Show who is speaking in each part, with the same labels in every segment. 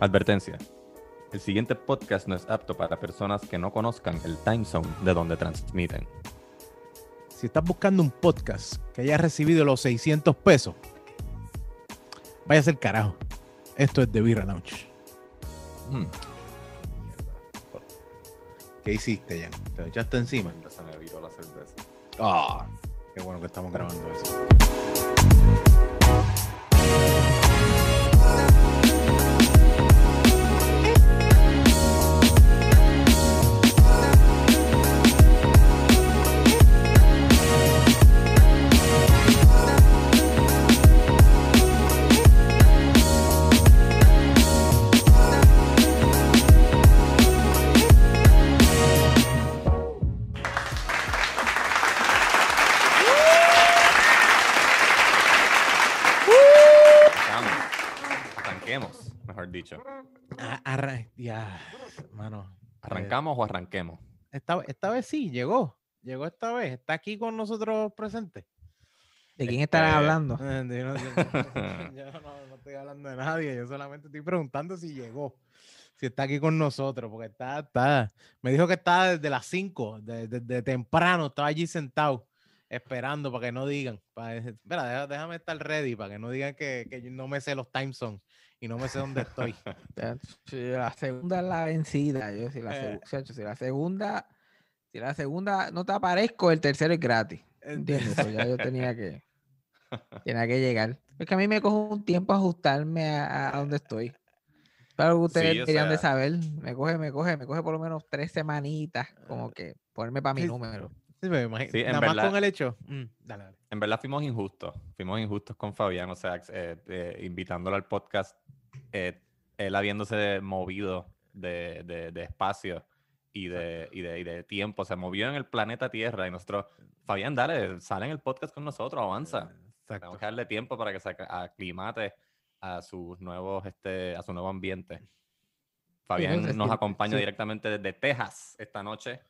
Speaker 1: Advertencia. El siguiente podcast no es apto para personas que no conozcan el time zone de donde transmiten.
Speaker 2: Si estás buscando un podcast que haya recibido los 600 pesos, vaya a ser carajo. Esto es The Birra Lounge.
Speaker 1: Hmm.
Speaker 2: ¿Qué hiciste, Jan? ¿Te lo echaste encima?
Speaker 1: Se me viró la cerveza.
Speaker 2: Ah, qué bueno que estamos grabando eso.
Speaker 1: ¿Arrancamos o arranquemos?
Speaker 2: Esta, esta vez sí, llegó. Llegó esta vez. Está aquí con nosotros presente.
Speaker 3: ¿De quién estarán
Speaker 1: Este,
Speaker 3: hablando?
Speaker 2: Eh, yo no, yo- yo no- no estoy hablando de nadie, yo solamente estoy preguntando si llegó, si está aquí con nosotros, porque está, está, me dijo que estaba desde las 5, desde de, temprano, estaba allí sentado, esperando para que no digan, para, espera, déjame estar ready, para que no digan que, que yo no me sé los time zones y no me sé dónde estoy.
Speaker 3: Si La segunda es la vencida. Yo, si, la
Speaker 2: Eh.
Speaker 3: si la segunda, si la segunda no te aparezco, el tercero es gratis. ¿Entiendes? So, ya yo tenía que, tenía que llegar. Es que a mí me coge un tiempo ajustarme a, a donde estoy. Claro que ustedes
Speaker 1: Sí,
Speaker 3: deberían de
Speaker 1: sea-
Speaker 3: saber. Me coge, me coge, me coge por lo menos tres semanitas, como que ponerme para mi número.
Speaker 2: Sí, me imagino.
Speaker 1: Sí, en
Speaker 2: Nada más
Speaker 1: verdad-
Speaker 2: con el hecho. mm, dale, dale.
Speaker 1: En verdad fuimos injustos. Fuimos injustos con Fabián, o sea, eh, eh, invitándolo al podcast, eh, él habiéndose movido de, de- de espacio y de, y, de, y de tiempo. Se movió en el planeta Tierra y nosotros, Fabián, dale, sale en el podcast con nosotros, avanza. Tenemos
Speaker 2: Exacto.
Speaker 1: que darle tiempo para que se ac- aclimate a sus nuevos, este, a su nuevo ambiente. Fabián nos acompaña
Speaker 3: sí.
Speaker 1: directamente desde Texas esta noche.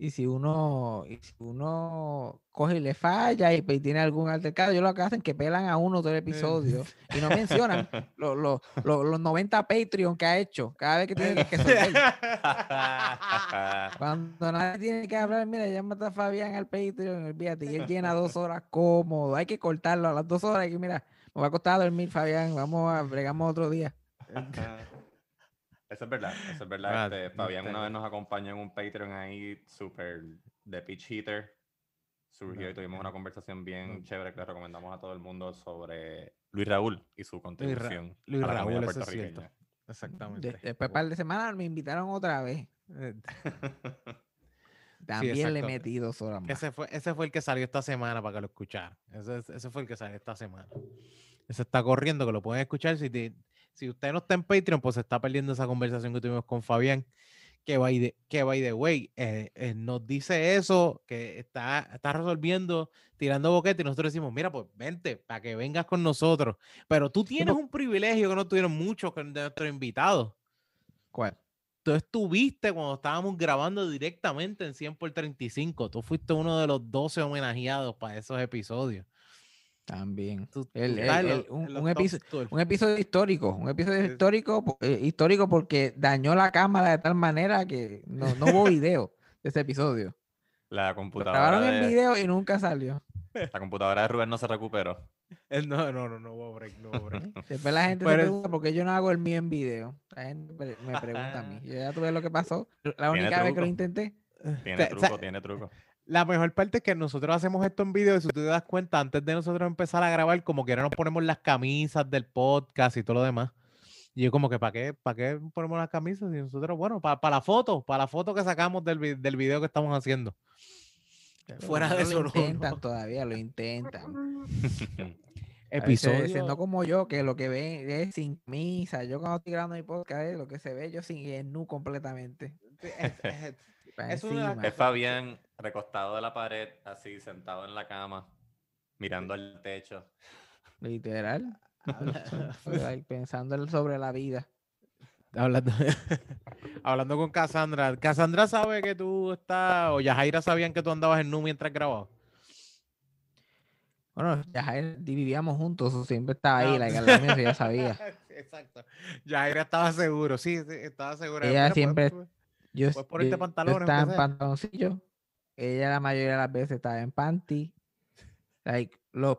Speaker 3: Y si uno, y si uno coge y le falla y, pues, tiene algún altercado, yo lo que hacen es que pelan a uno todo el episodio y no mencionan los, los, los, los 90 Patreon que ha hecho cada vez que tiene que resolver. Cuando nadie tiene que hablar, mira, llámate a Fabián al Patreon, olvídate, y él llena dos horas cómodo, hay que cortarlo a las dos horas, y que mira, me va a costar dormir, Fabián, vamos a bregamos otro día.
Speaker 1: Eso es verdad, eso es verdad. Este, Fabián una vez nos acompañó en un Patreon ahí súper de pitch hitter. Surgió y tuvimos una conversación bien chévere que le recomendamos a todo el mundo sobre Luis Raúl y su contribución
Speaker 2: Luis
Speaker 1: a la
Speaker 2: Raúl, eso es cierto. Exactamente.
Speaker 3: De- después, par de semanas, me invitaron otra vez. También le metí dos horas más.
Speaker 2: Ese fue, ese fue el que salió esta semana para que lo escucharan. Ese, es- ese fue el que salió esta semana. Ese está corriendo, que lo pueden escuchar. Si, te- si usted no está en Patreon, pues se está perdiendo esa conversación que tuvimos con Fabián. Que by the, que by the way, eh, eh, nos dice eso, que está, está resolviendo, tirando boquete, y nosotros decimos, mira, pues vente, para que vengas con nosotros. Pero tú tienes un privilegio que no tuvieron muchos de nuestros invitados.
Speaker 3: ¿Cuál?
Speaker 2: Tú estuviste cuando estábamos grabando directamente en 100 por 35. Tú fuiste uno de los 12 homenajeados para esos episodios.
Speaker 3: También. El- el-
Speaker 2: en
Speaker 3: el- un-
Speaker 2: en los
Speaker 3: un
Speaker 2: top
Speaker 3: episo-
Speaker 2: 12.
Speaker 3: Un episodio histórico, un episodio histórico, eh, histórico porque dañó la cámara de tal manera que no, no hubo video de ese episodio.
Speaker 1: La
Speaker 3: Lo
Speaker 1: computadora,
Speaker 3: grabaron en
Speaker 1: de,
Speaker 3: video y nunca salió.
Speaker 1: la computadora de Rubén no se recuperó.
Speaker 2: Eh, No, no, no, no hubo break, no hubo break.
Speaker 3: Después la gente
Speaker 2: Pero
Speaker 3: se pregunta por qué yo no hago el mío en video. La gente me pregunta a mí. Yo ya tuve lo que pasó. La única vez que lo intenté.
Speaker 1: Tiene truco, tiene truco.
Speaker 2: La mejor parte es que nosotros hacemos esto en video y si tú te das cuenta, antes de nosotros empezar a grabar, como que ahora nos ponemos las camisas del podcast y todo lo demás. Y yo como que, ¿para qué, ¿para qué ponemos las camisas? Y nosotros, bueno, para, la foto, para la foto que sacamos del, vi- del video que estamos haciendo.
Speaker 3: pero
Speaker 2: Fuera de eso,
Speaker 3: Lo intentan
Speaker 2: no.
Speaker 3: todavía, lo intentan.
Speaker 2: Episodio.
Speaker 3: No como yo, que lo que ven es sin camisa. Yo cuando estoy grabando mi podcast, eh, lo que se ve yo sin es nu completamente.
Speaker 2: Es- es- una.
Speaker 1: Es Fabián recostado de la pared, así sentado en la cama, mirando al techo.
Speaker 3: Literal. pensando en- sobre la vida.
Speaker 2: hablando, hablando con Cassandra. Cassandra sabe que tú estás, o Yajaira sabían que tú andabas en Nu mientras grababas.
Speaker 3: Bueno, ya Jair- vivíamos juntos, siempre estaba ahí,
Speaker 2: Ah,
Speaker 3: mío, so ya sabía.
Speaker 2: exacto. Yaira estaba seguro, sí, sí, estaba segura.
Speaker 3: Ella
Speaker 2: Mira, pues,
Speaker 3: siempre-
Speaker 2: pues,
Speaker 3: Yo,
Speaker 2: Puedes ponerte
Speaker 3: yo- yo
Speaker 2: pantalones,
Speaker 3: estaba
Speaker 2: aunque
Speaker 3: en pantaloncillo. Ella la mayoría de las veces estaba en panty. Like, los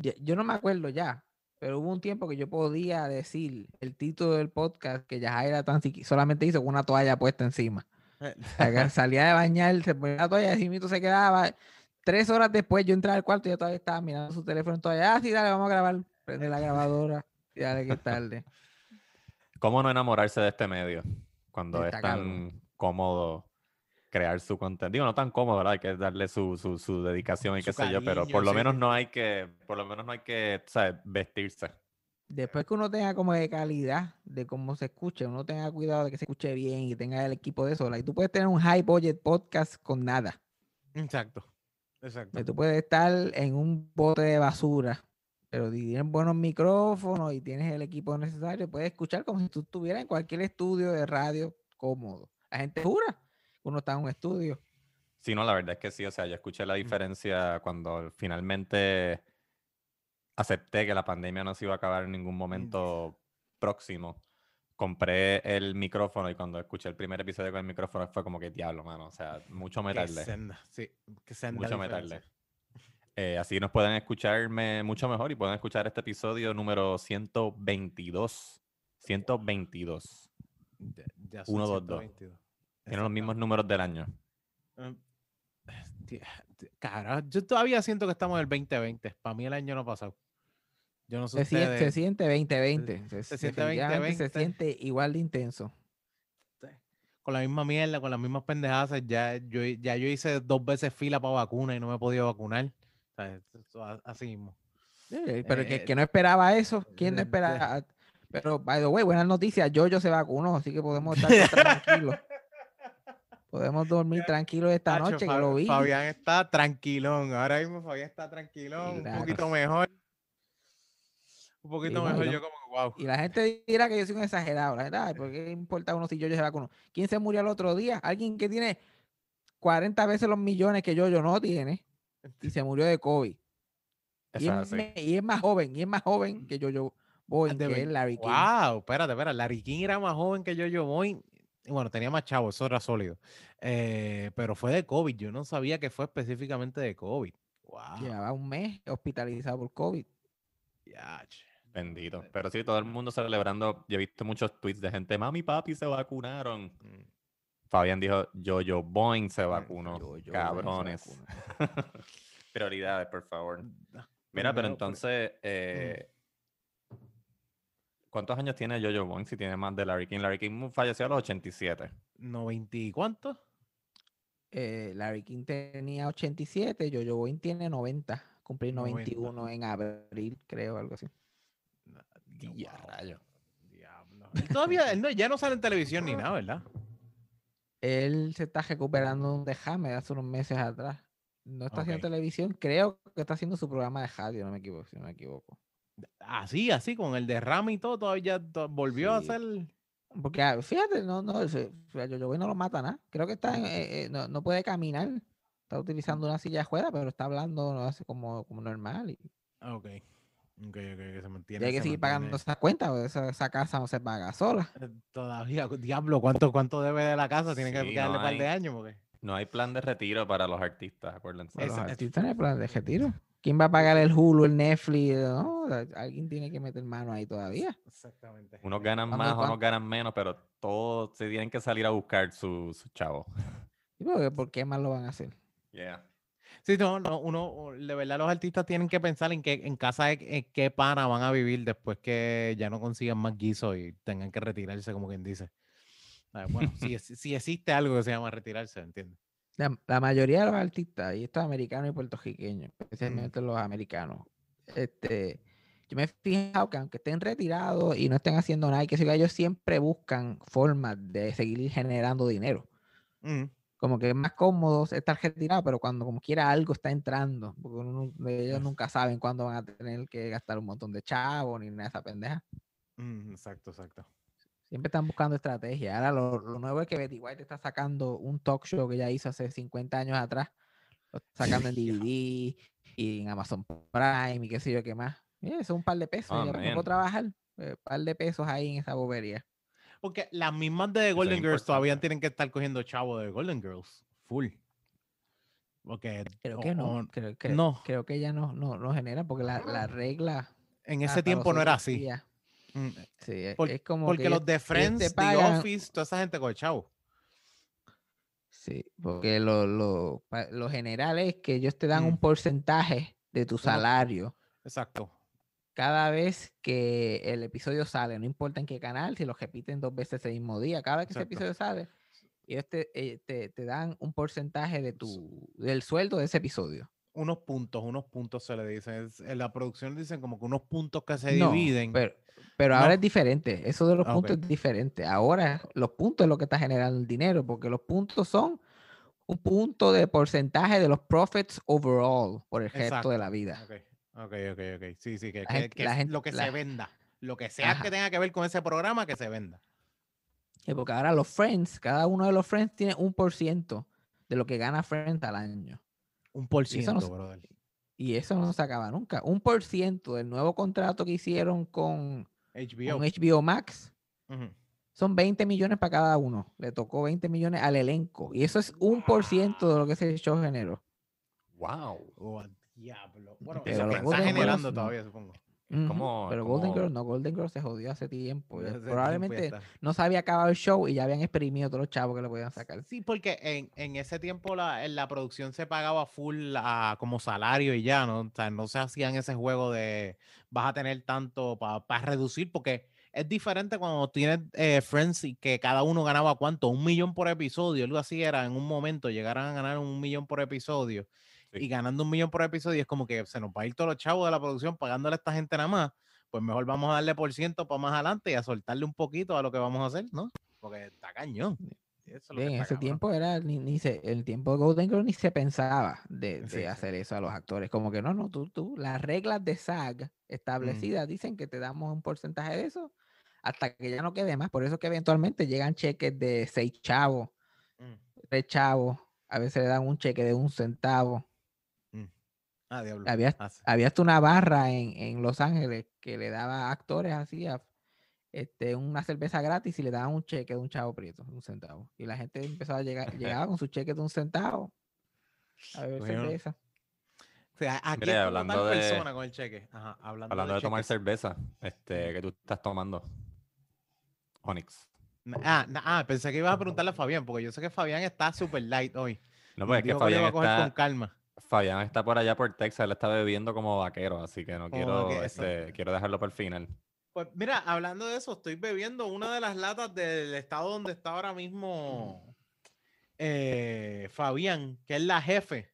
Speaker 3: ya- yo no me acuerdo ya, pero hubo un tiempo que yo podía decir el título del podcast que Yajaira tan solamente hizo con una toalla puesta encima. Que salía de bañar, se ponía la toalla, así mismo se quedaba. Tres horas después yo entraba al cuarto y ella todavía estaba mirando su teléfono todavía. Ah, sí, dale, vamos a grabar. Prende la grabadora y dale que es tarde.
Speaker 1: ¿Cómo no enamorarse de este medio cuando
Speaker 3: Está
Speaker 1: es tan
Speaker 3: cabrón.
Speaker 1: cómodo crear su contenido? Digo, no tan cómodo, ¿verdad? Hay que darle su, su, su dedicación y
Speaker 2: Su
Speaker 1: qué sé yo, pero
Speaker 2: cariño,
Speaker 1: por lo
Speaker 2: sí,
Speaker 1: menos no hay que, por lo menos no hay que, ¿sabes? Vestirse.
Speaker 3: Después que uno tenga como de calidad de cómo se escuche, uno tenga cuidado de que se escuche bien y tenga el equipo de eso. like, tú puedes tener un high budget podcast con nada.
Speaker 2: Exacto. Exacto.
Speaker 3: like, Tú puedes estar en un bote de basura, pero si tienes buenos micrófonos y tienes el equipo necesario, puedes escuchar como si tú estuvieras en cualquier estudio de radio cómodo. La gente jura que uno está en un estudio.
Speaker 1: Sí, no, la verdad es que sí, o sea, yo escuché la diferencia cuando finalmente acepté que la pandemia no se iba a acabar en ningún momento próximo. Compré el micrófono y cuando escuché el primer episodio con el micrófono fue como que diablo, mano, o sea, mucho
Speaker 2: senda, sí, qué senda
Speaker 1: Mucho meterle. Eh, así nos pueden escucharme mucho mejor y pueden escuchar este episodio número 122. 122.
Speaker 2: Ya- ya son
Speaker 1: Uno, dos, dos.
Speaker 2: 122.
Speaker 1: Tienen los mismos números del año.
Speaker 2: Em, Carajo, yo todavía siento que estamos en el 2020. Para mí el año no ha pasado. Yo no sé
Speaker 3: Se siente, se siente 2020. Se,
Speaker 2: se siente
Speaker 3: definitivamente se
Speaker 2: 2020.
Speaker 3: siente igual de intenso.
Speaker 2: con la misma mierda, con las mismas pendejadas, ya yo, ya yo hice dos veces fila para vacuna y no me he podido vacunar. O sea, eso a- así mismo.
Speaker 3: Sí, Pero que,
Speaker 2: Eh,
Speaker 3: que no esperaba eso, ¿quién no esperaba? Pero, by the way, buenas noticias, Jojo se vacunó, así que podemos estar tranquilos. Podemos dormir tranquilos esta
Speaker 2: Tacho,
Speaker 3: noche, que lo vi.
Speaker 2: Fabián está tranquilón. Ahora mismo Fabián está tranquilón, un poquito mejor. Un poquito mejor.
Speaker 3: yo-
Speaker 2: Yo como, wow.
Speaker 3: Y la gente dirá que yo soy un exagerado. La ay, ¿por qué importa uno si Jojo se vacunó? ¿Quién se murió el otro día? Alguien que tiene 40 veces los millones que Jojo no tiene y se murió de COVID. Y es, y más joven, y es más joven que Jojo Boy,
Speaker 2: de
Speaker 3: que
Speaker 2: ver-
Speaker 3: es Larry King.
Speaker 2: Wow, espérate, espérate. Larry King era más joven que yo, yo voy. Y bueno, tenía más chavo, eso era sólido. Eh, pero fue de COVID. Yo no sabía que fue específicamente de COVID. Wow.
Speaker 3: Llevaba un mes hospitalizado por COVID.
Speaker 1: Bendito. Pero sí, todo el mundo celebrando. Yo he visto muchos tweets de gente, mami y papi se vacunaron.
Speaker 2: Mm.
Speaker 1: Fabián dijo, yo, yo, Boeing se
Speaker 2: Mm,
Speaker 1: vacunó.
Speaker 3: Boing se
Speaker 1: Cabrones.
Speaker 3: vacunó.
Speaker 1: Prioridades, por favor.
Speaker 2: Ah,
Speaker 1: Mira, pero entonces, eh, ¿cuántos años tiene Jojo Boing si tiene más de Larry King? Larry King falleció a los 87.
Speaker 2: ¿90 y cuánto?
Speaker 3: Eh, Larry King tenía 87, Jojo Boy tiene 90. Cumplir
Speaker 2: 90.
Speaker 3: 91 en abril, creo, algo así.
Speaker 1: Ya,
Speaker 2: Wow,
Speaker 1: rayo.
Speaker 2: diablo. Todavía, él no- ya no sale en televisión ni nada, ¿verdad?
Speaker 3: Él se está recuperando de un dejame de hace unos meses atrás. No está haciendo televisión, creo que está haciendo su programa de radio, no me equivoco, si no me equivoco.
Speaker 2: Así, así, con el derrame y todo, todavía to- volvió a hacer.
Speaker 3: Porque ah, fíjate, no, no, Jojo Boy no lo mata nada. Creo que está, en- eh, eh, no, no puede caminar. Está utilizando una silla de juega, pero está hablando no, hace como, como normal. Y,
Speaker 2: Ah, Ok. Ok, ok, que se
Speaker 3: y
Speaker 2: mantiene.
Speaker 3: hay que
Speaker 2: se
Speaker 3: seguir pagando esas cuentas, porque esa, esa casa no se paga sola.
Speaker 2: Eh, Todavía, diablo, ¿cuánto, cuánto debe de la casa? Tiene que darle
Speaker 1: no
Speaker 2: un par de
Speaker 1: hay-
Speaker 2: años porque.
Speaker 1: No hay plan de retiro para los artistas, acuérdense.
Speaker 3: Los artistas en el plan de retiro. ¿Quién va a pagar el Hulu, el Netflix? No, alguien tiene que meter mano ahí todavía.
Speaker 2: Exactamente.
Speaker 1: Unos ganan
Speaker 3: ¿Cuándo-
Speaker 1: más, unos ganan menos, pero todos se tienen que salir a buscar su, su chavo.
Speaker 3: ¿Por qué más lo van a hacer?
Speaker 1: Yeah.
Speaker 2: Sí, no, no, uno, de verdad los artistas tienen que pensar en qué, en casa de en qué pana van a vivir después que ya no consigan más guiso y tengan que retirarse, como quien dice. Bueno, si, si existe algo que se llama retirarse, ¿entiendes?
Speaker 3: La, la mayoría de los artistas, y estos americanos y puertorriqueños, especialmente los americanos, este, yo me he fijado que aunque estén retirados y no estén haciendo nada, y que si ellos siempre buscan formas de seguir generando dinero.
Speaker 2: Mm,
Speaker 3: Como que es más cómodo estar retirado, pero cuando como quiera algo está entrando, porque uno ellos
Speaker 2: Yes.
Speaker 3: nunca saben cuándo van a tener que gastar un montón de chavos ni nada de esa pendeja.
Speaker 2: mm, exacto, exacto.
Speaker 3: Siempre están buscando estrategia. Ahora lo, lo nuevo es que Betty White está sacando un talk show que ya hizo hace 50 años atrás. Lo está sacando en DVD y en Amazon Prime y qué sé yo qué más. Mira, eso es un par de pesos.
Speaker 1: Oh,
Speaker 3: y ahora me
Speaker 1: man.
Speaker 3: puedo trabajar. Un par de pesos ahí en esa bobería.
Speaker 2: Porque las mismas de The
Speaker 1: es
Speaker 2: Golden Girls todavía tienen que estar cogiendo chavo de Golden Girls. Full. Porque
Speaker 3: Creo
Speaker 2: o-
Speaker 3: que no.
Speaker 2: o-
Speaker 3: Creo, que,
Speaker 2: no.
Speaker 3: creo que ya no, no, no genera porque la, la regla.
Speaker 2: en ese tiempo no era así.
Speaker 3: días, Sí, es,
Speaker 2: Por-
Speaker 3: es como
Speaker 2: Porque
Speaker 3: que
Speaker 2: los de Friends, The
Speaker 3: pagan-
Speaker 2: Office, toda esa gente coge chavo.
Speaker 3: Sí, porque lo, lo, pa- lo general es que ellos te dan
Speaker 2: Mm.
Speaker 3: un porcentaje de tu salario
Speaker 2: Exacto.
Speaker 3: cada vez que el episodio sale, no importa en qué canal, si lo repiten dos veces el mismo día, cada vez que ese episodio sale, ellos te, eh, te, te dan un porcentaje de tu, del sueldo de ese episodio.
Speaker 2: Unos puntos, unos puntos se le dicen. en la producción dicen como que unos puntos que se
Speaker 3: No,
Speaker 2: dividen.
Speaker 3: Pero, pero
Speaker 2: No.
Speaker 3: ahora es diferente. Eso de los
Speaker 2: Ah,
Speaker 3: puntos
Speaker 2: ok.
Speaker 3: es diferente. Ahora los puntos es lo que está generando el dinero, porque los puntos son un punto de porcentaje de los profits overall por el resto de la vida.
Speaker 2: Ok, ok, ok, ok. Sí, sí, que,
Speaker 3: gente-
Speaker 2: que
Speaker 3: gente-
Speaker 2: lo que se
Speaker 3: la-
Speaker 2: venda. Lo que sea
Speaker 3: Ajá.
Speaker 2: que tenga que ver con ese programa, que se venda.
Speaker 3: Eh, Porque ahora los friends, cada uno de los friends tiene un por ciento de lo que gana Friends al año.
Speaker 2: Un por
Speaker 3: Y eso no
Speaker 2: ciento,
Speaker 3: se-
Speaker 2: brother.
Speaker 3: Y eso no se acaba nunca. Un por ciento del nuevo contrato que hicieron con,
Speaker 2: HBO.
Speaker 3: con HBO Max son 20 millones para cada uno. Le tocó 20 millones al elenco. Y eso es un por ciento de lo que ese show generó.
Speaker 1: Wow.
Speaker 2: Oh, diablo. Bueno,
Speaker 3: Pero
Speaker 2: eso está generando todavía, supongo.
Speaker 3: Ujú,
Speaker 1: como-
Speaker 3: Pero
Speaker 1: como-
Speaker 3: Golden Girls no, Golden Girls se jodió hace tiempo.
Speaker 2: tiempo ya
Speaker 3: Probablemente
Speaker 2: está.
Speaker 3: no se había acabado el show y ya habían exprimido todos los chavos que le podían sacar.
Speaker 2: Sí, porque en, en ese tiempo la, en la producción se pagaba full a- como salario y ya, ¿no? O sea, no se hacían ese juego de vas a tener tanto para reducir, porque es diferente cuando tienes eh, Friends y que cada uno ganaba cuánto, un millón por episodio, algo así era en un momento, llegaran a ganar un millón por episodio.
Speaker 1: Sí.
Speaker 2: Y ganando un millón por episodio es como que se nos va a ir todos los chavos de la producción pagándole a esta gente nada más. Pues mejor vamos a darle por ciento para más adelante y a soltarle un poquito a lo que vamos a hacer, ¿no? Porque está cañón. Eso es
Speaker 3: Bien, en ese
Speaker 2: cabrón.
Speaker 3: tiempo era, ni, ni se, el tiempo de Golden Girls ni se pensaba de, de
Speaker 2: Sí, sí.
Speaker 3: hacer eso a los actores. Como que no, no, tú, tú, las reglas de SAG establecidas dicen que te damos un porcentaje de eso hasta que ya no quede más. Por eso que eventualmente llegan cheques de seis chavos,
Speaker 2: Mm.
Speaker 3: tres chavos, a veces le dan un cheque de un centavo.
Speaker 2: Ah, diablo.
Speaker 3: Había,
Speaker 2: Ah, sí.
Speaker 3: había hasta una barra en, en Los Ángeles que le daba a actores así a- este, una cerveza gratis y le daban un cheque de un chavo prieto, un centavo. Y la gente empezaba a llegar, llegaba con su cheque de un centavo a beber cerveza.
Speaker 2: O sea, aquí
Speaker 1: hablando
Speaker 2: tal
Speaker 1: de-
Speaker 2: persona con el cheque. Ajá, hablando,
Speaker 1: Hablando de tomar cerveza, este, que tú estás tomando. Onyx.
Speaker 2: Ah, ah, pensé que ibas a preguntarle a Fabián, porque yo sé que Fabián está super light hoy.
Speaker 1: No, pues es que Fabián
Speaker 2: iba a coger con calma.
Speaker 1: Fabián está por allá por Texas, él está bebiendo como vaquero, así que no quiero,
Speaker 2: que
Speaker 1: este, quiero dejarlo para el final.
Speaker 2: Pues mira, hablando de eso, estoy bebiendo una de las latas del estado donde está ahora mismo eh, Fabián, que es la jefe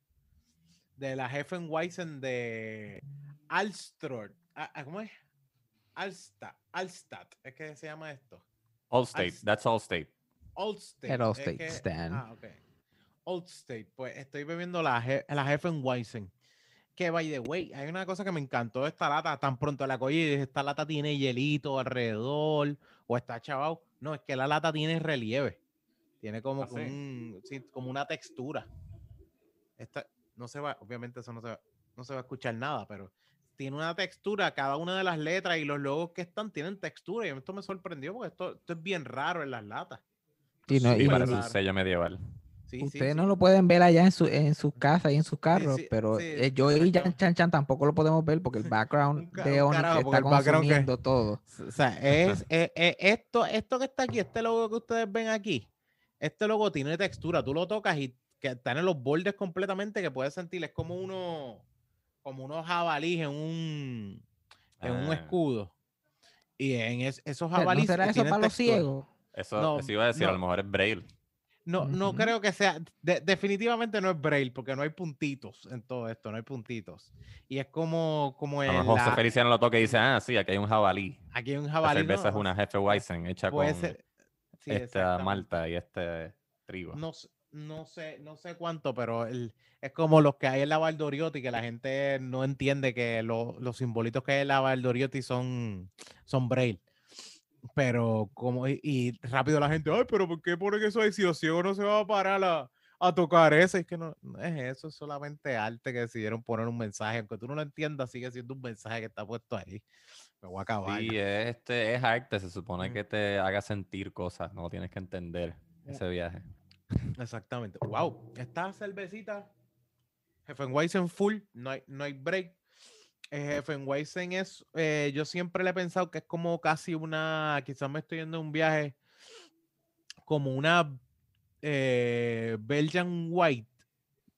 Speaker 2: de la jefe en Weizen de Alstror. Ah, ah, ¿Cómo es? Alsta, Alstat, es que se llama esto.
Speaker 1: Allstate, that's Allstate.
Speaker 2: Allstate.
Speaker 3: El
Speaker 2: es
Speaker 3: Allstate,
Speaker 2: que-
Speaker 3: Stan.
Speaker 2: Ah, ok. Allstate. Pues estoy bebiendo la, je- la jefe en Weizen. Que, by the way, hay una cosa que me encantó de esta lata. Tan pronto la cogí y dije, esta lata tiene hielito alrededor o está chavado. No, es que la lata tiene relieve. Tiene como,
Speaker 1: ¿Ah,
Speaker 2: que
Speaker 1: sí?
Speaker 2: un- sí, como una textura. Esta, no se va, obviamente eso no se va, no se va a escuchar nada, pero tiene una textura. Cada una de las letras y los logos que están tienen textura. Y esto me sorprendió porque esto, esto es bien raro en las latas.
Speaker 3: Y no-
Speaker 1: Sí,
Speaker 3: y-
Speaker 1: parece
Speaker 3: y-
Speaker 1: un sello medieval.
Speaker 2: Sí,
Speaker 3: Ustedes
Speaker 2: sí.
Speaker 3: no lo pueden ver allá en, su, en sus casas y en sus carros,
Speaker 2: sí,
Speaker 3: pero
Speaker 2: sí,
Speaker 3: eh, yo y. Jan Chan Chan tampoco lo podemos ver porque el background
Speaker 2: Un
Speaker 3: de Onyx está
Speaker 2: background que-
Speaker 3: consumiendo todo.
Speaker 2: O sea, es, es- es esto, esto que está aquí, este logo que ustedes ven aquí, este logo tiene textura. Tú lo tocas y que están en los bordes completamente que puedes sentir. Es como uno, como unos jabalíes en un, en un
Speaker 1: Ah,
Speaker 2: escudo. Y en es- esos
Speaker 3: sea, ¿No
Speaker 2: jabalíes
Speaker 3: será eso para los
Speaker 2: textura.
Speaker 3: ciegos?
Speaker 1: Eso,
Speaker 2: No,
Speaker 1: eso iba a decir, a lo mejor es Braille.
Speaker 2: No, no
Speaker 3: Ujú.
Speaker 2: creo que sea, de- definitivamente no es braille, porque no hay puntitos en todo esto, no hay puntitos. Y es como, como
Speaker 1: mejor José
Speaker 2: la-
Speaker 1: Feliciano lo toca y dice, ah, sí, aquí hay un jabalí.
Speaker 2: aquí hay un
Speaker 1: La
Speaker 2: jabalí.
Speaker 1: cerveza es
Speaker 2: no,
Speaker 1: una jefe Weizen hecha con
Speaker 2: ser- sí,
Speaker 1: esta malta y este trigo.
Speaker 2: no, no sé, no sé cuánto, pero el- es como los que hay en la Valdoriotti, que la gente no entiende que lo- los simbolitos que hay en la Valdoriotti son, son braille. Pero como, y, y rápido la gente, ay, pero ¿por qué ponen eso ahí? Si los ciegos no se va a parar a, a tocar eso. Es que no, no es eso, es solamente arte que decidieron poner un mensaje. Aunque tú no lo entiendas, sigue siendo un mensaje que está puesto ahí. Me voy a acabar.
Speaker 1: Sí, es, este, es arte, se supone
Speaker 2: Mm.
Speaker 1: que te haga sentir cosas, no tienes que entender
Speaker 2: Ya.
Speaker 1: ese viaje.
Speaker 2: Exactamente. Wow, esta cervecita, Hefeweizen full, no hay, no hay break. Eh, Hefeweizen es, eh, yo siempre le he pensado que es como casi una, quizás me estoy yendo en un viaje, como una eh, Belgian White,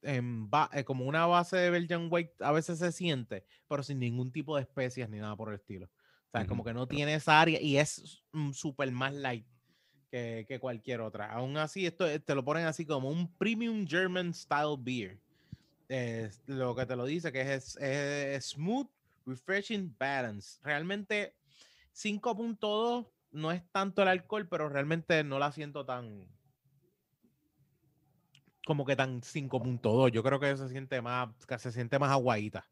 Speaker 2: en ba- eh, como una base de Belgian White, a veces se siente, pero sin ningún tipo de especias ni nada por el estilo. O sea, como
Speaker 1: Ujú.
Speaker 2: que no tiene esa área y es mm, súper más light que, que cualquier otra. Aún así, esto eh, te lo ponen así como un premium German style beer. Lo que te lo dice, que es, smooth, refreshing, balance. Realmente 5.2 no es tanto el alcohol, pero realmente no la siento tan como que tan 5.2. Yo creo que se siente más, que se siente más aguadita.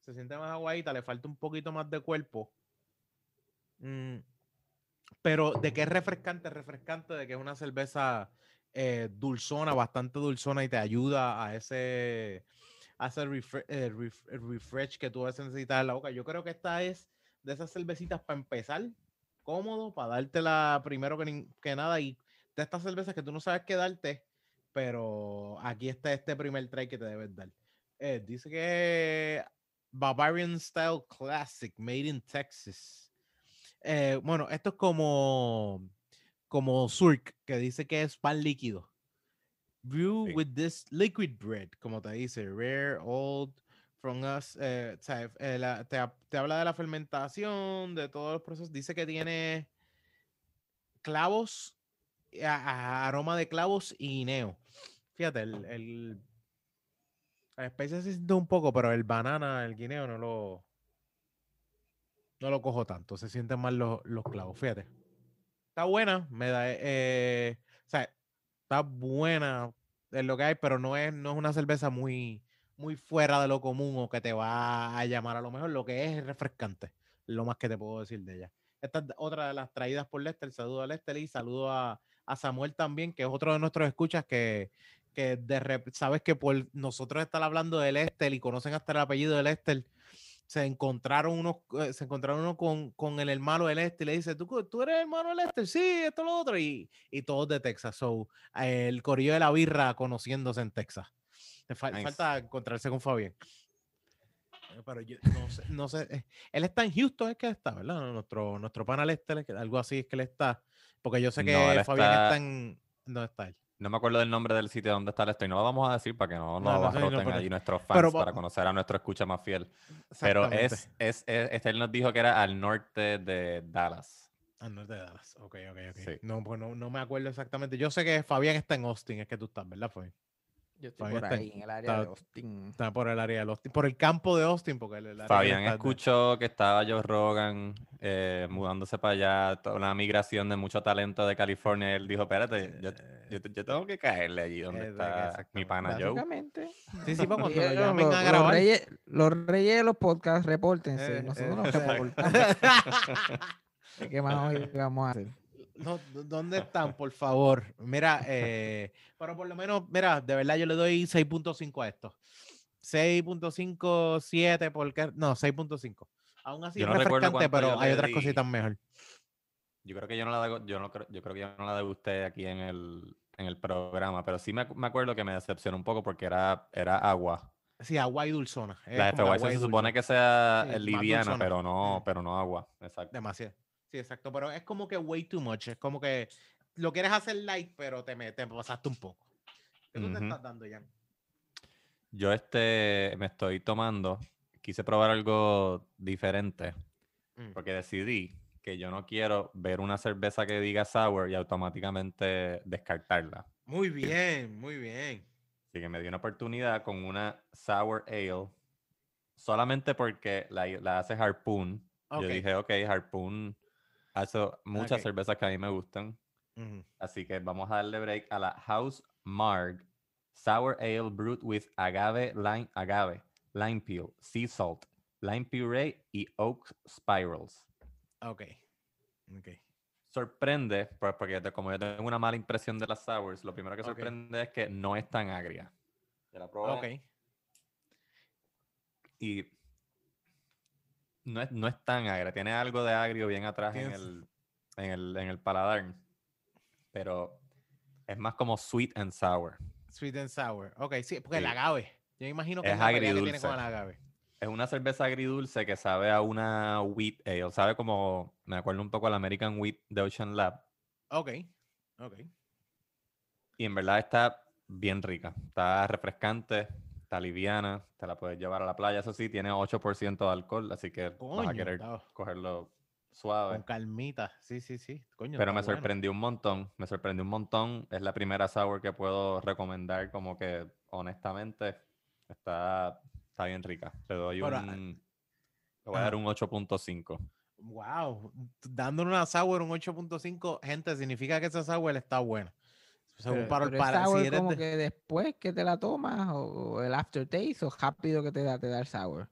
Speaker 2: Se siente más aguadita, le falta un poquito más de cuerpo. Mm, pero de que es refrescante, es refrescante, de que es una cerveza eh, dulzona, bastante dulzona y te ayuda a ese, a eh, ref- refresh que tú a veces necesitas en la boca. Yo creo que esta es de esas cervecitas para empezar, cómodo, para dártela primero que, que nada y de estas cervezas que tú no sabes qué darte, pero aquí está este primer try que te debes dar. Eh, dice que Bavarian Style Classic, made in Texas. Bueno, esto es como, como Surk, que dice que es pan líquido. Brew
Speaker 1: Sí.
Speaker 2: with this liquid bread, como te dice, rare, old, from us. eh, eh, la- te, te habla de la fermentación, de todos los procesos. Dice que tiene clavos, a- a- aroma de clavos y guineo. Fíjate, el, el la especie se siente un poco, pero el banana, el guineo no lo no lo cojo tanto, se sienten más los, los clavos, fíjate. Está buena, me da, eh, o sea, está buena en lo que hay, pero no es, no es una cerveza muy, muy fuera de lo común o que te va a llamar a lo mejor. Lo que es es refrescante, lo más que te puedo decir de ella. Esta es otra de las traídas por Lester. Saludo a Lester y saludo a, a Samuel también, que es otro de nuestros escuchas que, que de sabes que por nosotros estar hablando de Lester y conocen hasta el apellido de Lester, se encontraron unos, eh, se encontraron uno con, con el hermano de Lester y le dice, ¿Tú, tú eres el hermano de Lester, sí, esto lo otro, y, y todos de Texas. So, el corillo de la birra conociéndose en Texas. Fal-
Speaker 1: Nice.
Speaker 2: falta encontrarse con Fabián. Eh, Pero yo no sé, no sé, eh, él está en Houston, es que está, ¿verdad? Nuestro, nuestro pana Lester, es que algo así es que él está, porque yo sé que Fabián
Speaker 1: está-
Speaker 2: está en, ¿dónde está él?
Speaker 1: No me acuerdo del nombre del sitio donde está el esto y no lo vamos a decir para que no
Speaker 2: No,
Speaker 1: nos
Speaker 2: no, no, pero-
Speaker 1: allí nuestros fans
Speaker 2: pero
Speaker 1: para conocer a nuestro escucha más fiel. Pero
Speaker 2: Exactamente.
Speaker 1: es, es, es- este él nos dijo que era al norte de Dallas.
Speaker 2: Al norte de Dallas. Ok, ok, ok.
Speaker 1: Sí.
Speaker 2: No, pues no, no me acuerdo exactamente. Yo sé que Fabián está en Austin, es que tú estás, ¿verdad, Fabián?
Speaker 3: Yo estoy
Speaker 2: Fabián
Speaker 3: por
Speaker 2: está-
Speaker 3: ahí, en el área de
Speaker 2: está-
Speaker 3: Austin.
Speaker 2: Está por el área de Austin, por el campo de Austin, porque el, el área
Speaker 1: Fabián
Speaker 2: está-
Speaker 1: escuchó que estaba Joe Rogan eh, mudándose para allá, toda una migración de mucho talento de California. y él dijo, espérate, yo, yo- yo tengo que caerle allí donde
Speaker 2: Eh, de que
Speaker 1: está mi pana Joe.
Speaker 2: Sí, sí, vamos, lo
Speaker 3: los,
Speaker 2: a
Speaker 3: los
Speaker 2: grabar.
Speaker 3: reyes, los reyes de los podcasts, repórtense.
Speaker 2: Eh,
Speaker 3: Nosotros
Speaker 2: eh,
Speaker 3: nos reportamos. ¿Qué más hoy vamos a hacer?
Speaker 2: No, ¿dó- ¿Dónde están, por favor? Mira, eh, pero por lo menos, mira, de verdad yo le doy 6.5 a esto. 6.5, 7, porque no, 6.5. Aún así
Speaker 1: Yo no
Speaker 2: refrescante, pero hay otras
Speaker 1: di.
Speaker 2: cositas mejor.
Speaker 1: Yo creo que yo no la yo no creo, yo creo que yo no la degusté aquí en el, en el programa, pero sí me, me acuerdo que me decepcionó un poco porque era, era agua.
Speaker 2: Sí, agua y dulzona.
Speaker 1: La
Speaker 2: agua y
Speaker 1: se supone que sea
Speaker 2: Sí,
Speaker 1: eh, liviana, pero no,
Speaker 2: Mm.
Speaker 1: pero no agua. Exacto.
Speaker 2: Demasiado. Sí, exacto. Pero es como que way too much. Es como que lo quieres hacer light, pero te, me- te pasaste un poco. ¿Qué tú te estás dando, Jan?
Speaker 1: Yo este me estoy tomando, quise probar algo diferente,
Speaker 2: Mm.
Speaker 1: porque decidí que yo no quiero ver una cerveza que diga sour y automáticamente descartarla.
Speaker 2: Muy bien, muy bien.
Speaker 1: Así que me di una oportunidad con una sour ale, solamente porque la, la hace Harpoon. Yo dije, ok, Harpoon hace muchas cervezas que a mí me gustan. Así que vamos a darle break a la House Marg Sour Ale Brewed with agave, lime, agave, lime peel, sea salt, lime puree y oak spirals.
Speaker 2: Ok. Ok.
Speaker 1: sorprende, pues, porque como yo tengo una mala impresión de las sours, lo primero que sorprende es que no es tan agria. Ya la probé
Speaker 2: Ok.
Speaker 1: y no es, no es tan agria. Tiene algo de agrio bien atrás en el, en, el, en el paladar, pero es más como sweet and sour.
Speaker 2: Sweet and sour. Ok, sí, porque el
Speaker 1: Sí.
Speaker 2: agave. Yo imagino que
Speaker 1: Es
Speaker 2: es la que tiene con el agave.
Speaker 1: Es una cerveza agridulce que sabe a una wheat ale, sabe como, me acuerdo un poco al American Wheat de Ocean Lab.
Speaker 2: Ok, ok.
Speaker 1: Y en verdad está bien rica. Está refrescante, está liviana, te la puedes llevar a la playa. Eso sí, tiene 8% de alcohol, así que vas a
Speaker 2: Coño,
Speaker 1: querer cogerlo suave.
Speaker 2: con calmita. Sí, sí, sí. Coño,
Speaker 1: Pero me
Speaker 2: bueno.
Speaker 1: sorprendió un montón, me sorprendió un montón. Es la primera sour que puedo recomendar, como que honestamente está, está bien rica. Le doy
Speaker 2: Pero,
Speaker 1: un, le voy a dar un 8.5.
Speaker 2: Wow, dándole una sour un 8.5, gente, significa que esa sour está buena. Según
Speaker 3: Pero, pero es
Speaker 2: para,
Speaker 3: sour
Speaker 2: si eres
Speaker 3: como
Speaker 2: de-
Speaker 3: que después que te la tomas o, o el aftertaste o rápido que te da, te da el sour.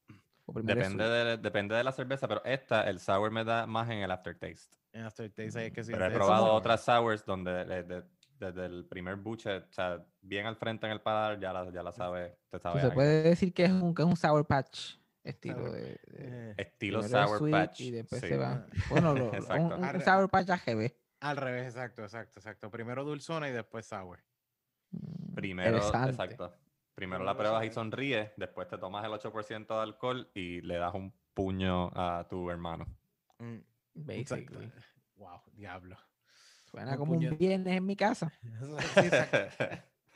Speaker 1: Depende de, depende de la cerveza, pero esta, el sour me da más en el aftertaste.
Speaker 2: en aftertaste ahí es que
Speaker 1: Pero he probado
Speaker 2: como-
Speaker 1: otras sours donde de- de- desde el primer buche, o sea, bien al frente en el paladar, ya la, ya la sabe, te sabe
Speaker 3: Pues se puede decir que es un, que es un sour patch estilo
Speaker 2: Sour-
Speaker 3: de, de-
Speaker 2: Eh,
Speaker 1: Estilo Sour Patch.
Speaker 3: y después
Speaker 1: sí.
Speaker 3: se va. Bueno, lo- lo- un,
Speaker 1: Exacto.
Speaker 3: un sour patch AGB.
Speaker 2: Al revés, exacto, exacto, exacto. Primero dulzona y después sour.
Speaker 3: Mm,
Speaker 1: Primero, exacto. Primero la pruebas y sonríes, después te tomas el 8% de alcohol y le das un puño a tu hermano.
Speaker 2: Mm, exacto.
Speaker 3: Basically.
Speaker 2: Wow, diablo.
Speaker 3: Suena
Speaker 2: Un
Speaker 3: como
Speaker 2: puño-
Speaker 3: un viernes en mi casa.
Speaker 2: Sí, exacto.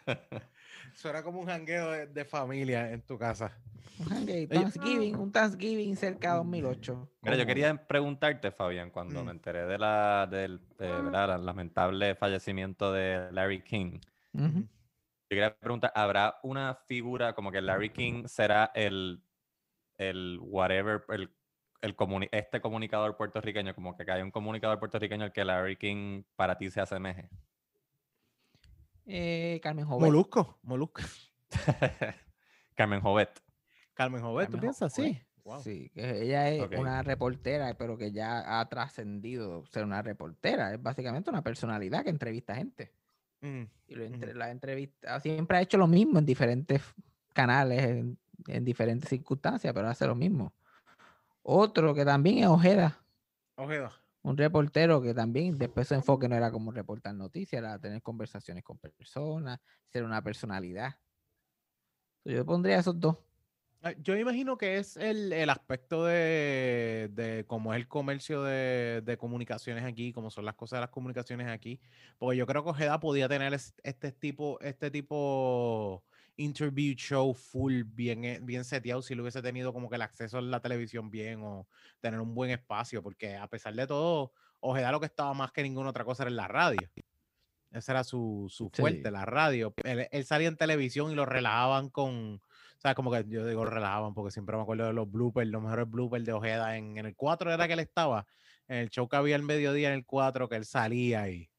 Speaker 2: Suena como un jangueo de, de familia en tu casa.
Speaker 3: Un Thanksgiving, un Thanksgiving cerca de 2008.
Speaker 1: Mira, yo quería preguntarte, Fabián, cuando
Speaker 2: Mm.
Speaker 1: me enteré de la, del eh, ¿verdad? el lamentable fallecimiento de Larry King.
Speaker 3: Ujú.
Speaker 1: Yo quería preguntar, ¿habrá una figura como que Larry King será el, el whatever, el, el comuni- este comunicador puertorriqueño, como que hay un comunicador puertorriqueño al que Larry King para ti se asemeje?
Speaker 3: Eh, Carmen Jovet.
Speaker 2: Molusco, Molusco.
Speaker 1: Carmen Jovet.
Speaker 2: Carmen Jovet, ¿tú
Speaker 3: Carmen
Speaker 2: piensas?
Speaker 3: Jovet.
Speaker 2: Sí. Wow.
Speaker 3: Sí, que ella es una reportera, pero que ya ha trascendido ser una reportera. Es básicamente una personalidad que entrevista gente.
Speaker 2: Mm,
Speaker 3: Y lo entre-
Speaker 2: Ujú.
Speaker 3: la entrevista siempre ha hecho lo mismo en diferentes canales, en, en diferentes circunstancias, pero hace lo mismo. Otro que también es Ojeda,
Speaker 2: Ojeda.
Speaker 3: Un reportero que también después su enfoque no era como reportar noticias, era tener conversaciones con personas, ser una personalidad. Yo pondría esos dos.
Speaker 2: Ah, Yo me imagino que es el, el aspecto de, de cómo es el comercio de, de comunicaciones aquí, cómo son las cosas de las comunicaciones aquí. Porque yo creo que Ojeda podía tener es- este tipo, este tipo interview show full bien, eh, bien seteado si lo hubiese tenido como que el acceso a la televisión bien o tener un buen espacio. Porque a pesar de todo, Ojeda lo que estaba más que ninguna otra cosa era en la radio. Esa era su, su fuerte,
Speaker 3: Sí.
Speaker 2: la radio. Él, él salía en televisión y lo relajaban con, o sea, como que yo digo relajaban porque siempre me acuerdo de los bloopers, los mejores bloopers de Ojeda. En, en el 4 era que él estaba, en el show que había el mediodía en el 4 que él salía y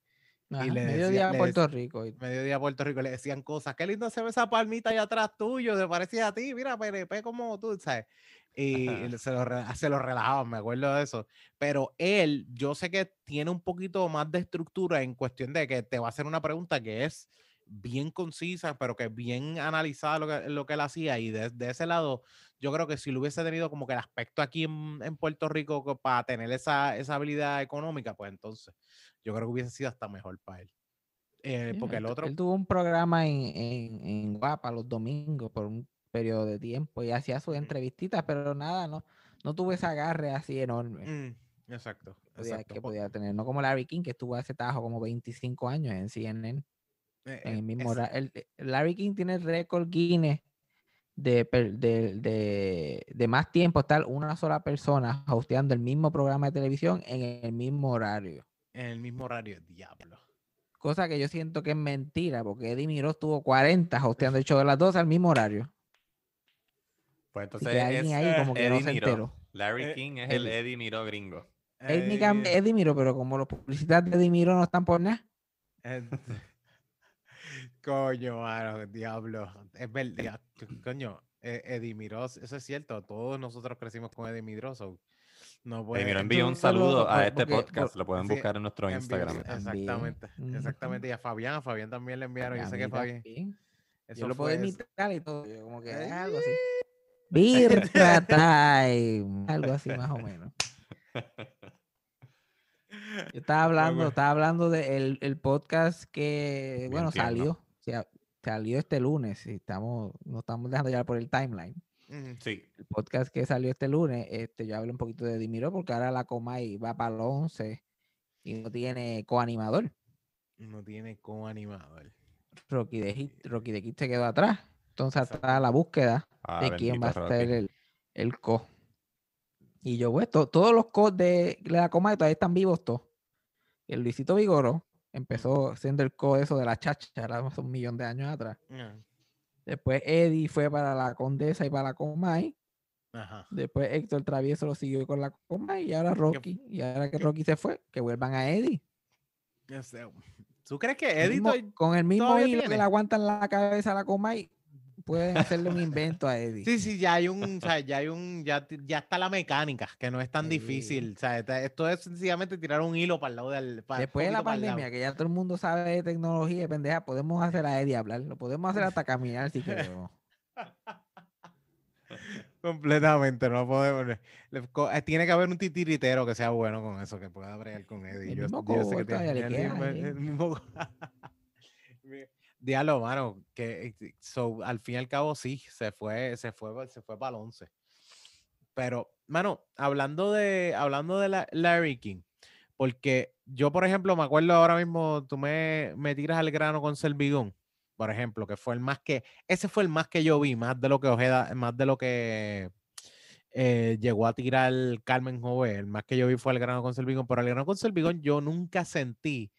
Speaker 3: Ajá,
Speaker 2: le decía-
Speaker 3: mediodía a
Speaker 2: le
Speaker 3: Puerto Rico. y-
Speaker 2: mediodía a Puerto Rico le decían cosas. Qué lindo se ve esa palmita ahí atrás tuyo, te parecía a ti, mira, PNP como tú, ¿sabes? Y
Speaker 1: Ajá.
Speaker 2: se lo, se lo relajaban, me acuerdo de eso. Pero él, yo sé que tiene un poquito más de estructura en cuestión de que te va a hacer una pregunta que es bien concisa, pero que bien analizada lo que, lo que él hacía. Y de, de ese lado, yo creo que si lo hubiese tenido como que el aspecto aquí en, en Puerto Rico co- para tener esa, esa habilidad económica, pues entonces yo creo que hubiese sido hasta mejor para él. Eh,
Speaker 3: Sí,
Speaker 2: porque el otro...
Speaker 3: Él tuvo un programa en, en, en Guapa los domingos por un periodo de tiempo y hacía sus entrevistitas, pero nada, no, no tuvo ese agarre así enorme
Speaker 2: Mm, exacto,
Speaker 3: podía-
Speaker 2: exacto.
Speaker 3: que
Speaker 2: Po-
Speaker 3: podía tener. No como Larry King, que estuvo hace tajo como 25 años en CNN.
Speaker 2: eh,
Speaker 3: En el mismo
Speaker 2: es-
Speaker 3: hora- el- eh, Larry King tiene el récord Guinness de, de, de- de más tiempo estar una sola persona hosteando el mismo programa de televisión en el mismo horario.
Speaker 2: en el mismo horario, diablo.
Speaker 3: Cosa que yo siento que es mentira, porque Eddie Miró tuvo 40 hosteando el show de las 12 al mismo horario.
Speaker 1: Pues entonces
Speaker 3: que alguien
Speaker 1: es
Speaker 3: ahí como que no
Speaker 1: Eddie
Speaker 3: se
Speaker 1: Miró.
Speaker 3: enteró.
Speaker 1: Larry
Speaker 2: Eh,
Speaker 1: King es el
Speaker 3: Eddie.
Speaker 1: Miró gringo.
Speaker 2: Eh,
Speaker 3: Eddie Miró, pero como los publicistas de Eddie Miró no están por nada.
Speaker 2: Eh, Coño, mano, diablo. Es verdad. Coño, eh, Eddie Miró, eso es cierto. Todos nosotros crecimos con so, No
Speaker 1: Eh,
Speaker 2: puede.
Speaker 1: mira, envío un saludo a este
Speaker 3: porque-
Speaker 1: podcast. Lo pueden
Speaker 2: sí,
Speaker 1: buscar en nuestro Instagram.
Speaker 2: Exactamente, exactamente. Y a Fabián, a Fabián también le enviaron. Yo sé que Fabián.
Speaker 3: también.
Speaker 2: Eso
Speaker 3: Yo lo puedo imitar y todo. yo como que
Speaker 2: Ay.
Speaker 3: algo así. Birra time. Algo así más o menos. Yo estaba hablando, estaba hablando del el podcast que, bueno, salió. Salió este lunes y estamos, nos estamos dejando llevar por el timeline.
Speaker 1: Sí,
Speaker 3: El podcast que salió este lunes, este, yo hablé un poquito de Dimiro porque ahora la Comay va para los 11 y no tiene coanimador.
Speaker 2: No tiene como animador.
Speaker 3: Rocky de, Hit- Rocky de Kid se quedó atrás. Entonces está la búsqueda
Speaker 1: Ah,
Speaker 3: de quién va a ser el, el co. Y yo, pues, to- todos los co de la coma todavía están vivos todos. El Luisito Vigoro empezó siendo el co de eso de la chacha, era hace un millón de años atrás.
Speaker 2: Ah,
Speaker 3: Después Eddie fue para la Condesa y para la Comay.
Speaker 2: Ajá.
Speaker 3: Después Héctor Travieso lo siguió con la Comay y ahora Rocky. Y ahora que Rocky se fue, que vuelvan a Eddie.
Speaker 2: ¿Tú crees que
Speaker 3: El
Speaker 2: Eddie
Speaker 3: mismo-
Speaker 2: to-
Speaker 3: con el mismo hilo que le aguantan la cabeza a la Comay, pueden hacerle un invento a Eddie.
Speaker 2: Sí, sí, ya hay un, o sea, ya hay un, ya, ya está la mecánica, que no es tan
Speaker 3: Sí.
Speaker 2: difícil. O sea, esto es sencillamente tirar un hilo para el lado del. pa-
Speaker 3: Después de la pandemia, que ya todo el mundo sabe de tecnología y pendeja, podemos hacer a Eddie hablar. Lo podemos hacer hasta caminar si queremos.
Speaker 2: Completamente, no podemos. eh, Tiene que haber un titiritero que sea bueno con eso, que pueda bregar con Eddie.
Speaker 3: El
Speaker 2: Yo,
Speaker 3: mismo
Speaker 2: yo sé que tiene- el
Speaker 3: ahí.
Speaker 2: el mismo- Mi- Diablo, mano, que eh, so, al fin y al cabo sí, se fue, se fue, se fue para el 11. Pero, mano, hablando de, hablando de la, Larry King, porque yo, por ejemplo, me acuerdo ahora mismo, tú me, me tiras al grano con Selvigón, por ejemplo, que fue el más que, ese fue el más que yo vi, más de lo que Ojeda, más de lo que eh, llegó a tirar Carmen Jové, el más que yo vi fue el grano con Selvigón, pero el grano con Selvigón yo nunca sentí,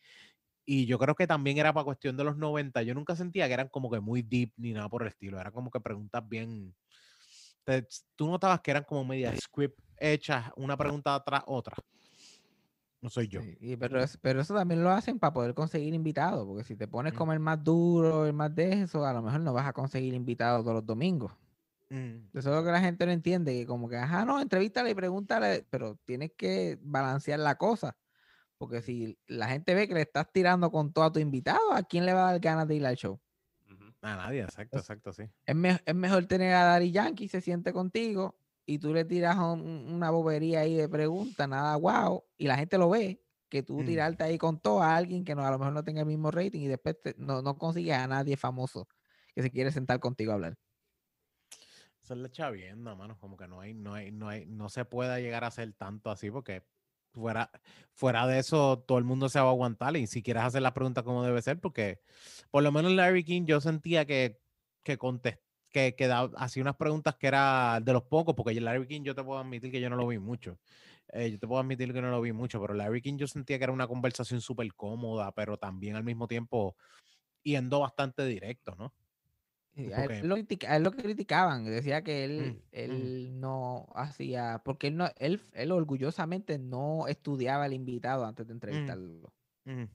Speaker 2: y yo creo que también era para cuestión de los 90, yo nunca sentía que eran como que muy deep ni nada por el estilo, era como que preguntas bien, te- tú notabas que eran como media script hechas, una pregunta tras otra. No soy yo.
Speaker 3: Sí, y pero, es- pero eso también lo hacen para poder conseguir invitados, porque si te pones
Speaker 2: Mm.
Speaker 3: como el más duro, el más de eso, a lo mejor no vas a conseguir invitados todos los domingos.
Speaker 2: Mm,
Speaker 3: Eso es lo que la gente no entiende, que como que, ajá, no, entrevístale y pregúntale, pero tienes que balancear la cosa. Porque si la gente ve que le estás tirando con todo a tu invitado, ¿a quién le va a dar ganas de ir al show?
Speaker 2: A nadie, exacto, exacto, sí.
Speaker 3: Es, me- es mejor tener a Daddy Yankee, se siente contigo y tú le tiras un- una bobería ahí de pregunta, nada guau, y la gente lo ve, que tú
Speaker 2: Mm.
Speaker 3: tirarte ahí con todo a alguien que no, a lo mejor no tenga el mismo rating y después te- no, no consigues a nadie famoso que se quiere sentar contigo a hablar.
Speaker 2: Esa es la chavienda, mano. Como que no hay, no hay, no hay, no se pueda llegar a hacer tanto así porque fuera, fuera de eso todo el mundo se va a aguantar y si quieres hacer las preguntas como debe ser, porque por lo menos Larry King yo sentía que, que contest- que, que hacía unas preguntas que era de los pocos, porque Larry King yo te puedo admitir que yo no lo vi mucho. Eh, yo te puedo admitir que no lo vi mucho, pero Larry King yo sentía que era una conversación súper cómoda, pero también al mismo tiempo yendo bastante directo, ¿no?
Speaker 3: Sí, a, él lo critica- a él lo criticaban, decía que él,
Speaker 2: Mm, mm.
Speaker 3: él no hacía, porque él, no, él, él orgullosamente no estudiaba al invitado antes de entrevistarlo.
Speaker 2: Ujú.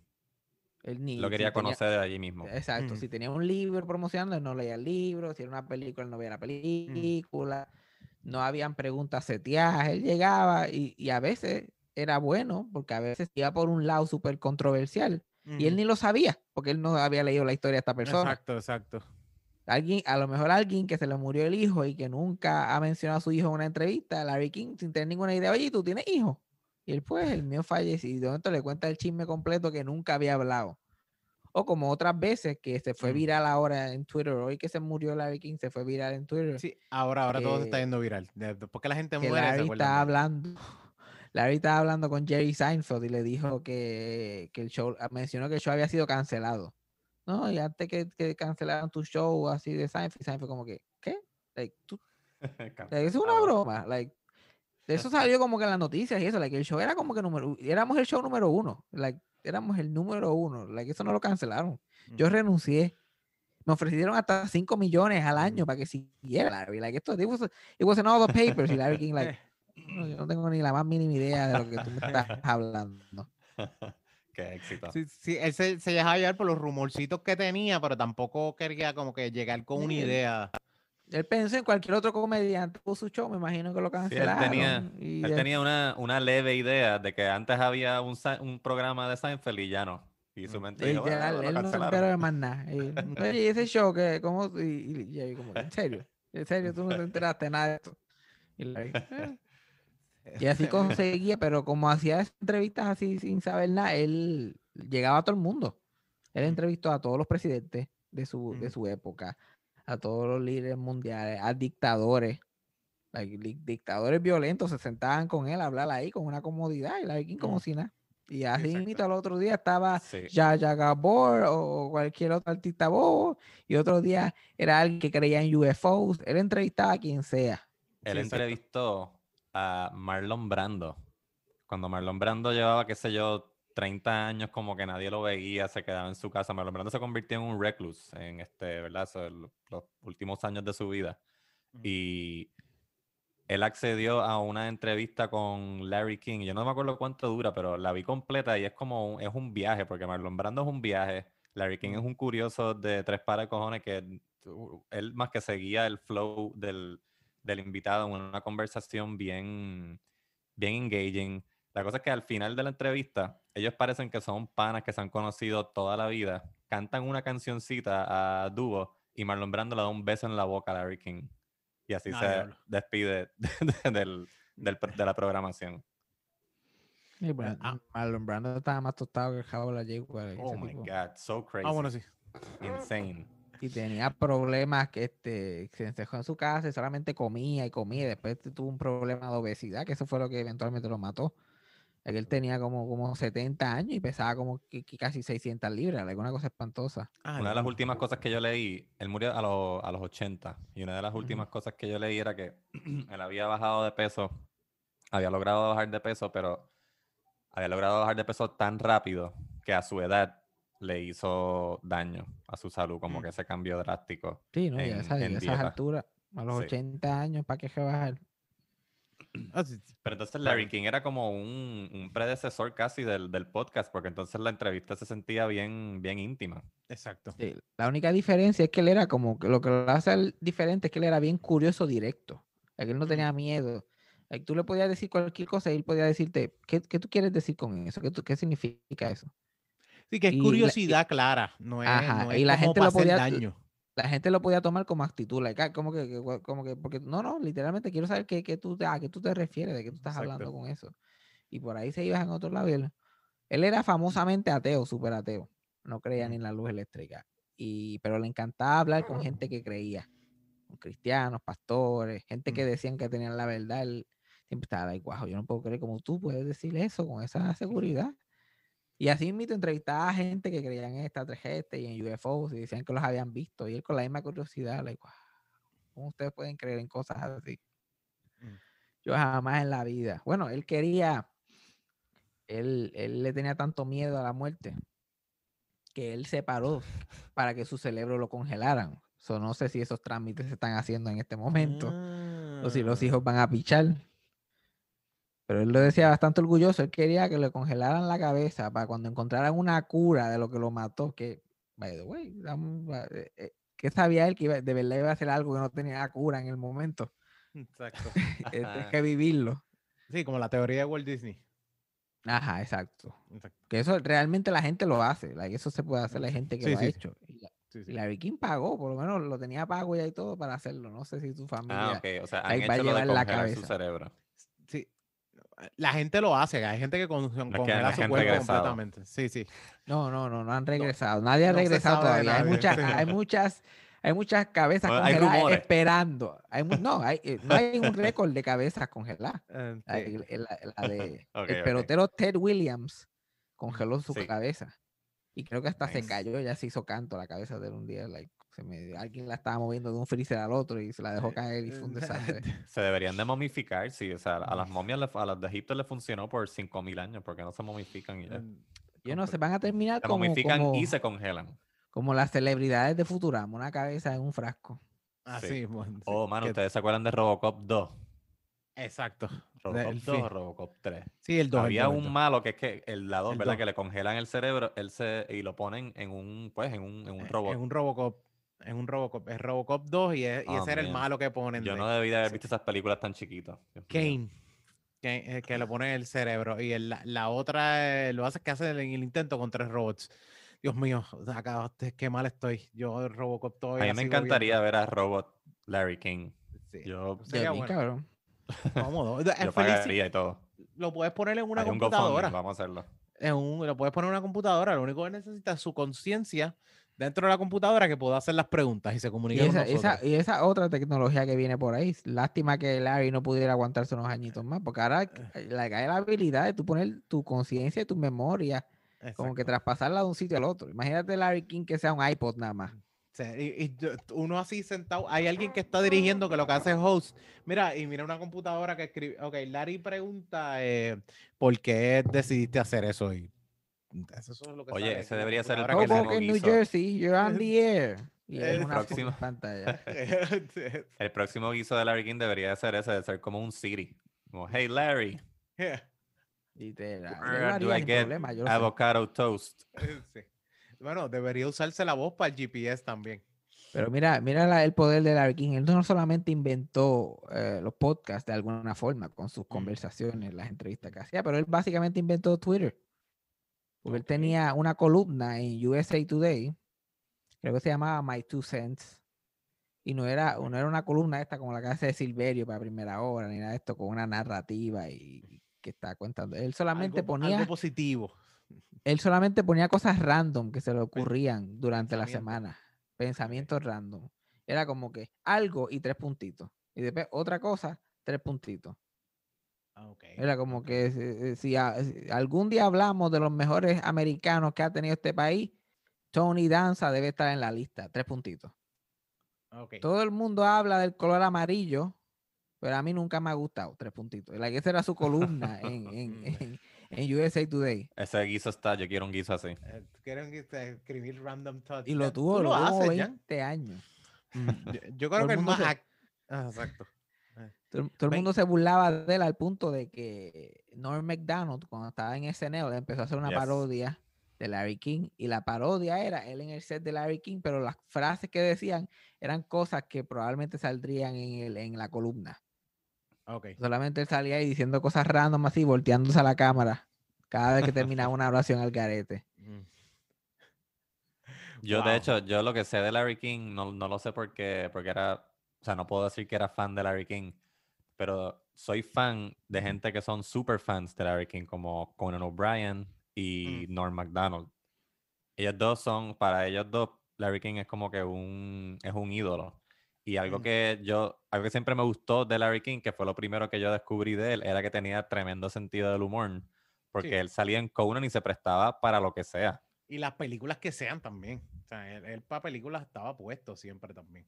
Speaker 3: Él ni
Speaker 1: Lo
Speaker 3: si
Speaker 1: quería
Speaker 3: tenía-
Speaker 1: conocer de allí mismo.
Speaker 3: Exacto, si tenía un libro promocionando, él no leía el libro, si era una película, él no veía la película, no habían preguntas seteadas, él llegaba y, y a veces era bueno, porque a veces iba por un lado súper controversial y él ni lo sabía, porque él no había leído la historia de esta persona.
Speaker 2: Exacto, exacto.
Speaker 3: Alguien, a lo mejor alguien que se le murió el hijo y que nunca ha mencionado a su hijo en una entrevista, Larry King, sin tener ninguna idea, oye, ¿tú tienes hijo? Y él, pues, el mío falleció. Y de momento le cuenta el chisme completo que nunca había hablado. O como otras veces que se fue viral ahora en Twitter, hoy que se murió Larry King, se fue viral en Twitter.
Speaker 2: Sí, ahora, ahora todo se está
Speaker 3: que-
Speaker 2: yendo viral. De- Después que la gente
Speaker 3: que
Speaker 2: muere,
Speaker 3: Larry
Speaker 2: él.
Speaker 3: hablando. Larry estaba hablando con Jerry Seinfeld y le dijo que, que el show, mencionó que el show había sido cancelado. No, y antes que, que cancelaran tu show así de Seinfeld, Seinfeld como que, ¿qué? Like, tú Like, es una broma. Like, eso salió como que en las noticias y eso. Like, el show era como que número éramos el show número uno. Like, éramos el número uno. Like, eso no lo cancelaron. Yo
Speaker 2: Ujú.
Speaker 3: renuncié. Me ofrecieron hasta 5 millones al año
Speaker 2: Ujú.
Speaker 3: para que siguiera Larry. Like, esto, it was, it was in all the papers. Y Larry King, like, no, yo no tengo ni la más mínima idea de lo que tú me estás hablando.
Speaker 1: Qué éxito.
Speaker 2: Sí, sí, él se, se dejaba llevar por los rumorcitos que tenía, pero tampoco quería como que llegar con una idea
Speaker 3: Él pensó en cualquier otro comediante por su show, me imagino que lo
Speaker 1: Sí, él
Speaker 3: cancelaron.
Speaker 1: tenía,
Speaker 3: y
Speaker 1: él tenía una, una leve idea de que antes había un, un programa de Seinfeld y ya no. Y su
Speaker 2: Mm.
Speaker 1: mente dijo, "Bueno,
Speaker 3: literal,
Speaker 1: lo
Speaker 3: él no se
Speaker 1: cancelaron".
Speaker 3: enteró de más nada. Y, Oye, ese show que, ¿cómo? Y, y- y como, ¿en serio? ¿En serio? ¿Tú no te enteraste de nada de esto? Y, la- "Eh". Y así conseguía, pero como hacía entrevistas así sin saber nada, él llegaba a todo el mundo. Él entrevistó a todos los presidentes de su, de su época, a todos los líderes mundiales, a dictadores. like, dictadores violentos se sentaban con él a hablar ahí con una comodidad y la Viking como si nada. Y así al otro día estaba
Speaker 1: Sí.
Speaker 3: Yaya Gabor o cualquier otro artista bobo, y otro día era alguien que creía en UFOs. Él entrevistaba a quien sea.
Speaker 1: Él
Speaker 2: Sí,
Speaker 1: entrevistó a Marlon Brando. Cuando Marlon Brando llevaba, qué sé yo, 30 años como que nadie lo veía, se quedaba en su casa. Marlon Brando se convirtió en un recluse en este, ¿verdad? El- los últimos años de su vida. Y él accedió a una entrevista con Larry King. Yo no me acuerdo cuánto dura, pero la vi completa y es como un, es un viaje, porque Marlon Brando es un viaje. Larry King es un curioso de tres pares de cojones que uh, él más que seguía el flow del, del invitado en una conversación bien, bien engaging. La cosa es que al final de la entrevista, ellos parecen que son panas que se han conocido toda la vida, cantan una cancioncita a dúo y Marlon Brando le da un beso en la boca a Larry King. Y así
Speaker 2: Ah,
Speaker 1: se despide de, del- del de la programación.
Speaker 3: Y Bra-
Speaker 2: ah.
Speaker 3: Marlon Brando estaba más tostado que el jabo de la yegua,
Speaker 1: Oh my
Speaker 3: tipo.
Speaker 1: God, so crazy.
Speaker 2: Ah, bueno, sí.
Speaker 1: Insane.
Speaker 3: Y tenía problemas que este, se encejó en su casa y solamente comía y comía. y Después tuvo un problema de obesidad, que eso fue lo que eventualmente lo mató. Él tenía como, como 70 años y pesaba como que- que casi 600 libras, alguna cosa espantosa.
Speaker 2: Ah,
Speaker 1: Una de las últimas cosas que yo leí, él murió a, los- a los 80, y una de las últimas cosas que yo leí era que él había bajado de peso, había logrado bajar de peso, pero había logrado bajar de peso tan rápido que a su edad le hizo daño a su salud, como
Speaker 2: Mm.
Speaker 1: que ese cambio drástico.
Speaker 3: Sí, ¿no?
Speaker 1: En-
Speaker 3: a esas, y a
Speaker 1: en
Speaker 3: esas alturas, a los
Speaker 1: Sí.
Speaker 3: 80 años, ¿para qué se bajar?
Speaker 2: Ah.
Speaker 1: Pero entonces Larry King era como un, un predecesor casi del, del podcast, porque entonces la entrevista se sentía bien, bien íntima.
Speaker 2: Exacto.
Speaker 3: Sí, La única diferencia es que él era como que lo que lo hace diferente es que él era bien curioso directo. Es que él no
Speaker 2: Mm.
Speaker 3: tenía miedo. Like, tú le podías decir cualquier cosa y él podía decirte, ¿qué, qué tú quieres decir con eso? ¿Qué, tú- qué significa eso?
Speaker 2: Sí, que es
Speaker 3: Y la-
Speaker 2: curiosidad clara, no es,
Speaker 3: Ajá,
Speaker 2: no es
Speaker 3: y la
Speaker 2: como
Speaker 3: gente lo podía-
Speaker 2: daño.
Speaker 3: La gente lo podía tomar como actitud, like, ah, como que, como que, porque no, no, literalmente quiero saber qué, qué tú, te- a qué tú te refieres, de qué tú estás hablando con eso. Y por ahí se ibas en otro lado. Él, él era famosamente ateo, súper ateo. No creía ni en la luz eléctrica. Y, pero le encantaba hablar con gente que creía, con cristianos, pastores, gente que
Speaker 2: Mm.
Speaker 3: decían que tenían la verdad. Él siempre estaba like, wow, yo no puedo creer como tú puedes decir eso con esa seguridad. Y así mismo entrevistaba a gente que creían en extraterrestres y en UFOs y decían que los habían visto. Y él con la misma curiosidad, like, wow, ¿cómo ustedes pueden creer en cosas así?
Speaker 2: Mm.
Speaker 3: Yo jamás en la vida. Bueno, él quería, él, él le tenía tanto miedo a la muerte que él se paró para que su cerebro lo congelaran. So, no sé si esos trámites se están haciendo en este momento o si los
Speaker 2: Ah.
Speaker 3: hijos van a pichar. Pero él lo decía bastante orgulloso. Él quería que le congelaran la cabeza para cuando encontraran una cura de lo que lo mató. Que, by the way, ba- eh, eh, ¿qué sabía él que iba- de verdad iba a hacer algo que no tenía cura en el momento?
Speaker 2: Exacto.
Speaker 3: Tienes que vivirlo.
Speaker 2: Sí, como la teoría de Walt Disney.
Speaker 3: Ajá, exacto.
Speaker 2: Exacto.
Speaker 3: Que eso realmente la gente lo hace. like, eso se puede hacer. Hay gente que
Speaker 2: Sí,
Speaker 3: lo
Speaker 2: sí.
Speaker 3: ha hecho. Y la,
Speaker 2: Sí,
Speaker 3: y
Speaker 2: sí.
Speaker 3: Larry King pagó, por lo menos lo tenía pago ya y todo para hacerlo. No sé si tu familia.
Speaker 1: Ah, ok. O sea, han
Speaker 3: ahí va a
Speaker 1: hecho lo de
Speaker 3: llevar la
Speaker 1: congelar su
Speaker 3: cabeza.
Speaker 1: cerebro.
Speaker 2: Sí. La gente lo hace, hay gente que con,
Speaker 1: hay
Speaker 2: su
Speaker 1: gente
Speaker 2: cuerpo
Speaker 1: regresado.
Speaker 2: completamente. Sí, sí.
Speaker 3: No, no, no, no han regresado. Nadie ha
Speaker 2: no
Speaker 3: regresado todavía. Hay muchas, hay muchas, hay muchas cabezas congeladas esperando. Hay no, hay, eh, no hay un récord de cabezas congeladas.
Speaker 2: Eh,
Speaker 3: La, la de el pelotero Ted Williams congeló su
Speaker 1: Sí.
Speaker 3: cabeza. Y creo que hasta se cayó, ya se hizo canto la cabeza de él un día. like, se me- alguien la estaba moviendo de un freezer al otro y se la dejó caer y fue un desastre.
Speaker 1: Se deberían de momificar, sí. O sea, a las momias, le- a las de Egipto le funcionó por 5.000 años, porque no se momifican y ya.
Speaker 2: Eh,
Speaker 3: Yo no sé, van a terminar
Speaker 1: Se
Speaker 3: como,
Speaker 1: momifican
Speaker 3: como,
Speaker 1: y se congelan.
Speaker 3: como las celebridades de Futurama, una cabeza en un frasco.
Speaker 2: Así,
Speaker 1: Sí.
Speaker 2: bueno, sí,
Speaker 1: Oh, mano, ¿ustedes se acuerdan de Robocop 2?
Speaker 2: Exacto.
Speaker 1: Robocop
Speaker 2: el
Speaker 1: 2
Speaker 2: fi-
Speaker 1: o Robocop 3.
Speaker 2: Sí, el 2.
Speaker 1: Había un malo que es que el lado,
Speaker 2: El
Speaker 1: ¿verdad? Que le congelan el cerebro él se, y lo ponen en un, pues, en un, en un robot.
Speaker 2: En un Robocop. Es un Robocop. Es Robocop 2 y, es- y
Speaker 1: Oh,
Speaker 2: ese era el
Speaker 1: man.
Speaker 2: malo que ponen.
Speaker 1: Yo
Speaker 2: de
Speaker 1: no debí de haber visto esas películas tan chiquitas.
Speaker 2: Kane. Que, eh, que lo pone en el cerebro. Y el- la, la otra eh, lo hace que hace en el intento con tres robots. Dios mío, acabaste, qué mal estoy. Yo Robocop
Speaker 1: A
Speaker 2: todavía
Speaker 1: mí me encantaría
Speaker 2: viendo.
Speaker 1: ver a Robot Larry King.
Speaker 2: Sí,
Speaker 1: Yo,
Speaker 2: sería bueno.
Speaker 3: cabrón.
Speaker 2: cómodo.
Speaker 1: Yo pagaría y todo.
Speaker 2: lo puedes poner en una
Speaker 1: Hay un
Speaker 2: computadora.
Speaker 1: GoFundMe, vamos a hacerlo.
Speaker 2: en un- lo puedes poner en una computadora. Lo único que necesita es su conciencia dentro de la computadora que pueda hacer las preguntas y se
Speaker 3: Y
Speaker 2: comunica con
Speaker 3: esa, y esa otra tecnología que viene por ahí. Lástima que Larry no pudiera aguantarse unos añitos más, porque ahora eh, la, la habilidad de tú poner tu conciencia y tu memoria, como que traspasarla de un sitio al otro. Imagínate Larry King que sea un iPod nada más.
Speaker 2: Sí, y, y uno así sentado, hay alguien que está dirigiendo que lo que hace es host. Mira, y mira una computadora que escribe. Ok, Larry pregunta eh, por qué decidiste hacer eso. Y eso es lo que
Speaker 1: Oye,
Speaker 2: sale
Speaker 1: ese
Speaker 2: en
Speaker 1: debería ser el
Speaker 2: computadora que
Speaker 1: próximo
Speaker 3: Hoboken, New
Speaker 1: guiso.
Speaker 3: Jersey, you're on the air. Y es
Speaker 2: El
Speaker 3: una
Speaker 1: próximo.
Speaker 3: pantalla.
Speaker 1: El próximo guiso de Larry King debería de ser ese, de ser como un Siri. Como, hey Larry.
Speaker 3: Yo
Speaker 1: where do I get
Speaker 3: yo lo sé.
Speaker 1: avocado toast?
Speaker 2: Sí. Bueno, debería usarse la voz para el GPS también.
Speaker 3: Pero mira, mira la- el poder de Larry King. Él no solamente inventó eh, los podcasts de alguna forma con sus conversaciones, las entrevistas que hacía, pero él básicamente inventó Twitter. Porque él tenía una columna en USA Today, creo que se llamaba My Two Cents. Y no era, no era una columna esta como la que hace Silverio para primera hora, ni nada de esto, con una narrativa y que está contando. Él solamente
Speaker 2: algo,
Speaker 3: ponía
Speaker 2: algo positivo.
Speaker 3: él solamente ponía cosas random que se le ocurrían durante la semana. Pensamientos random. Era como que algo y tres puntitos. Y después otra cosa, tres puntitos.
Speaker 2: Ah,
Speaker 3: Era como que si, si a- si algún día hablamos de los mejores americanos que ha tenido este país, Tony Danza debe estar en la lista, tres puntitos.
Speaker 2: Ok.
Speaker 3: Todo el mundo habla del color amarillo, pero a mí nunca me ha gustado, tres puntitos. La que esa era su columna en, en, en, en USA Today.
Speaker 1: Ese guiso está, yo quiero un guiso así.
Speaker 2: Eh, Quieren que te- escribir random thoughts.
Speaker 3: Y lo tuvo, lo
Speaker 2: ya.
Speaker 3: 20 años.
Speaker 2: Yo, creo que el más.
Speaker 3: se-
Speaker 2: Ah, exacto.
Speaker 3: Todo, el- todo el
Speaker 2: Ven-
Speaker 3: mundo se burlaba de él al punto de que Norm MacDonald, cuando estaba en SNL, empezó a hacer una
Speaker 1: Yes.
Speaker 3: parodia de Larry King. Y la parodia era él en el set de Larry King, pero las frases que decían eran cosas que probablemente saldrían en, el, en la columna.
Speaker 2: Ok.
Speaker 3: Solamente él salía ahí diciendo cosas random así, volteándose a la cámara cada vez que terminaba una oración al garete.
Speaker 2: Mm.
Speaker 1: Yo,
Speaker 2: Wow.
Speaker 1: de hecho, yo lo que sé de Larry King, no, no lo sé porque, porque era, o sea, no puedo decir que era fan de Larry King, pero soy fan de gente que son super fans de Larry King, como Conan O'Brien y Norm MacDonald. Ellos dos son, para ellos dos, Larry King es como que un, es un ídolo. Y algo
Speaker 2: Mm.
Speaker 1: que yo, algo que siempre me gustó de Larry King, que fue lo primero que yo descubrí de él, era que tenía tremendo sentido del humor, porque
Speaker 2: Sí.
Speaker 1: él salía en Conan y se prestaba para lo que sea.
Speaker 2: Y las películas que sean también. O sea, él, él para películas estaba puesto siempre también.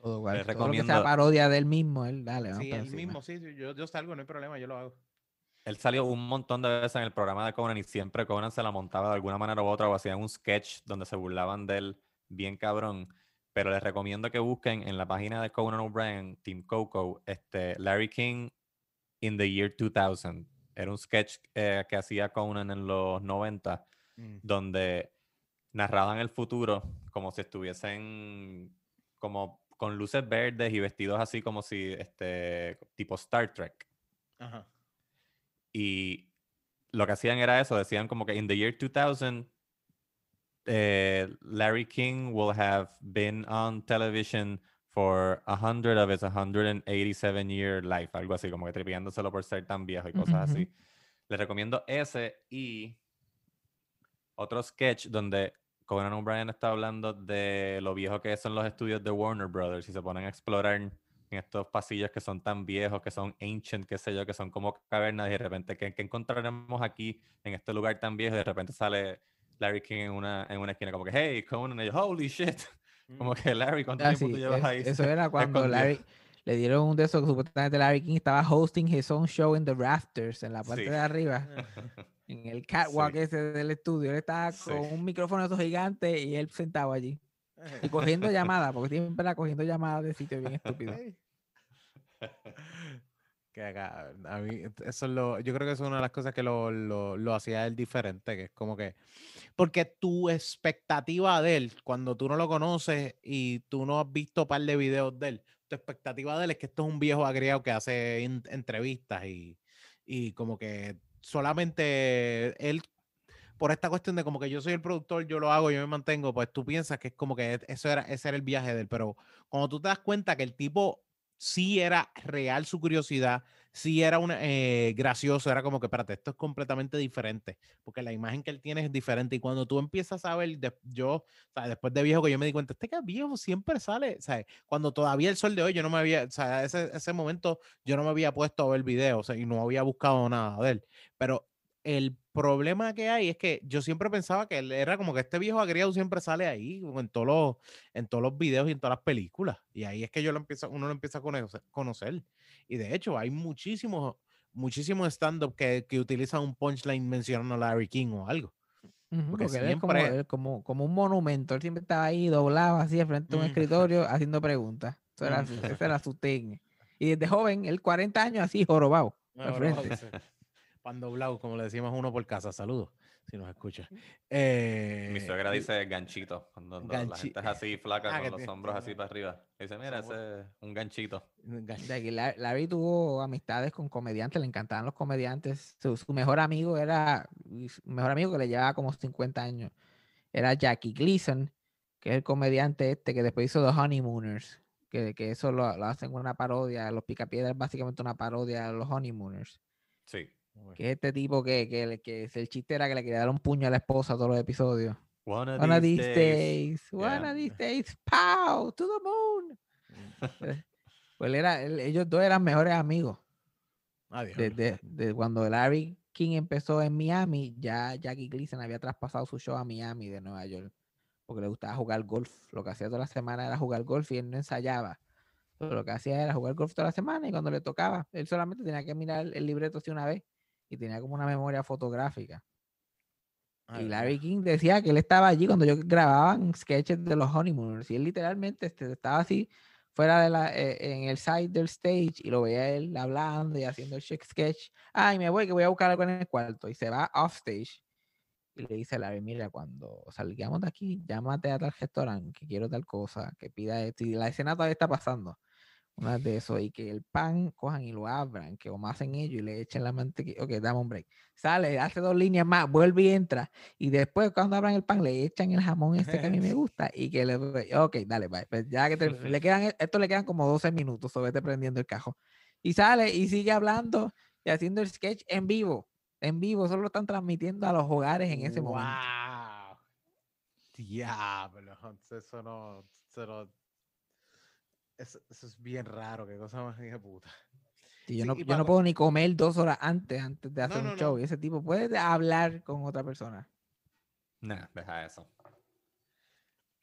Speaker 3: Todo, igual,
Speaker 1: Les
Speaker 3: todo lo que sea
Speaker 1: recomiendo-
Speaker 3: parodia de él mismo, él dale. vamos
Speaker 2: Sí, él mismo, sí, sí, yo, yo salgo, no hay problema, yo lo hago.
Speaker 1: Él salió un montón de veces en el programa de Conan y siempre Conan se la montaba de alguna manera u otra o hacían un sketch donde se burlaban de él bien cabrón. Pero les recomiendo que busquen en la página de Conan O'Brien, Team Coco, este, Larry King in the year 2000. Era un sketch eh, que hacía Conan en los 90
Speaker 2: Mm.
Speaker 1: donde narraban el futuro como si estuviesen como con luces verdes y vestidos así como si, este, tipo Star Trek.
Speaker 2: Ajá.
Speaker 1: Y lo que hacían era eso, decían como que in the year 2000, eh, Larry King will have been on television for a hundred of his 187 year life, algo así, como que tripiándoselo por ser tan viejo y cosas así. Les recomiendo ese y otro sketch donde Conan O'Brien está hablando de lo viejo que son los estudios de Warner Brothers y se ponen a explorar en estos pasillos que son tan viejos, que son ancient, qué sé yo, que son como cavernas y de repente, ¿qué, qué encontraremos aquí en este lugar tan viejo? Y de repente sale Larry King en una, en una esquina como que, hey, Conan, y yo, holy shit. Como que Larry, ¿cuánto
Speaker 3: Ah,
Speaker 1: tiempo
Speaker 3: sí,
Speaker 1: tú llevas
Speaker 3: es-
Speaker 1: ahí?
Speaker 3: Eso era cuando? Larry le dieron un de esos que supuestamente Larry King estaba hosting his own show in the rafters, en la parte
Speaker 1: Sí.
Speaker 3: de arriba, en el catwalk
Speaker 1: Sí.
Speaker 3: ese del estudio. Él estaba
Speaker 1: Sí.
Speaker 3: con un micrófono de esos gigantes y él sentado allí. Y cogiendo llamadas, porque siempre era cogiendo llamadas de sitios bien estúpidos.
Speaker 2: Que acá, a mí, eso es lo, yo creo que eso es una de las cosas que lo, lo, lo hacía él diferente, que es como que, porque tu expectativa de él, cuando tú no lo conoces y tú no has visto un par de videos de él, tu expectativa de él es que esto es un viejo agriado que hace en- entrevistas y, y como que solamente él, por esta cuestión de como que yo soy el productor, yo lo hago, yo me mantengo, pues tú piensas que es como que e, eso era, ese era el viaje de él, pero cuando tú te das cuenta que el tipo sí era real su curiosidad, sí era una, eh, gracioso, era como que, espérate, esto es completamente diferente, porque la imagen que él tiene es diferente. Y cuando tú empiezas a ver, de- yo, o sea, después de viejo que yo me di cuenta, este que viejo siempre sale, o sea, cuando todavía el sol de hoy, yo no me había, o sea, ese, ese momento yo no me había puesto a ver videos, o sea, y no había buscado nada de él. Pero el problema que hay es que yo siempre pensaba que él era como que este viejo agriado siempre sale ahí, en todos los, en todos los videos y en todas las películas. Y ahí es que yo lo empiezo, uno lo empieza a conocer. conocer. Y de hecho, hay muchísimos, muchísimos stand-up que, que utilizan un punchline mencionando a Larry King o algo. Porque
Speaker 3: Porque él es como,
Speaker 2: siempre-
Speaker 3: él como, como un monumento. Él siempre estaba ahí doblado así al frente de un escritorio haciendo preguntas. Eso era, esa era su técnica. Y desde joven, él 40 años así jorobado. al
Speaker 2: Ahora,
Speaker 3: frente.
Speaker 2: Pan doblado, como le decimos uno por casa. Saludos, si nos escucha. Eh,
Speaker 1: Mi suegra dice ganchito. Cuando cuando la
Speaker 2: Ganchi-
Speaker 1: gente es así flaca
Speaker 2: Ah, que
Speaker 1: con los hombros así para arriba. Dice, mira, ese es un ganchito.
Speaker 3: La- Larry tuvo amistades con comediantes, le encantaban los comediantes. Su, su mejor amigo era, mejor amigo que le llevaba como 50 años, era Jackie Gleason, que es el comediante este que después hizo The Honeymooners, que, que eso lo, lo hacen una parodia, Los Picapiedras es básicamente una parodia de los Honeymooners,
Speaker 1: Sí.
Speaker 3: Que es este tipo que, que, que es el chiste era que le quería dar un puño a la esposa todos los episodios.
Speaker 1: One of
Speaker 3: One of
Speaker 1: these
Speaker 3: these
Speaker 1: days.
Speaker 3: days, one
Speaker 1: Yeah.
Speaker 3: of these days, pow, to the moon. Pues él era, él- ellos dos eran mejores amigos.
Speaker 2: Adiós.
Speaker 3: Desde de cuando Larry King empezó en Miami, ya Jackie Gleason había traspasado su show a Miami de Nueva York. Porque le gustaba jugar golf. Lo que hacía toda la semana era jugar golf y él no ensayaba. Pero lo que hacía era jugar golf toda la semana y cuando le tocaba, él solamente tenía que mirar el libreto así una vez y tenía como una memoria fotográfica.
Speaker 2: Ay,
Speaker 3: Y. Larry King decía que él estaba allí cuando yo grababan sketches de los Honeymooners. Y él literalmente este, estaba así fuera de la, eh, en el side del stage y lo veía él hablando y haciendo el sketch. Ay, me voy que voy a buscar algo en el cuarto. Y se va off stage. Y le dice a Larry, mira, cuando salgamos de aquí, llámate a tal restaurante que quiero tal cosa, que pida esto. Y la escena todavía está pasando. Una de eso, y que el pan cojan y lo abran, que hacen ellos y le echen la mantequilla. Ok, dame un break. Sale, hace dos líneas más, vuelve y entra. Y después, cuando abran el pan, le echan el jamón este que a mí me gusta. Y que le. Ok, dale, bye. Pues ya que te- le quedan, esto le quedan como 12 minutos, o vete prendiendo el cajo. Y sale y sigue hablando y haciendo el sketch en vivo. En vivo, solo lo están transmitiendo a los hogares en ese momento.
Speaker 2: Wow. Diablo. Eso no. Eso, no- eso, eso es bien raro. Qué cosa más de puta.
Speaker 3: Y yo
Speaker 2: Sí,
Speaker 3: no, yo no puedo ni comer dos horas antes, antes de hacer
Speaker 2: no,
Speaker 3: un show.
Speaker 2: no.
Speaker 3: Y ese tipo puede hablar con otra persona.
Speaker 1: Nah, deja eso.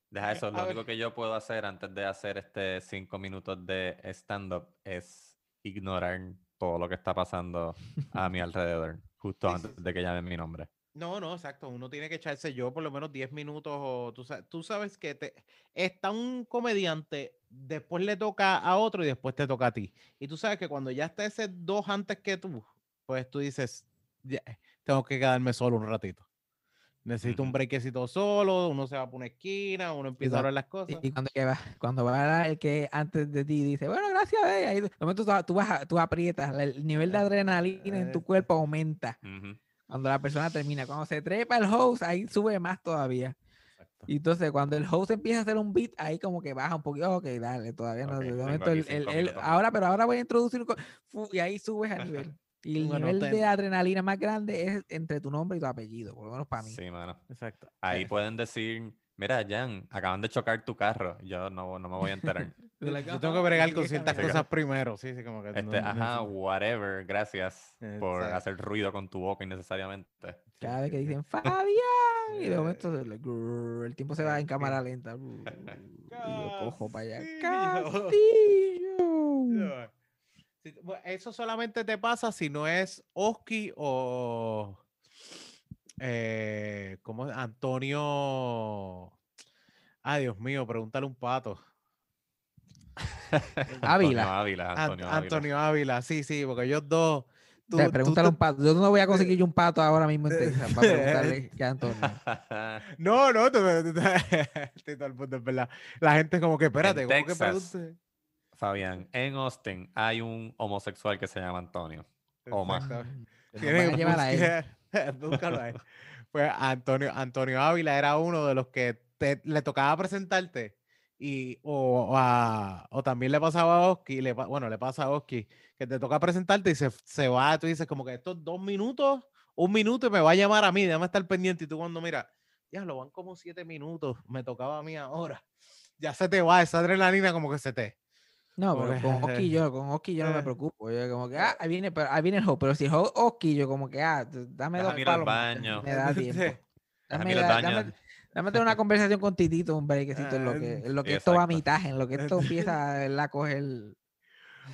Speaker 1: Deja
Speaker 2: Eh,
Speaker 1: eso.
Speaker 2: a
Speaker 1: Lo
Speaker 2: ver.
Speaker 1: único que yo puedo hacer antes de hacer este cinco minutos de stand-up es ignorar todo lo que está pasando a mi alrededor, justo
Speaker 2: Sí,
Speaker 1: antes
Speaker 2: sí,
Speaker 1: de que llamen mi nombre.
Speaker 2: No, no, exacto. Uno tiene que echarse yo por lo menos 10 minutos. O, tú, tú sabes que te, está un comediante, después le toca a otro y después te toca a ti. Y tú sabes que cuando ya está ese dos antes que tú, pues tú dices, "Ya, tengo que quedarme solo un ratito. Necesito un
Speaker 1: Ujú.
Speaker 2: breakcito solo, uno se va por una esquina, uno empieza a hablar las cosas.
Speaker 3: Y cuando, que va, cuando va el que antes de ti dice, bueno, gracias, eh", ahí de momento tú, tú, vas, tú aprietas, el nivel de
Speaker 2: Eh,
Speaker 3: adrenalina en tu
Speaker 2: eh,
Speaker 3: cuerpo aumenta.
Speaker 1: Ujú.
Speaker 3: Cuando la persona termina, cuando se trepa el host, ahí sube más todavía.
Speaker 2: Exacto.
Speaker 3: Y entonces cuando el host empieza a hacer un beat, ahí como que baja un poquito, ok, dale, todavía no.
Speaker 1: Ok,
Speaker 3: de
Speaker 1: tengo
Speaker 3: momento
Speaker 1: aquí
Speaker 3: el- el- el- ahora, pero ahora voy a introducir, y ahí subes a nivel. Y el
Speaker 2: Bueno,
Speaker 3: nivel
Speaker 2: ten-
Speaker 3: de adrenalina más grande es entre tu nombre y tu apellido, por lo menos para mí.
Speaker 1: Sí, mano.
Speaker 2: Exacto.
Speaker 1: Ahí
Speaker 2: Eh,
Speaker 1: pueden decir, mira, Jan, acaban de chocar tu carro. Yo no, no me voy a enterar.
Speaker 2: Yo tengo que bregar con ciertas cosas primero, sí, sí, como que.
Speaker 1: Este,
Speaker 2: no
Speaker 1: ajá, whatever, gracias por hacer ruido con tu boca innecesariamente.
Speaker 3: Cada vez que dicen Fabián, y de momento le- grrr, el tiempo se va en cámara lenta. Y yo cojo para allá.
Speaker 2: Castillo. Eso solamente te pasa si no es Oski o. Eh, ¿Cómo es? Antonio. Ay, Dios mío, pregúntale un pato.
Speaker 3: Ávila.
Speaker 1: Ávila,
Speaker 2: An-
Speaker 1: Antonio Ávila.
Speaker 2: Antonio Ávila, sí, sí, porque ellos dos. tú-
Speaker 3: pregúntale un pato. Yo no voy a conseguir yo un pato ahora mismo en Texas para preguntarle que a Antonio.
Speaker 2: No, no, estoy todo el es verdad. La gente como que, espérate,
Speaker 1: En
Speaker 2: ¿cómo que pregunte?
Speaker 1: Fabián, en Austin hay un homosexual que se llama Antonio. O más.
Speaker 3: A
Speaker 2: que
Speaker 3: llevar a él.
Speaker 2: Buscar- búscalo a él. Pues Antonio, Antonio Ávila era uno de los que te- le tocaba presentarte y o, o también le pasaba a Oski, bueno, le pasa a Oski, que te toca presentarte y se, se va, tú dices como que estos dos minutos, un minuto y me va a llamar a mí, déjame estar pendiente y tú cuando mira, ya lo van como siete minutos, me tocaba a mí ahora, ya se te va esa adrenalina como que se te...
Speaker 3: No,
Speaker 2: Como
Speaker 3: pero
Speaker 2: que,
Speaker 3: con Oski yo, con Oski yo no me
Speaker 2: eh,
Speaker 3: preocupo. Yo como que,
Speaker 2: eh,
Speaker 3: ah, ahí viene, pero ahí viene el juego. Pero si es Ho- Oski, yo como que, ah, dame dos palos.
Speaker 1: baño.
Speaker 3: Me da tiempo. Dame,
Speaker 1: baño.
Speaker 3: dame, dame tener una conversación con Titito, un brequecito, en lo que, en lo que esto va a mitad, en lo que esto empieza a coger.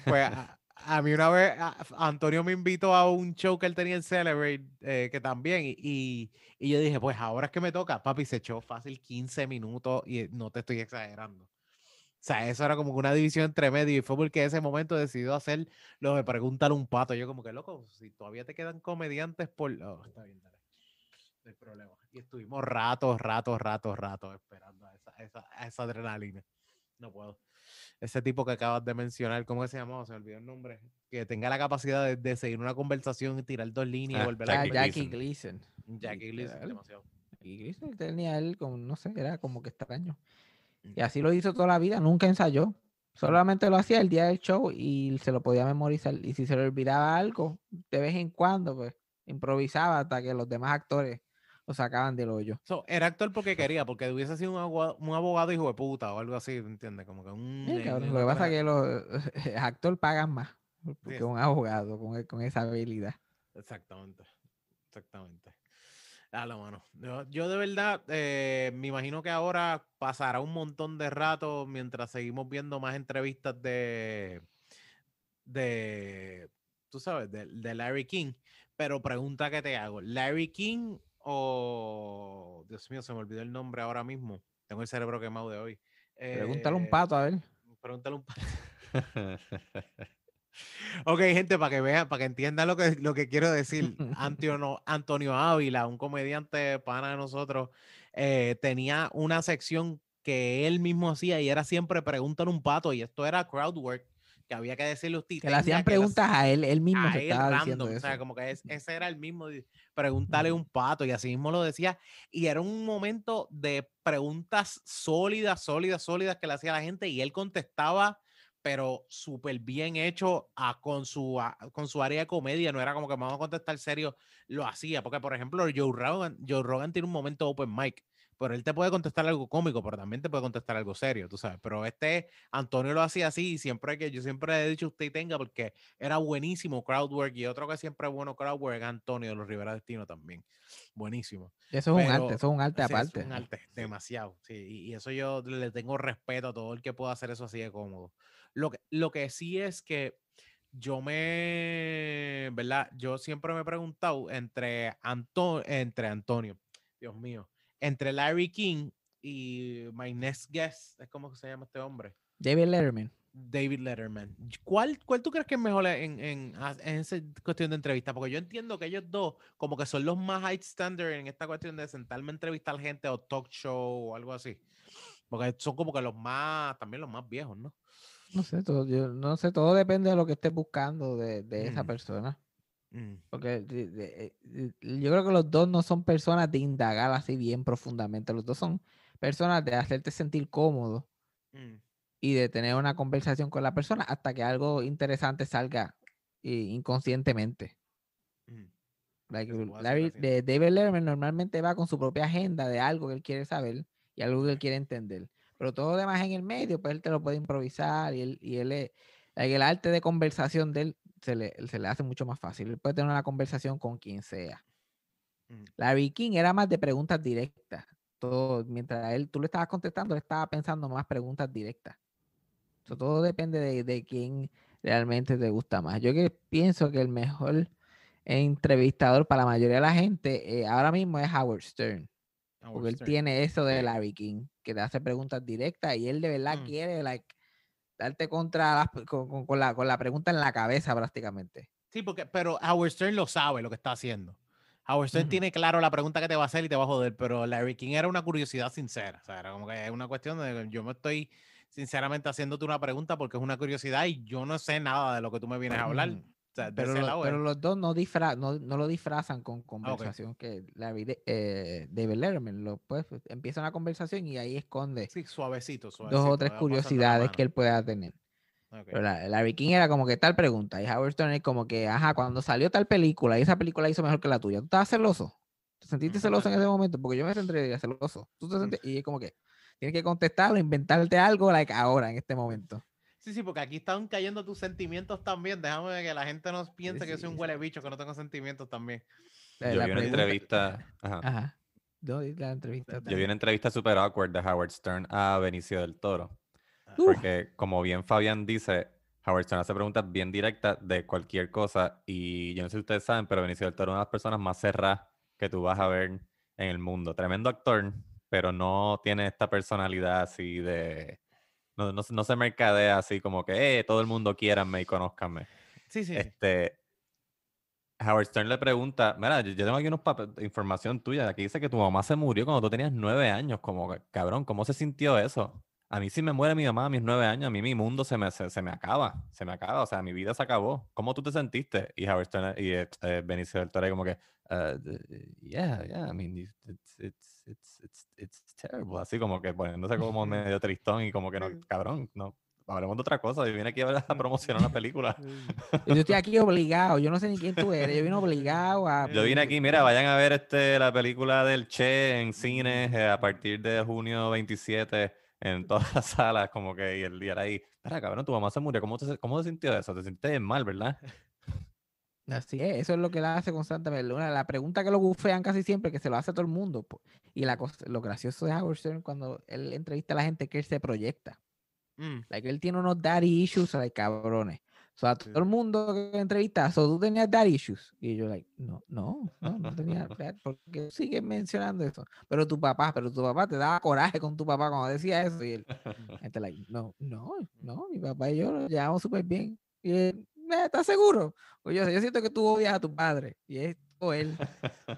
Speaker 2: Pues a, a mí una vez a- Antonio me invitó a un show que él tenía en Celebrate, eh, que también, y- y, y yo dije, pues ahora es que me toca, papi, se echó fácil 15 minutos y no te estoy exagerando. O sea, eso era como una división entre medio y fue porque en ese momento decidió hacer lo de preguntarle un pato. Yo como que, loco, si todavía te quedan comediantes por... Oh, está bien, dale. No hay problema. Y estuvimos ratos, ratos, ratos, ratos esperando a esa, esa, a esa adrenalina. No puedo. Ese tipo que acabas de mencionar, ¿cómo se llamaba? Se me olvidó el nombre. Que tenga la capacidad de, de seguir una conversación y tirar dos líneas y
Speaker 1: Ah,
Speaker 2: volver a
Speaker 1: Jackie
Speaker 3: Jackie
Speaker 1: Gleason.
Speaker 2: Jackie Gleason, demasiado.
Speaker 3: Jackie Gleason tenía él como, no sé, era como que extraño. Y así lo hizo toda la vida, nunca ensayó. Solamente lo hacía el día del show y se lo podía memorizar. Y si se le olvidaba algo, de vez en cuando, pues improvisaba hasta que los demás actores lo sacaban del hoyo.
Speaker 2: So, era actor porque quería, porque hubiese sido un abogado, un abogado hijo de puta o algo así, ¿entiendes? Como que un...
Speaker 3: Sí,
Speaker 2: eh,
Speaker 3: cabrón,
Speaker 2: una
Speaker 3: Lo que pasa es que los actores pagan más que un abogado con, e- con esa habilidad.
Speaker 2: Exactamente, exactamente. Dale, mano. Yo, yo de verdad eh, me imagino que ahora pasará un montón de rato mientras seguimos viendo más entrevistas de, de, tú sabes, de, de Larry King. Pero pregunta que te hago, ¿Larry King o, Dios mío, se me olvidó el nombre ahora mismo? Tengo el cerebro quemado de hoy.
Speaker 3: Pregúntale un
Speaker 2: Eh,
Speaker 3: pato, a ver.
Speaker 2: Pregúntale un pato. Ok, gente, para que vean, para que entiendan lo que, lo que quiero decir, Antonio, Antonio Ávila, un comediante pana de nosotros, eh, tenía una sección que él mismo hacía y era siempre pregúntale un pato y esto era crowd work, que había que decirle a usted.
Speaker 3: Que le hacían preguntas a él, él mismo
Speaker 2: a él
Speaker 3: estaba
Speaker 2: random,
Speaker 3: diciendo
Speaker 2: o sea, como que es- ese era el mismo, preguntarle un pato y así mismo lo decía y era un momento de preguntas sólidas, sólidas, sólidas que le hacía la gente y él contestaba pero súper bien hecho a, con, su, a- con su área de comedia, no era como que vamos a contestar serio, lo hacía, porque por ejemplo Joe Rogan, Joe Rogan tiene un momento open mic, pero él te puede contestar algo cómico, pero también te puede contestar algo serio, tú sabes, pero este Antonio lo hacía así y siempre que yo siempre he dicho usted tenga porque era buenísimo crowdwork y otro que siempre es bueno crowdwork es Antonio de los Rivera Destino también, buenísimo.
Speaker 3: Eso es un arte, eso es un arte
Speaker 2: Sí, es
Speaker 3: aparte.
Speaker 2: un arte, demasiado. Sí, y, y eso yo le tengo respeto a todo el que pueda hacer eso así de cómodo. Lo que, lo que sí es que yo me, ¿verdad? Yo siempre me he preguntado entre, Anto- entre Antonio, Dios mío, entre Larry King y my next guest, es como que se llama este hombre,
Speaker 3: David Letterman.
Speaker 2: David Letterman. ¿Cuál, cuál tú crees que es mejor en, en, en esa cuestión de entrevista? Porque yo entiendo que ellos dos como que son los más high standard en esta cuestión de sentarme a entrevistar gente o talk show o algo así. Porque son como que los más, también los más viejos, ¿no?
Speaker 3: No sé, todo, yo, no sé, todo depende de lo que estés buscando de, de esa
Speaker 2: Mm.
Speaker 3: persona.
Speaker 2: Mm,
Speaker 3: Porque de- de- eh, yo creo que los dos no son personas de indagar así bien profundamente. Los dos son personas de hacerte sentir cómodo
Speaker 2: mm,
Speaker 3: y de tener una conversación con la persona hasta que algo interesante salga eh, inconscientemente. Like, Larry- David Letterman normalmente va con su propia agenda de algo que él quiere saber y algo que él quiere entender. Pero todo lo demás en el medio, pues él te lo puede improvisar y él, y él es- el arte de conversación de él se le, se le hace mucho más fácil. Él puede tener una conversación con quien sea.
Speaker 2: Mm.
Speaker 3: Larry King era más de preguntas directas. Todo, mientras él, tú le estabas contestando, él estaba pensando más preguntas directas. So, todo depende de, de quién realmente te gusta más. Yo que pienso que el mejor entrevistador para la mayoría de la gente eh, ahora mismo es Howard Stern. Porque él tiene eso de Larry King, que te hace preguntas directas y él de verdad
Speaker 2: Mm.
Speaker 3: quiere like, darte contra las- con, con- con la, con la pregunta en la cabeza prácticamente.
Speaker 2: Sí, porque, pero Howard Stern lo sabe lo que está haciendo. Howard Stern tiene claro la pregunta que te va a hacer y te va a joder, pero Larry King era una curiosidad sincera. O sea, era como que es una cuestión de yo me estoy sinceramente haciéndote una pregunta porque es una curiosidad y yo no sé nada de lo que tú me vienes a hablar. O sea,
Speaker 3: Pero, lo- pero los dos no, disfra- no, no lo disfrazan con
Speaker 2: Ah,
Speaker 3: conversación que Larry de- eh, David Letterman lo, pues, empieza una conversación y ahí esconde
Speaker 2: sí, suavecito,
Speaker 3: dos
Speaker 2: suavecito.
Speaker 3: o tres
Speaker 2: la
Speaker 3: curiosidades que él pueda tener.
Speaker 2: Ok.
Speaker 3: Pero la- Larry King era como que tal pregunta y Howard Stern es como que, ajá, cuando salió tal película y esa película hizo mejor que la tuya, ¿tú estabas celoso? ¿Te sentiste celoso en ese momento? Porque yo me sentí celoso. ¿Tú te Y es como que tienes que contestarlo, inventarte algo like ahora, en este momento.
Speaker 2: Sí, sí, porque aquí están cayendo tus sentimientos también. Déjame que la gente no piense que yo soy un huele bicho, que no tengo sentimientos también.
Speaker 3: La-
Speaker 1: Yo
Speaker 3: la
Speaker 1: vi una entrevista. ajá.
Speaker 3: Ajá. No, la entrevista.
Speaker 1: Yo vi una entrevista super awkward de Howard Stern a Benicio del Toro.
Speaker 3: Uf.
Speaker 1: Porque, como bien Fabián dice, Howard Stern hace preguntas bien directas de cualquier cosa. Y yo no sé si ustedes saben, pero Benicio del Toro es una de las personas más cerradas que tú vas a ver en el mundo. Tremendo actor, pero no tiene esta personalidad así de. No, no, se- no se mercadea así como que, eh, todo el mundo quiérame y conózcanme.
Speaker 2: Sí, sí.
Speaker 1: Este. Howard Stern le pregunta, mira, yo, yo tengo aquí unos papeles, información tuya, aquí dice que tu mamá se murió cuando tú tenías nueve años, como, cabrón, ¿cómo se sintió eso? A mí si me muere mi mamá a mis nueve años, a mí mi mundo se me, se, se me acaba, se me acaba, o sea, mi vida se acabó. ¿Cómo tú te sentiste? Y Howard Stern y eh, Benicio del Toro como que, "Uh, yeah, yeah, I mean, it's, it's, it's, it's, it's, terrible, así como que poniéndose como medio tristón y como que no, cabrón, no, hablemos de otra cosa, yo vine aquí a, promocionar una película.
Speaker 3: Yo estoy aquí obligado, yo no sé ni quién tú eres, yo vine obligado a...
Speaker 1: Yo vine aquí, mira, vayan a ver este, la película del Che en cines eh, a partir de junio 27 en todas las salas, como que y el día era ahí. Espera, cabrón, tu mamá se murió, ¿cómo te, cómo te sintió eso? Te sentiste mal, ¿verdad?
Speaker 3: Así es, eso es lo que él hace constantemente. Una, la pregunta que lo bufean casi siempre, que se lo hace todo el mundo. po. Y la cosa, lo gracioso de Howard Stern cuando él entrevista a la gente que él se proyecta.
Speaker 2: Mm.
Speaker 3: Like, él tiene unos daddy issues, like, cabrones. O sea, todo el mundo que entrevista, so, tú tenías daddy issues. Y yo, like, no, no, no, no tenía. dad", porque sigue mencionando eso. Pero tu papá, pero tu papá te daba coraje con tu papá cuando decía eso. Y él, gente, like, no, no, no, mi papá y yo nos llevamos súper bien. Y él, "Eh, ¿estás seguro? O yo, yo siento que tú odias a tu padre. Y es o él.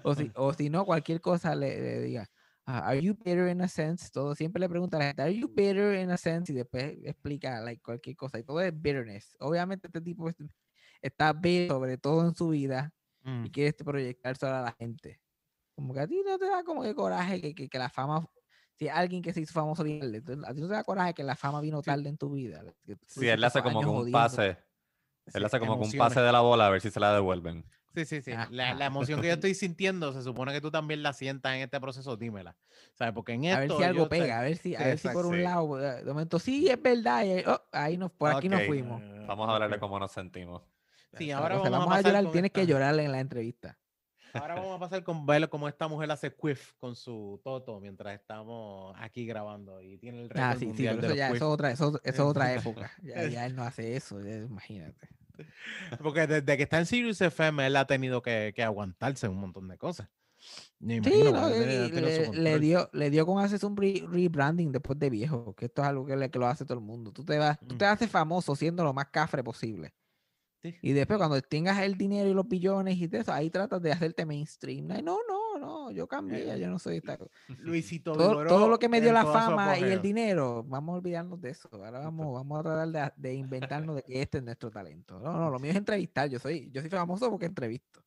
Speaker 3: O si, o si no, cualquier cosa le, le diga. "Ah, are you bitter in a sense? Todo siempre le pregunta a la gente, are you bitter in a sense? Y después explica like, cualquier cosa. Y todo es bitterness. Obviamente este tipo es- está bitter sobre todo en su vida
Speaker 2: Mm.
Speaker 3: y quiere este, proyectarse a la gente. Como que a ti no te da como que coraje que, que, que la fama, si alguien que se hizo famoso a ti no te da coraje que la fama vino tarde en tu vida. tú
Speaker 1: Sí, él hace como que un
Speaker 3: jodiendo.
Speaker 1: pase, él hace como que un pase de la bola a ver si se la devuelven.
Speaker 2: Sí, sí, sí.
Speaker 3: Ah,
Speaker 2: La,
Speaker 3: ah.
Speaker 2: la emoción que yo estoy sintiendo, se supone que tú también la sientas en este proceso, dímela. ¿Sabes? Porque en esto.
Speaker 3: A ver si algo
Speaker 2: te-
Speaker 3: pega, a ver si, a
Speaker 2: Sí,
Speaker 3: ver si por un
Speaker 1: sí.
Speaker 3: lado, eh, de momento, sí, es verdad, y oh, ahí nos, por aquí nos fuimos.
Speaker 1: Vamos a hablar de cómo nos sentimos.
Speaker 2: Sí, ahora vamos,
Speaker 3: vamos
Speaker 2: a
Speaker 3: llorar, tienes que llorarle en la entrevista.
Speaker 2: Ahora vamos a pasar con verlo como esta mujer hace quiff con su toto mientras estamos aquí grabando y tiene el récord
Speaker 3: Ah, sí, sí,
Speaker 2: mundial
Speaker 3: pero
Speaker 2: de
Speaker 3: eso ya, eso es otra, eso, eso es otra época. Ya, ya él no hace eso, ya, imagínate.
Speaker 2: Porque desde que está en Sirius FM, él ha tenido que, que aguantarse un montón de cosas. Me
Speaker 3: Sí, no,
Speaker 2: su
Speaker 3: le, le
Speaker 2: control.
Speaker 3: dio, le dio con hacerse un re- rebranding después de viejo, que esto es algo que, le- que lo hace todo el mundo. Tú te vas, tú
Speaker 2: Mm.
Speaker 3: te haces famoso siendo lo más cafre posible.
Speaker 2: Sí.
Speaker 3: Y después cuando tengas el dinero y los billones y de eso, ahí tratas de hacerte mainstream. No, no, no, yo cambié,
Speaker 2: Eh,
Speaker 3: yo no soy esta.
Speaker 2: Luisito
Speaker 3: Todo,
Speaker 2: Vigoró
Speaker 3: todo lo que me dio la fama y el dinero, vamos a olvidarnos de eso. Ahora vamos, vamos a tratar de, de inventarnos de que este es nuestro talento. No, no, lo mío es entrevistar. Yo soy, yo soy famoso porque entrevisto.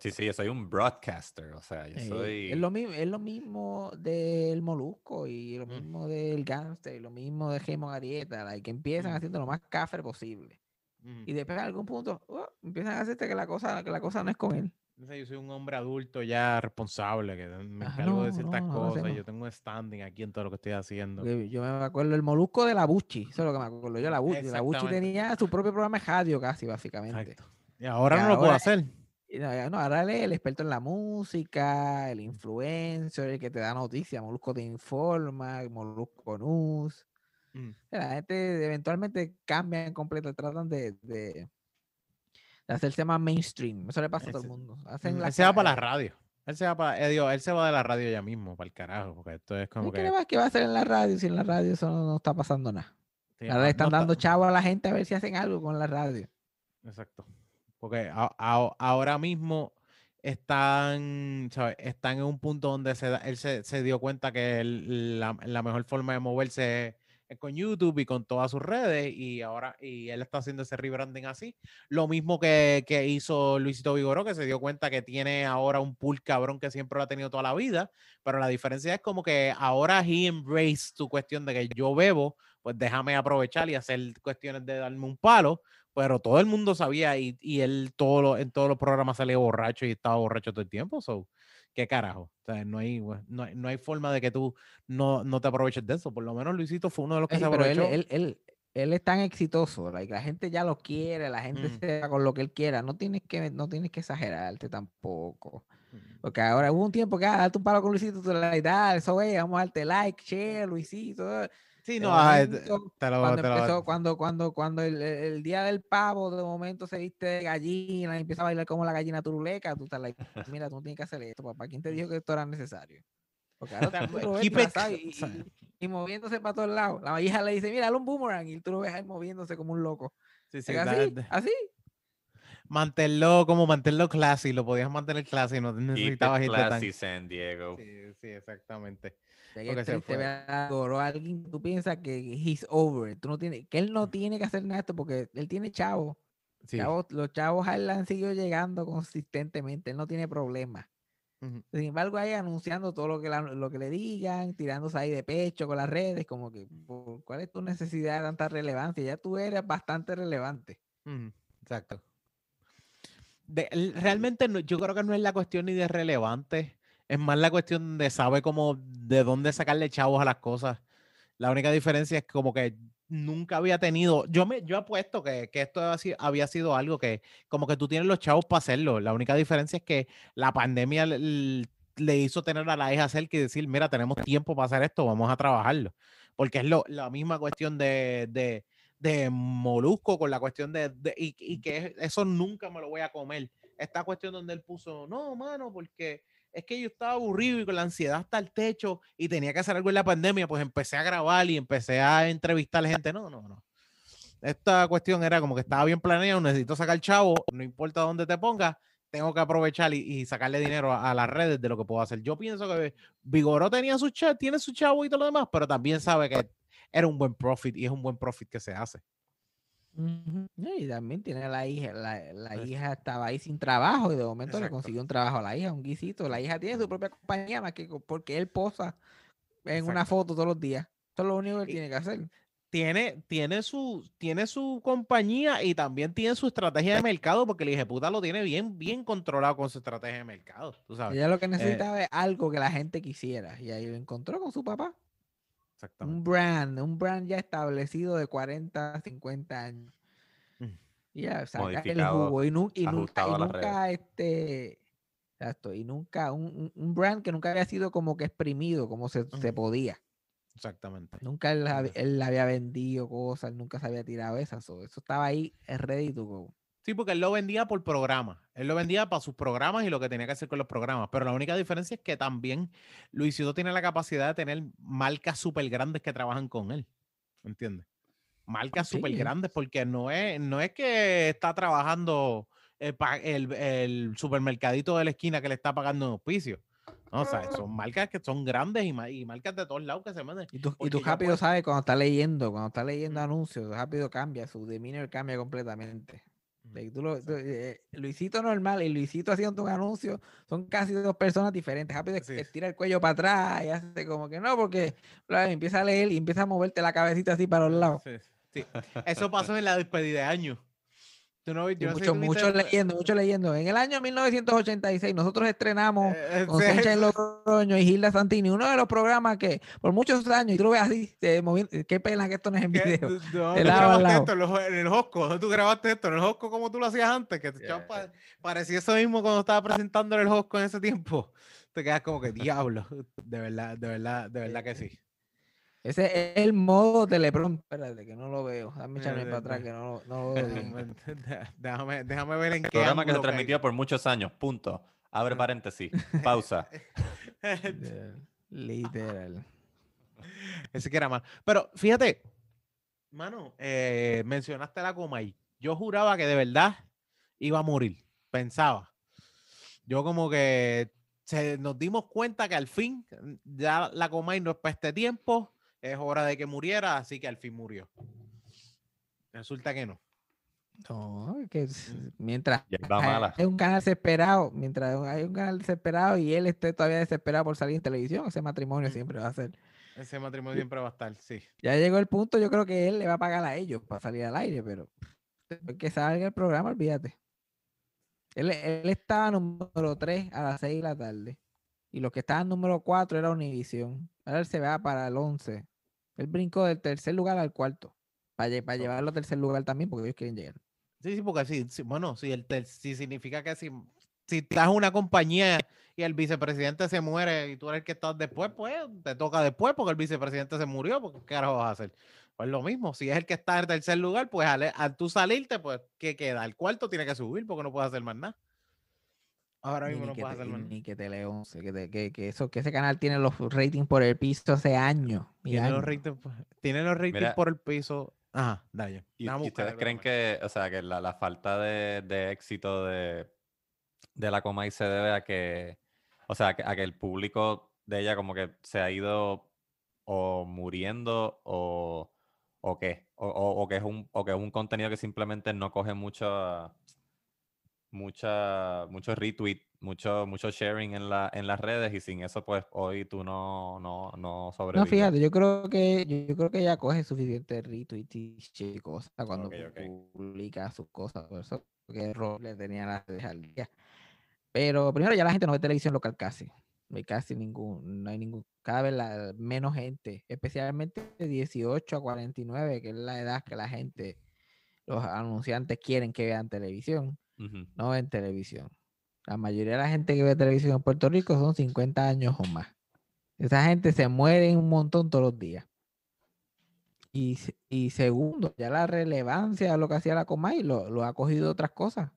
Speaker 1: Sí, sí, yo soy un broadcaster, o sea, yo
Speaker 3: Eh,
Speaker 1: soy...
Speaker 3: Es, lo mismo, es lo mismo del Molusco y lo
Speaker 2: Mm.
Speaker 3: mismo del Gangster y lo mismo de Gemon Arieta, like, que empiezan
Speaker 2: Mm.
Speaker 3: haciendo lo más cafre posible. Y después a algún punto oh, empiezan a hacerte que la cosa, que la cosa no es con él.
Speaker 2: Yo soy un hombre adulto ya responsable, que me
Speaker 3: Ah,
Speaker 2: encargo de ciertas
Speaker 3: no,
Speaker 2: cosas.
Speaker 3: no.
Speaker 2: Yo tengo un standing aquí en todo lo que estoy haciendo.
Speaker 3: Yo me acuerdo el Molusco de la Bucci, eso es lo que me acuerdo yo, la Bucci. La
Speaker 2: Exactamente.
Speaker 3: tenía su propio programa de radio casi, básicamente.
Speaker 2: Exacto. Y ahora
Speaker 3: Y
Speaker 2: no lo puedo hacer.
Speaker 3: No, ahora él es el experto en la música, el influencer, el que te da noticias, Molusco te informa, Molusco News.
Speaker 2: Mm.
Speaker 3: La gente eventualmente cambian completo, tratan de, de, de hacerse más mainstream. Eso le pasa a todo el mundo. Hacen
Speaker 2: Mm, Él se va para la radio. Él se va para, eh, digo, él se va de la radio ya mismo, para el carajo, porque esto es como
Speaker 3: ¿y ¿Qué
Speaker 2: que
Speaker 3: va- qué va a hacer en la radio si en la radio eso no, no está pasando nada?
Speaker 2: Sí,
Speaker 3: Ahora
Speaker 2: ah,
Speaker 3: le están
Speaker 2: no está-
Speaker 3: dando chavo a la gente a ver si hacen algo con la radio.
Speaker 2: Exacto. Porque a- a- ahora mismo están, ¿sabes? están en un punto donde se da- él se, se dio cuenta que la, la mejor forma de moverse es con YouTube y con todas sus redes y ahora y él está haciendo ese rebranding así. Lo mismo que, que hizo Luisito Vigoró, que se dio cuenta que tiene ahora un pool cabrón que siempre lo ha tenido toda la vida, pero la diferencia es como que ahora he embraced tu cuestión de que yo bebo, pues déjame aprovechar y hacer cuestiones de darme un palo pero todo el mundo sabía y, y él todo en todos los programas salía borracho y estaba borracho todo el tiempo. So, ¿Qué carajo? O sea, no hay, no hay, no hay forma de que tú no, no te aproveches de eso. Por lo menos Luisito fue uno de los que
Speaker 3: Ey,
Speaker 2: se
Speaker 3: pero él,
Speaker 2: aprovechó.
Speaker 3: él, él, él es tan exitoso, like, la gente ya lo quiere, la gente
Speaker 2: Mm.
Speaker 3: se va con lo que él quiera. No tienes que, no tienes que exagerarte tampoco.
Speaker 2: Mm.
Speaker 3: Porque ahora hubo un tiempo que ah, date un palo con Luisito, tú le das, dale, eso es, vamos a darte like, share, Luisito.
Speaker 2: Sí, no, te-
Speaker 3: momento,
Speaker 2: te lo-
Speaker 3: cuando
Speaker 2: te lo-
Speaker 3: empezó, cuando, cuando, cuando el, día del pavo, de momento se viste de gallina y empieza a bailar como la gallina turuleca, tú estás like, mira, tú no tienes que hacer esto, papá. ¿Quién te dijo que esto era necesario? Porque ahora y, y- y moviéndose para todos lados. La hija le dice, mira, dale un boomerang, y tú lo ves ahí moviéndose como un loco.
Speaker 2: sí,
Speaker 3: así, así.
Speaker 2: mantenerlo como mantenerlo classy, lo podías mantener classy, no necesitabas irte tan.
Speaker 1: San Diego.
Speaker 2: Sí, sí, exactamente. Porque se
Speaker 3: triste a alguien tú piensas que he's over, tú no tienes, que él no tiene que hacer nada de esto porque él tiene chavo.
Speaker 2: Sí.
Speaker 3: Chavos- los chavos a él han seguido llegando consistentemente, él no tiene problema. Sin embargo, ahí anunciando todo lo que, la- lo que le digan, tirándose ahí de pecho con las redes, como que, ¿por- ¿cuál es tu necesidad de tanta relevancia? Ya tú eres bastante relevante.
Speaker 2: Exacto. De- realmente no- yo creo que no es la cuestión ni de relevante, es más la cuestión de sabe cómo de dónde sacarle chavos a las cosas. La única diferencia es como que nunca había tenido, yo me yo apuesto que, que esto había sido, algo que como que tú tienes los chavos para hacerlo. La única diferencia es que la pandemia le, hizo tener a la hija cerca y decir, mira, tenemos tiempo para hacer esto, vamos a trabajarlo. Porque es lo, la misma cuestión de, de, de Molusco con la cuestión de, de- y, y que es- eso nunca me lo voy a comer. Esta cuestión donde él puso, no, mano, porque es que yo estaba aburrido y con la ansiedad hasta el techo y tenía que hacer algo en la pandemia, pues empecé a grabar y empecé a entrevistar gente. No, no, no. Esta cuestión era como que estaba bien planeado, necesito sacar chavo, no importa dónde te pongas, tengo que aprovechar y, y sacarle dinero a, a las redes de lo que puedo hacer. Yo pienso que Vigoró tenía su chat, tiene su chavo y todo lo demás, pero también sabe que era un buen profit y es un buen profit que se hace.
Speaker 3: Y también tiene la hija, la, la
Speaker 2: Pues-
Speaker 3: hija estaba ahí sin trabajo y de momento le consiguió un trabajo a la hija, un guisito. La hija tiene su propia compañía más que porque él posa en una foto todos los días. Eso es lo único que él tiene que hacer.
Speaker 2: tiene, tiene, su, tiene su compañía y también tiene su estrategia de mercado, porque el hijo de puta lo tiene bien, bien controlado con su estrategia de mercado. Tú sabes.
Speaker 3: Ella lo que necesitaba es algo que la gente quisiera y ahí lo encontró con su papá.
Speaker 2: Exactamente.
Speaker 3: Un brand, un brand ya establecido de 40, 50 años.
Speaker 2: Mm.
Speaker 3: Y ya, sacar el jugo y, nu- y nunca, y este, exacto, y nunca, un, un- brand que nunca había sido como que exprimido, como se, se podía.
Speaker 2: Exactamente.
Speaker 3: Nunca él, él había vendido cosas, nunca se había tirado esas. so, Eso estaba ahí ready to go.
Speaker 2: Sí, porque él lo vendía por programa. Él lo vendía para sus programas y lo que tenía que hacer con los programas. Pero la única diferencia es que también Luisito tiene la capacidad de tener marcas súper grandes que trabajan con él. ¿Me entiendes? Marcas
Speaker 3: Sí.
Speaker 2: súper grandes porque no es, no es que está trabajando eh, el, el supermercadito de la esquina que le está pagando un auspicio. No, o sea, son marcas que son grandes y, ma- y marcas de todos lados que se venden.
Speaker 3: Y tú, y tú rápido
Speaker 2: apuesto-
Speaker 3: sabes cuando está leyendo, cuando está leyendo anuncios, rápido cambia, su demeanor cambia completamente. Tú lo- tú- eh, Luisito normal y Luisito haciendo un anuncio son casi dos personas diferentes. Rápido
Speaker 2: Sí.
Speaker 3: estira el cuello para atrás y hace como que no, porque bla, empieza a leer y empieza a moverte la cabecita así para los lados.
Speaker 2: Sí, sí. Eso pasó en la despedida de año. Tú no,
Speaker 3: Y
Speaker 2: yo no sé si
Speaker 3: mucho, mucho leyendo, mucho leyendo. En el año 1986 nosotros estrenamos
Speaker 2: Eh,
Speaker 3: con
Speaker 2: sí,
Speaker 3: Sunshine Logroño y Gilda Santini, uno de los programas que por muchos años, y tú lo ves así, eh, moviendo- qué pena que esto no es en video.
Speaker 2: En, los- en el Hosco. ¿Dónde tú grabaste esto? En el Hosco como tú lo hacías antes. Que pa- parecía eso mismo cuando estaba presentando en el Hosco en ese tiempo. Te quedas como que diablo. De verdad, de verdad, de verdad que sí.
Speaker 3: Ese es el modo teleprompter. Espérate, que no lo veo. Dame echarme para atrás, que no, no lo veo
Speaker 2: déjame, déjame ver en qué
Speaker 1: Programa que se transmitió por muchos años. Punto. Abre
Speaker 2: Ah.
Speaker 1: paréntesis. Pausa.
Speaker 3: Literal.
Speaker 2: Ese que era más. Pero fíjate, Mano, eh, mencionaste la Comay. Yo juraba que de verdad iba a morir. Pensaba. Yo como que se, nos dimos cuenta que al fin ya la Comay no es para este tiempo. Es hora de que muriera, así que al fin murió. Resulta que no.
Speaker 3: No, que es- mientras
Speaker 1: Ya está
Speaker 3: hay-
Speaker 1: mala.
Speaker 3: hay un canal desesperado, mientras hay un canal desesperado y él esté todavía desesperado por salir en televisión, ese matrimonio
Speaker 2: Mm.
Speaker 3: siempre va a ser.
Speaker 2: Ese matrimonio siempre va a estar, sí.
Speaker 3: Ya llegó el punto, yo creo que él le va a pagar a ellos para salir al aire, pero después que salga el programa, olvídate. Él, él estaba número 3 a las 6 de la tarde. Y los que estaban número 4 era Univision. Ahora él se va para el 11. Él brincó del tercer lugar al cuarto. Para, para llevarlo al tercer lugar también, porque ellos quieren llegar.
Speaker 2: Sí, sí, porque sí, sí, bueno, si, el, si significa que si, si estás una compañía y el vicepresidente se muere y tú eres el que estás después, pues te toca después porque el vicepresidente se murió, porque ¿qué carajo vas a hacer? Pues lo mismo, si es el que está en tercer lugar, pues al, al tú salirte, pues ¿qué queda? El cuarto tiene que subir porque no puedes hacer más nada. Ahora mismo
Speaker 3: ni
Speaker 2: no puedes hacer nada.
Speaker 3: Ni que Tele 11, que, te- que, que eso, que ese canal tiene los ratings por el piso hace años. y
Speaker 2: Tiene los ratings, tiene los ratings
Speaker 1: Mira.
Speaker 2: por el piso. Ajá, dale.
Speaker 1: ¿Y, y ustedes creen que, o sea, que la, la falta de, de éxito de, de la Comay se debe a que, o sea, que- a que el público de ella como que se ha ido o muriendo o, o qué? O, o- o que es un, o que es un contenido que simplemente no coge mucho, mucha, mucho retweet, mucho, mucho sharing en, la, en las redes y sin eso pues hoy tú no, no, no
Speaker 3: No,
Speaker 1: sobrevives.
Speaker 3: fíjate, yo creo que yo, creo que ella coge suficiente retweet y cosas cuando publica sus cosas. Por eso que Rob le tenía las al día. Pero primero ya la gente no ve televisión local casi. No hay casi ningún, no hay ningún, cada vez la, menos gente, especialmente de 18 a 49, que es la edad que la gente, los anunciantes quieren que vean televisión, No ven televisión. La mayoría de la gente que ve televisión en Puerto Rico son 50 años o más. Esa gente se muere un montón todos los días. Y, y segundo, ya la relevancia de lo que hacía la Comay lo, lo ha cogido otras cosas.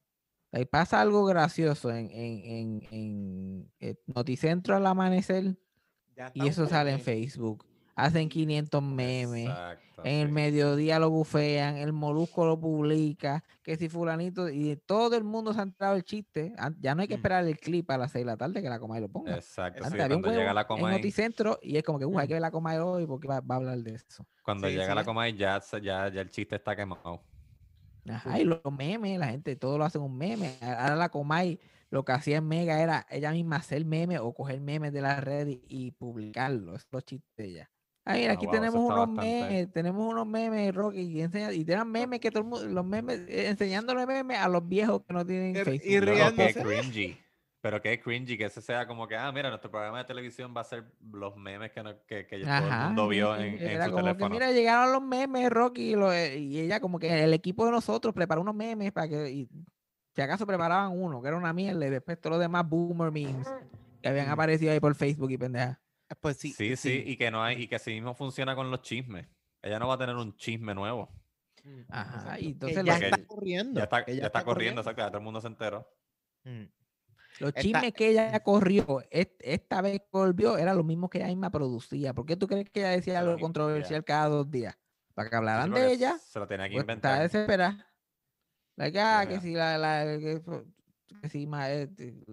Speaker 3: Ahí pasa algo gracioso en, en, en, en, eh, Noticentro al amanecer
Speaker 2: Ya
Speaker 3: y eso sale en Facebook. Hacen 500 memes. En el mediodía lo bufean, el molusco lo publica, que si fulanito, y todo el mundo se ha entrado el chiste. An- Ya no hay que esperar el clip a las 6 de la tarde que la Comay lo ponga.
Speaker 1: Exacto,
Speaker 2: Antes
Speaker 1: sí,
Speaker 3: Antes había un
Speaker 1: cuando llega la
Speaker 3: en
Speaker 1: Comay,
Speaker 3: Noticentro y es como que, uh, hay que ver la Comay hoy porque va, va a hablar de eso.
Speaker 1: cuando
Speaker 2: Sí,
Speaker 1: llega
Speaker 2: sí,
Speaker 1: la
Speaker 2: es-
Speaker 1: Comay ya, ya, ya el chiste está quemado.
Speaker 3: Ajá, y los memes, la gente, todo lo hacen un meme. Ahora la Comay lo que hacía en Mega era ella misma hacer memes o coger memes de la red y, y publicarlos. Los chistes ella. Ah, mira,
Speaker 1: Ah,
Speaker 3: aquí
Speaker 1: wow, eso
Speaker 3: tenemos unos
Speaker 1: bastante-
Speaker 3: memes, tenemos unos memes, Rocky, y, enseña, y tienen memes que todo el mundo, los memes, eh, enseñándole memes a los viejos que no tienen
Speaker 2: Y- y
Speaker 3: Facebook.
Speaker 2: ríe-
Speaker 1: Loco, qué
Speaker 2: riéndose.
Speaker 1: cringy. Pero qué cringy que ese sea como que, ah, mira, nuestro programa de televisión va a ser los memes que, no- que, que todo el
Speaker 3: Ajá,
Speaker 1: mundo vio en, en
Speaker 3: era
Speaker 1: su
Speaker 3: como que
Speaker 1: teléfono.
Speaker 3: mira, llegaron los memes, Rocky, y, lo- eh, y ella como que el equipo de nosotros preparó unos memes para que, y si acaso preparaban uno, que era una mierda, y después todos los demás boomer memes que habían aparecido ahí por Facebook y pendeja.
Speaker 2: Pues sí,
Speaker 1: sí, sí, y que no hay, y que así mismo funciona con los chismes. Ella no va a tener un chisme nuevo.
Speaker 2: Mm,
Speaker 3: Ajá,
Speaker 2: exacto.
Speaker 3: y entonces
Speaker 2: ya
Speaker 3: lo-
Speaker 2: está corriendo.
Speaker 1: Ya está,
Speaker 2: que
Speaker 1: ya está corriendo, exacto, ya todo el mundo se enteró.
Speaker 2: Mm.
Speaker 3: Los
Speaker 2: Esta-
Speaker 3: chismes que ella corrió est- esta vez que volvió eran los mismos que ella misma producía. ¿Por qué tú crees que ella decía algo controversial cada dos días? Para que hablaran
Speaker 1: Sí,
Speaker 3: de ella.
Speaker 1: Se lo tenía que
Speaker 3: Pues está
Speaker 1: inventar.
Speaker 3: desesperada. Like, ah, que si la, que si eh,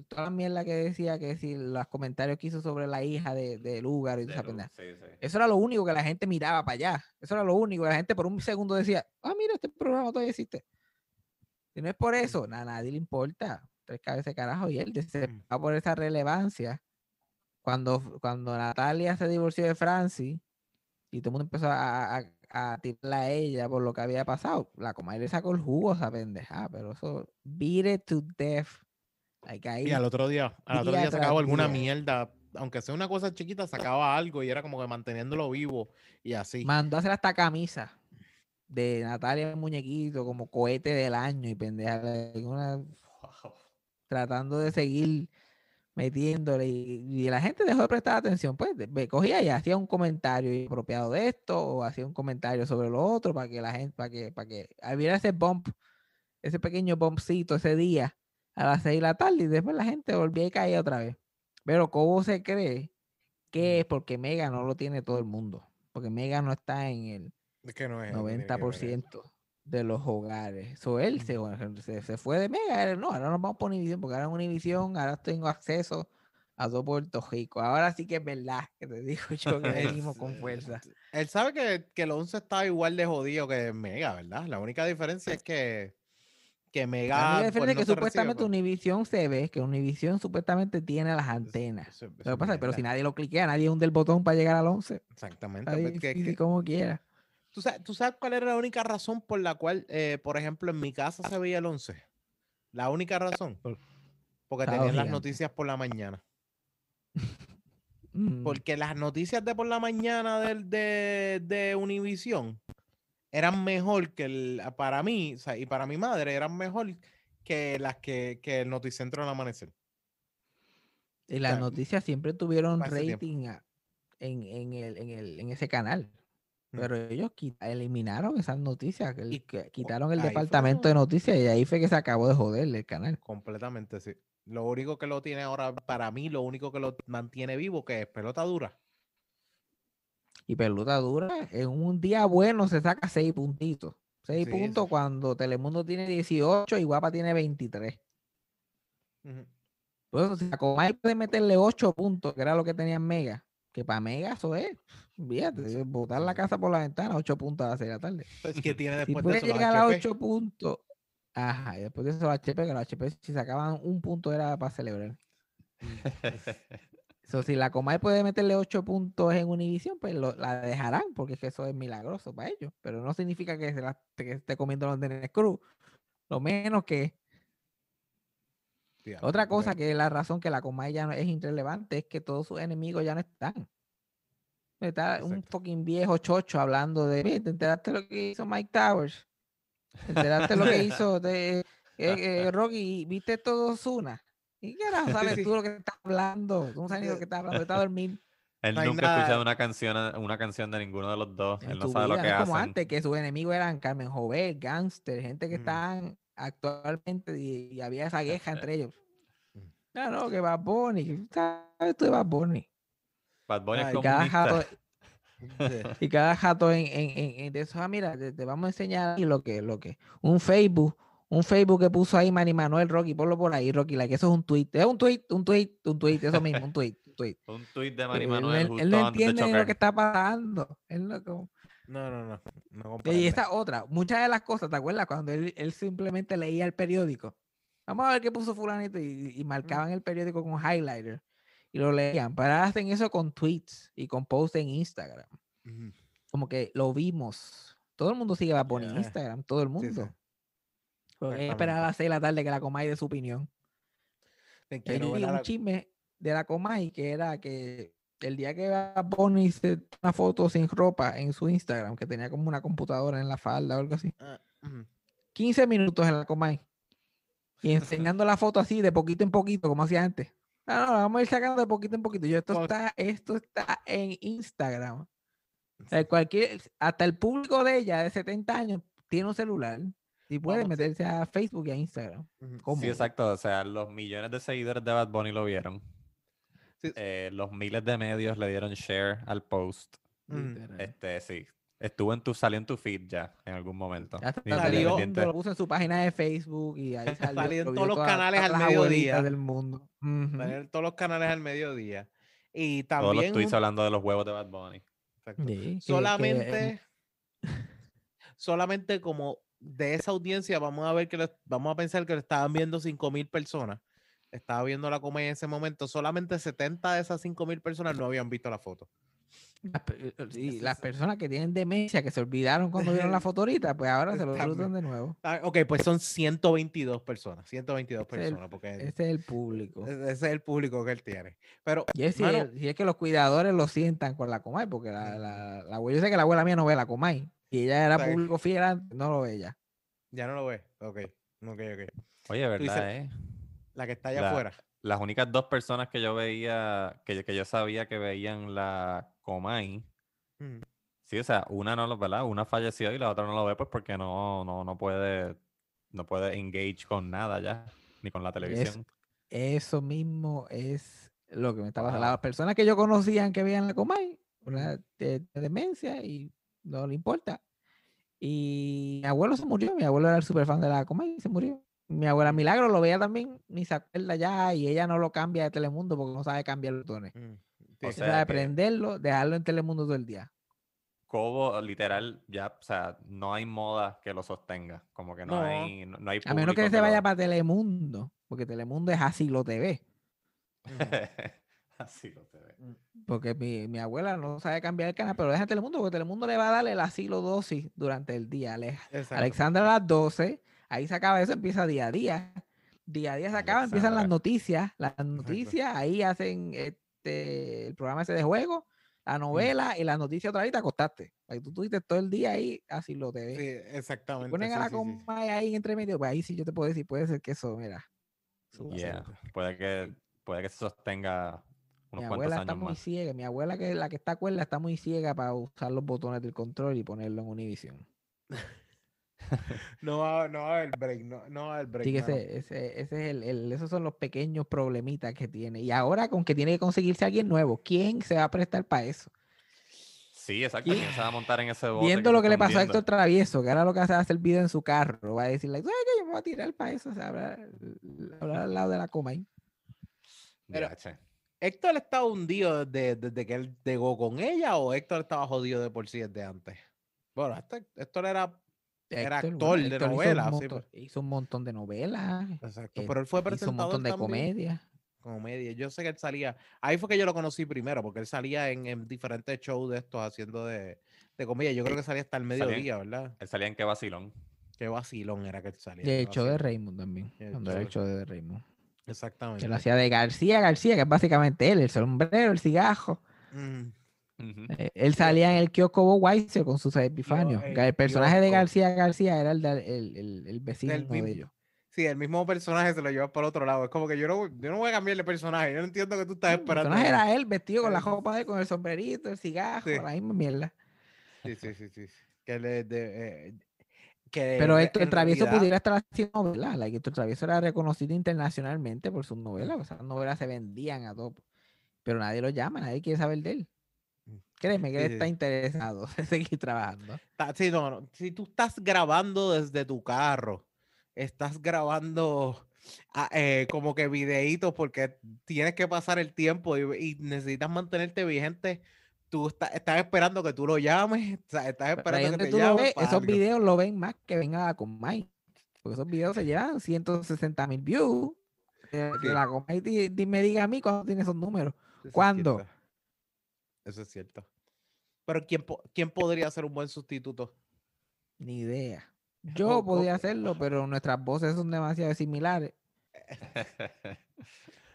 Speaker 3: toda la mierda que decía que si los comentarios que hizo sobre la hija de, de Lugar y
Speaker 1: De
Speaker 3: esa
Speaker 1: sí, sí.
Speaker 3: Eso era lo único que la gente miraba para allá. Eso era lo único. que La gente por un segundo decía, ah, mira, este programa todavía existe. Si no es por eso, a nadie le importa. Tres cabezas de carajo. Y él va por esa relevancia. Cuando, cuando Natalia se divorció de Francis y todo el mundo empezó a, a, a tirarla a ella por lo que había pasado, la comadre le sacó el jugo a esa pendeja. Pero eso, beat it to death. Like ahí,
Speaker 2: Y al otro día, al otro
Speaker 3: Día
Speaker 2: sacaba alguna mierda, aunque sea una cosa chiquita, sacaba algo y era como que manteniéndolo vivo y así.
Speaker 3: Mandó a hacer hasta camisa de Natalia el muñequito como cohete del año y pendeja. like, una-
Speaker 1: Wow.
Speaker 3: tratando de seguir metiéndole y, y la gente dejó de prestar atención. Pues ve- cogía y hacía un comentario apropiado de esto o hacía un comentario sobre lo otro para que la gente, para que, para que hubiera ese bump, ese pequeño bumpcito ese día a las 6 de la tarde y después la gente volvía y caía otra vez. Pero ¿cómo se cree que es porque Mega no lo tiene todo el mundo? Porque Mega no está en el
Speaker 2: Es que no es.
Speaker 3: 90% de los hogares. So, él se, se, se fue de Mega. él, no, ahora nos vamos por Univision porque ahora en Univision, ahora tengo acceso a todo Puerto Rico. Ahora sí que es verdad que te digo yo que venimos con fuerza.
Speaker 2: Él sabe que, que el 11 estaba igual de jodido que Mega, ¿verdad? La única diferencia es que, que
Speaker 3: La
Speaker 2: Mega.
Speaker 3: única diferencia
Speaker 2: pues,
Speaker 3: es que
Speaker 2: se recibe,
Speaker 3: supuestamente
Speaker 2: pues.
Speaker 3: Univision se ve, que Univision supuestamente tiene las antenas.
Speaker 2: Eso- eso
Speaker 3: Lo que
Speaker 2: es
Speaker 3: pasa es, pero si nadie lo cliquea, nadie hunde el botón para llegar al 11.
Speaker 2: Exactamente.
Speaker 3: Nadie
Speaker 2: pues, que-
Speaker 3: sí, sí,
Speaker 2: que-
Speaker 3: como quiera.
Speaker 2: ¿Tú, sabes, tú sabes cuál era la única razón por la cual, eh, por ejemplo, en mi casa se veía el 11? La única razón.
Speaker 3: Por-
Speaker 2: Porque tenían las noticias por la mañana.
Speaker 3: Mm.
Speaker 2: Porque las noticias de por la mañana del- de, de Univision eran mejor que el, para mí, o sea, y para mi madre, eran mejor que las que, que el noticentro al amanecer.
Speaker 3: Y las
Speaker 2: sea,
Speaker 3: noticias siempre tuvieron rating a- en, en, el, en, el, en ese canal.
Speaker 2: Mm.
Speaker 3: Pero ellos quita- eliminaron esas noticias, que
Speaker 2: Y
Speaker 3: que quitaron el
Speaker 2: fue
Speaker 3: departamento de noticias y ahí fue que se acabó de joder el canal.
Speaker 2: Completamente, sí. Lo único que lo tiene ahora, para mí, lo único que lo mantiene vivo, que es pelota dura.
Speaker 3: Y pelota dura, en un día bueno se saca seis puntitos. Seis
Speaker 2: Sí,
Speaker 3: puntos
Speaker 2: sí.
Speaker 3: cuando Telemundo tiene 18 y Guapa tiene 23.
Speaker 2: Ujú.
Speaker 3: Por eso, si Comay puede meterle 8 puntos, que era lo que tenía en Mega, que para Mega eso es, fíjate, botar la casa por la ventana, 8 puntos a las 6 de la tarde.
Speaker 2: Es que tiene
Speaker 3: Si
Speaker 2: de
Speaker 3: puede
Speaker 2: eso
Speaker 3: llegar a
Speaker 2: HP.
Speaker 3: 8 puntos, ajá, y después de eso los HP, que los HP si sacaban un punto era para celebrar. So, si la Comay puede meterle 8 puntos en Univision, pues lo- la dejarán, porque es que eso es milagroso para ellos. Pero no significa que se la que esté comiendo los de Cruz. Lo menos que otra cosa que es la razón que la Comay ya no es irrelevante es que todos sus enemigos ya no están. Está un fucking viejo chocho hablando de, "Ve, ¿te enteraste lo que hizo Mike Towers? ¿Te enteraste lo que hizo de, eh, eh, Rocky? ¿Viste todo Zuna? ¿Y qué carajo sabes
Speaker 2: Sí.
Speaker 3: tú lo que estás hablando? Tú no sabes ni lo que estás hablando, está a dormir
Speaker 1: Él
Speaker 2: No
Speaker 1: nunca ha escuchado una canción, una canción de ninguno de los dos.
Speaker 3: en
Speaker 1: Él no sabe lo que
Speaker 3: no es como
Speaker 1: hacen.
Speaker 3: antes, que sus enemigos eran Carmen Jovet, Gangster, gente que
Speaker 2: Ujú.
Speaker 3: están actualmente y, y había esa queja entre ellos.
Speaker 2: Ujú.
Speaker 3: No, no, que Bad Bunny, ¿sabes tú de Bad Bunny?
Speaker 1: Bad Bunny es
Speaker 2: Ay,
Speaker 3: Y cada jato, y cada jato en, en, en- en de eso, ah, mira, te, te vamos a enseñar lo que, lo que, un Facebook, un Facebook que puso ahí Manny Manuel, Rocky, ponlo por ahí, Rocky, like, eso es un tweet, es un tweet, un tweet, un tweet, eso mismo, un tweet, un tweet.
Speaker 1: Un tweet de Manny
Speaker 3: él-
Speaker 1: Manuel
Speaker 3: él
Speaker 1: justo
Speaker 3: no
Speaker 1: antes
Speaker 3: entiende ni lo que está pasando. Él no, como-
Speaker 2: No, no, no. no
Speaker 3: Y esta otra, muchas de las cosas, ¿te acuerdas? Cuando él, él simplemente leía el periódico. Vamos a ver qué puso fulanito y, y marcaban el periódico con highlighter y lo leían. Pero ahora hacen eso con tweets y con posts en Instagram. Como que lo vimos. Todo el mundo sigue a Bunny en. Instagram, todo el
Speaker 2: Sí, sí.
Speaker 3: mundo. Porque es esperar a las 6 de la tarde que la Comay de su opinión. Vi
Speaker 2: ver a
Speaker 3: un
Speaker 2: la-
Speaker 3: chisme de la Comay que era que el día que Bad Bunny se una foto sin ropa en su Instagram, que tenía como una computadora en la falda o algo así.
Speaker 2: Ah, ujú.
Speaker 3: 15 minutos en la Comay. Y enseñando la foto así de poquito en poquito, como hacía antes. No, no, vamos a ir sacando de poquito en poquito. Yo, esto está, esto está en Instagram. O sea, cualquier, hasta el público de ella de 70 años tiene un celular y puede
Speaker 2: Vamos, sí.
Speaker 3: meterse a Facebook y a Instagram. ¿Cómo?
Speaker 1: Sí, exacto. O sea, los millones de seguidores de Bad Bunny lo vieron.
Speaker 2: Sí.
Speaker 1: Eh, los miles de medios le dieron share al post. Este, sí. Estuvo en tu, salió en tu feed ya en algún momento.
Speaker 3: Ya
Speaker 2: salió-
Speaker 1: independiente.
Speaker 3: lo puso en su página de Facebook y ahí salió.
Speaker 2: Salió en todos los canales al mediodía.
Speaker 3: del mundo.
Speaker 2: Todos los canales al mediodía. Y
Speaker 1: Todos los
Speaker 2: también.
Speaker 1: tweets hablando de los huevos de Bad Bunny.
Speaker 2: Exacto.
Speaker 3: Sí, que,
Speaker 2: solamente, solamente como de esa audiencia, vamos a ver que lo- vamos a pensar que lo estaban viendo 5 mil personas. Estaba viendo la comedia en ese momento. Solamente 70 de esas 5 mil personas no habían visto la foto.
Speaker 3: Las, eh, sí, las personas que tienen demencia, que se olvidaron cuando vieron la foto ahorita, pues ahora se lo disfrutan de nuevo.
Speaker 2: Ah, ok, pues son 122 personas. 122
Speaker 3: Ese es el-
Speaker 2: personas, porque
Speaker 3: Ese es el público.
Speaker 2: ese ese es el público que él tiene. Pero,
Speaker 3: Y es, si, es- si es que los cuidadores lo sientan con la Comay, porque la, la, la abuela- yo sé que la abuela mía no ve la Comay. Y ella era
Speaker 2: O sea,
Speaker 3: público fiel antes, no lo ve ya.
Speaker 2: ya no lo ve. Ok, ok, ok.
Speaker 1: Oye, ¿verdad?
Speaker 2: dices-
Speaker 1: eh?
Speaker 2: La que está allá
Speaker 1: La-
Speaker 2: afuera.
Speaker 1: Las únicas dos personas que yo veía, que, que yo sabía que veían la Comay,
Speaker 2: Ujú.
Speaker 1: sí, o sea, una no lo, ¿verdad? Una falleció y la otra no lo ve pues porque no, no, no puede, no puede engage con nada ya, ni con la televisión.
Speaker 3: Eso mismo es lo que me está pasando. Las personas que yo conocían que veían la Comay, una de, de demencia y no le importa. Y mi abuelo se murió, mi abuelo era el super fan de la coma y se murió. Mi abuela Milagro lo veía también, ni se acuerda ya, y ella no lo cambia de Telemundo porque no sabe cambiar los botones.
Speaker 2: Mm,
Speaker 1: O sea, que-
Speaker 3: prenderlo, dejarlo en Telemundo todo el día.
Speaker 1: Cobo, literal, ya, o sea, no hay moda que lo sostenga. Como que no,
Speaker 2: No.
Speaker 1: hay, no, no hay
Speaker 3: A menos que
Speaker 1: público
Speaker 3: se vaya
Speaker 1: lo-
Speaker 3: para Telemundo, porque Telemundo es así lo TV.
Speaker 1: Así lo te ve.
Speaker 3: Porque mi, mi abuela no sabe cambiar el canal, pero deja Telemundo, porque Telemundo le va a dar el asilo dosis durante el día. Ale-. Alexandra a las 12, ahí se acaba eso, empieza día a día. Día a día se acaba, empiezan las noticias. Las noticias, ahí hacen este, el programa ese de juego,
Speaker 2: Mm.
Speaker 3: la novela y las noticias otra vez te acostaste. Ahí tú tuviste todo el día ahí, así lo te
Speaker 2: Sí, exactamente.
Speaker 3: Ponen a la
Speaker 2: sí, sí.
Speaker 3: coma ahí entre medio, pues ahí sí yo te puedo decir, puede ser que eso, mira.
Speaker 1: Yeah, Puede que, puede que se sostenga
Speaker 3: Mi
Speaker 1: unos cuantos
Speaker 3: abuela está muy
Speaker 1: más.
Speaker 3: ciega. Mi abuela, que es la que está cuerda, está muy ciega para usar los botones del control y ponerlo en Univision.
Speaker 2: No va, no va a haber break, no, no va a haber break.
Speaker 3: Ese, ese, ese es el, el- esos son los pequeños problemitas que tiene. Y ahora con que tiene que conseguirse alguien nuevo, ¿quién se va a prestar para eso?
Speaker 1: Sí, exacto. ¿Quién se va a montar en ese bote?
Speaker 3: Viendo lo que le pasó a? Héctor Travieso, que ahora lo que hace es hacer video en su carro, va a decirle, ¿sabes qué? Yo me voy a tirar para eso, o sea, hablar, hablar al lado de la coma ahí.
Speaker 2: Pero-. ¿Héctor estaba hundido desde, desde que él llegó con ella o Héctor estaba jodido de por sí desde antes? Bueno, Héctor, Héctor era. Era
Speaker 3: Héctor,
Speaker 2: actor de
Speaker 3: Héctor hizo un
Speaker 2: novela, sí,
Speaker 3: montón-
Speaker 2: pues.
Speaker 3: hizo un montón de novelas,
Speaker 2: Exacto,
Speaker 3: eh,
Speaker 2: pero él fue
Speaker 3: hizo un
Speaker 2: presentador
Speaker 3: montón de
Speaker 2: también.
Speaker 3: comedia.
Speaker 2: Comedia. Yo sé que él salía. Ahí fue que yo lo conocí primero, porque él salía en, en diferentes shows de estos haciendo de, de comedia. Yo creo que salía hasta el mediodía, ¿verdad?
Speaker 1: Él salía en qué vacilón.
Speaker 2: Qué vacilón era que él salía.
Speaker 3: El show de. Raymond también,
Speaker 2: el
Speaker 3: cuando
Speaker 2: show
Speaker 3: era el
Speaker 2: de-
Speaker 3: show de Raymond.
Speaker 2: Exactamente.
Speaker 3: Que lo hacía de García García, que es básicamente él, el sombrero, el cigajo.
Speaker 2: Mm,
Speaker 3: Eh, él salía en el kiosco Bob Weiser con sus epifanio.
Speaker 2: el
Speaker 3: El personaje de. García García era el, de- el, el, el vecino de
Speaker 2: mismo-
Speaker 3: ellos.
Speaker 2: Sí, el mismo personaje se lo lleva por otro lado. Es como que yo no, yo no voy a cambiar de personaje. Yo no entiendo que tú estás
Speaker 3: El
Speaker 2: esperando.
Speaker 3: personaje
Speaker 2: ahí.
Speaker 3: era él vestido con la
Speaker 2: Eh,
Speaker 3: ropa de él, con el sombrerito, el cigajo,
Speaker 2: sí.
Speaker 3: la misma mierda.
Speaker 2: Sí, sí, sí, sí. Que le de, eh, que
Speaker 3: Pero Héctor
Speaker 2: en
Speaker 3: Travieso
Speaker 2: realidad-
Speaker 3: pudiera estar haciendo novelas. Like, Héctor Travieso era reconocido internacionalmente por sus novelas. pues, Esas novelas se vendían a todo. Pero nadie lo llama, nadie quiere saber de él. Créeme que
Speaker 2: Sí,
Speaker 3: él
Speaker 2: sí,
Speaker 3: está
Speaker 2: sí.
Speaker 3: interesado en seguir trabajando.
Speaker 2: Sí, no, no. Si tú estás grabando desde tu carro, estás grabando ah, eh, como que videitos porque tienes que pasar el tiempo y, y necesitas mantenerte vigente, tú está- estás esperando que tú lo llames, o sea, estás esperando que te
Speaker 3: tú ves,
Speaker 2: para
Speaker 3: esos
Speaker 2: algo.
Speaker 3: videos lo ven más que venga con Mike. Porque esos videos se llevan 160 mil views. Eh, la Comay di- di- me diga a mí cuándo tiene esos números. ¿Cuándo?
Speaker 2: Cierto. Eso es cierto. Pero ¿quién, po- ¿quién podría ser un buen sustituto?
Speaker 3: Ni idea. Yo podía hacerlo, pero nuestras voces son demasiado similares.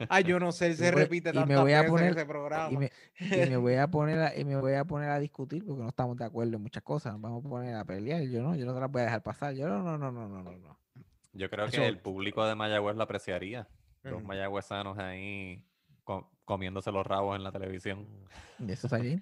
Speaker 2: Ay, yo no sé, se
Speaker 3: voy-
Speaker 2: repite
Speaker 3: y me voy a poner-
Speaker 2: ese programa.
Speaker 3: Y me, y me voy a poner a, y me voy a poner a discutir porque no estamos de acuerdo en muchas cosas. Nos vamos a poner a pelear. Yo no, yo no te las voy a dejar pasar. Yo no, no, no, no, no, no. no.
Speaker 1: Yo creo
Speaker 2: Eso-
Speaker 1: que el público de Mayagüez lo apreciaría. Los mayagüezanos ahí co- comiéndose los rabos en la televisión.
Speaker 3: Y Eso sería,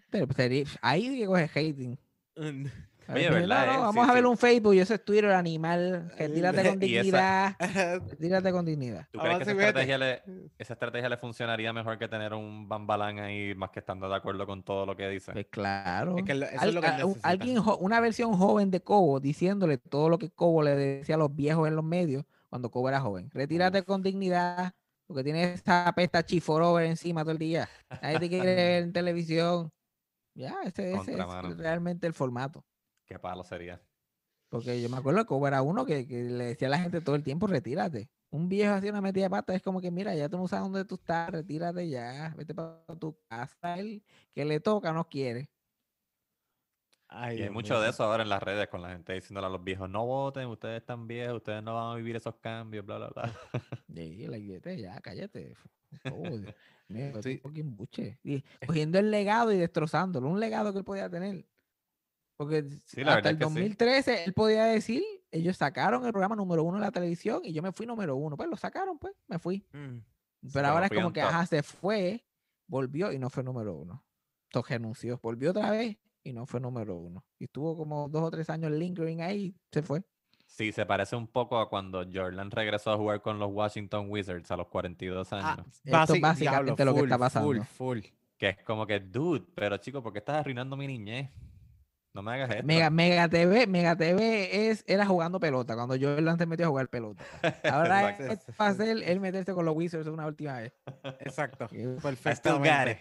Speaker 3: ahí que coge hating.
Speaker 2: Mm.
Speaker 3: A
Speaker 1: Oye,
Speaker 3: ver,
Speaker 1: ¿verdad,
Speaker 3: no, no,
Speaker 1: eh?
Speaker 3: vamos
Speaker 1: Sí,
Speaker 3: a ver
Speaker 1: sí.
Speaker 3: un Facebook y eso es Twitter animal. Retírate con
Speaker 1: Y esa-
Speaker 3: dignidad. Retírate con dignidad.
Speaker 1: ¿Tú crees que esa estrategia, le, esa estrategia le funcionaría mejor que tener un bambalán ahí más que estando de acuerdo con todo lo que dice?
Speaker 3: Pues claro.
Speaker 2: Es que es lo que
Speaker 3: a- alguien, una versión joven de Cobo diciéndole todo lo que Cobo le decía a los viejos en los medios cuando Cobo era joven. Retírate con dignidad, porque tienes esa pesta chiforover encima todo el día. Nadie te quiere ver en televisión. Ya, ese, ese es realmente el formato.
Speaker 1: Qué palo sería.
Speaker 3: Porque yo me acuerdo que era uno que, que le decía a la gente todo el tiempo, retírate. Un viejo hacía una metida de pata, es como que, mira, ya tú no sabes dónde tú estás, retírate ya, vete para tu casa. Él que le toca no quiere.
Speaker 2: Ay,
Speaker 1: Y hay mucho
Speaker 2: mío.
Speaker 1: de eso ahora en las redes con la gente diciéndole a los viejos, no voten, ustedes están viejos, ustedes no van a vivir esos cambios, bla, bla, bla.
Speaker 3: Sí, like, ya, cállate. Oh, es
Speaker 2: Sí.
Speaker 3: un fucking buche. Y cogiendo el legado y destrozándolo, un legado que él podía tener. Porque
Speaker 1: Sí, la
Speaker 3: hasta el
Speaker 1: es que sí.
Speaker 3: 2013 él podía decir, ellos sacaron el programa número uno en la televisión y yo me fui número uno. Pues lo sacaron, pues, me fui.
Speaker 2: Mm.
Speaker 3: Pero ahora es como que,
Speaker 1: top.
Speaker 3: ajá, se fue, volvió y no fue número uno. Entonces renunció, volvió otra vez y no fue número uno. Y estuvo como dos o tres años lingering ahí, se fue.
Speaker 1: Sí, se parece un poco a cuando Jordan regresó a jugar con los Washington Wizards a los 42
Speaker 2: Ah,
Speaker 1: años.
Speaker 3: Esto es básicamente lo que está
Speaker 2: full,
Speaker 3: pasando.
Speaker 2: Full, full.
Speaker 1: Que es como que, dude, pero chico, ¿por qué estás arruinando mi niñez? No me hagas esto.
Speaker 3: Mega, Mega TV, Mega TV es, era jugando pelota, cuando yo antes metió a jugar pelota. Ahora es fácil él meterse con los Wizards una última vez.
Speaker 2: Exacto. Perfectamente.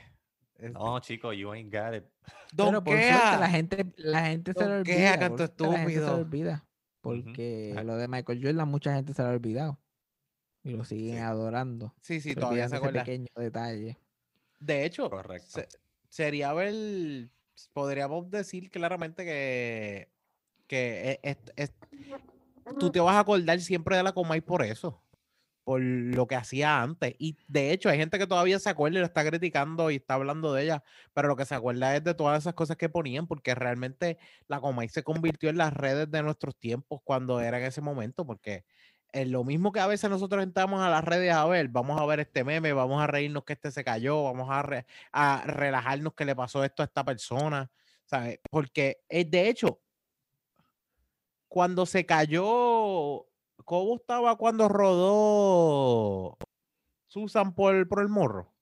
Speaker 1: No, chico, you ain't got it.
Speaker 3: Pero por suerte la gente, la gente se lo olvida.
Speaker 2: canto
Speaker 3: por suerte la gente se lo olvida. Porque
Speaker 1: Ah.
Speaker 3: lo de Michael Jordan mucha gente se lo ha olvidado. Y lo siguen
Speaker 2: Sí.
Speaker 3: adorando.
Speaker 2: Sí, sí, todavía se acuerda.
Speaker 3: pequeño detalle.
Speaker 2: De hecho,
Speaker 1: Correcto.
Speaker 2: se- sería ver, podríamos decir claramente que, que e- es- es- tú te vas a acordar siempre de la Comay por eso, por lo que hacía antes. Y de hecho, hay gente que todavía se acuerda y lo está criticando y está hablando de ella, pero lo que se acuerda es de todas esas cosas que ponían, porque realmente la Comay se convirtió en las redes de nuestros tiempos cuando era en ese momento, porque es lo mismo que a veces nosotros entramos a las redes a ver, vamos a ver este meme, vamos a reírnos que este se cayó, vamos a, re- a relajarnos que le pasó esto a esta persona, ¿sabes? Porque eh, de hecho, cuando se cayó, ¿cómo estaba cuando rodó Susan por, por el morro?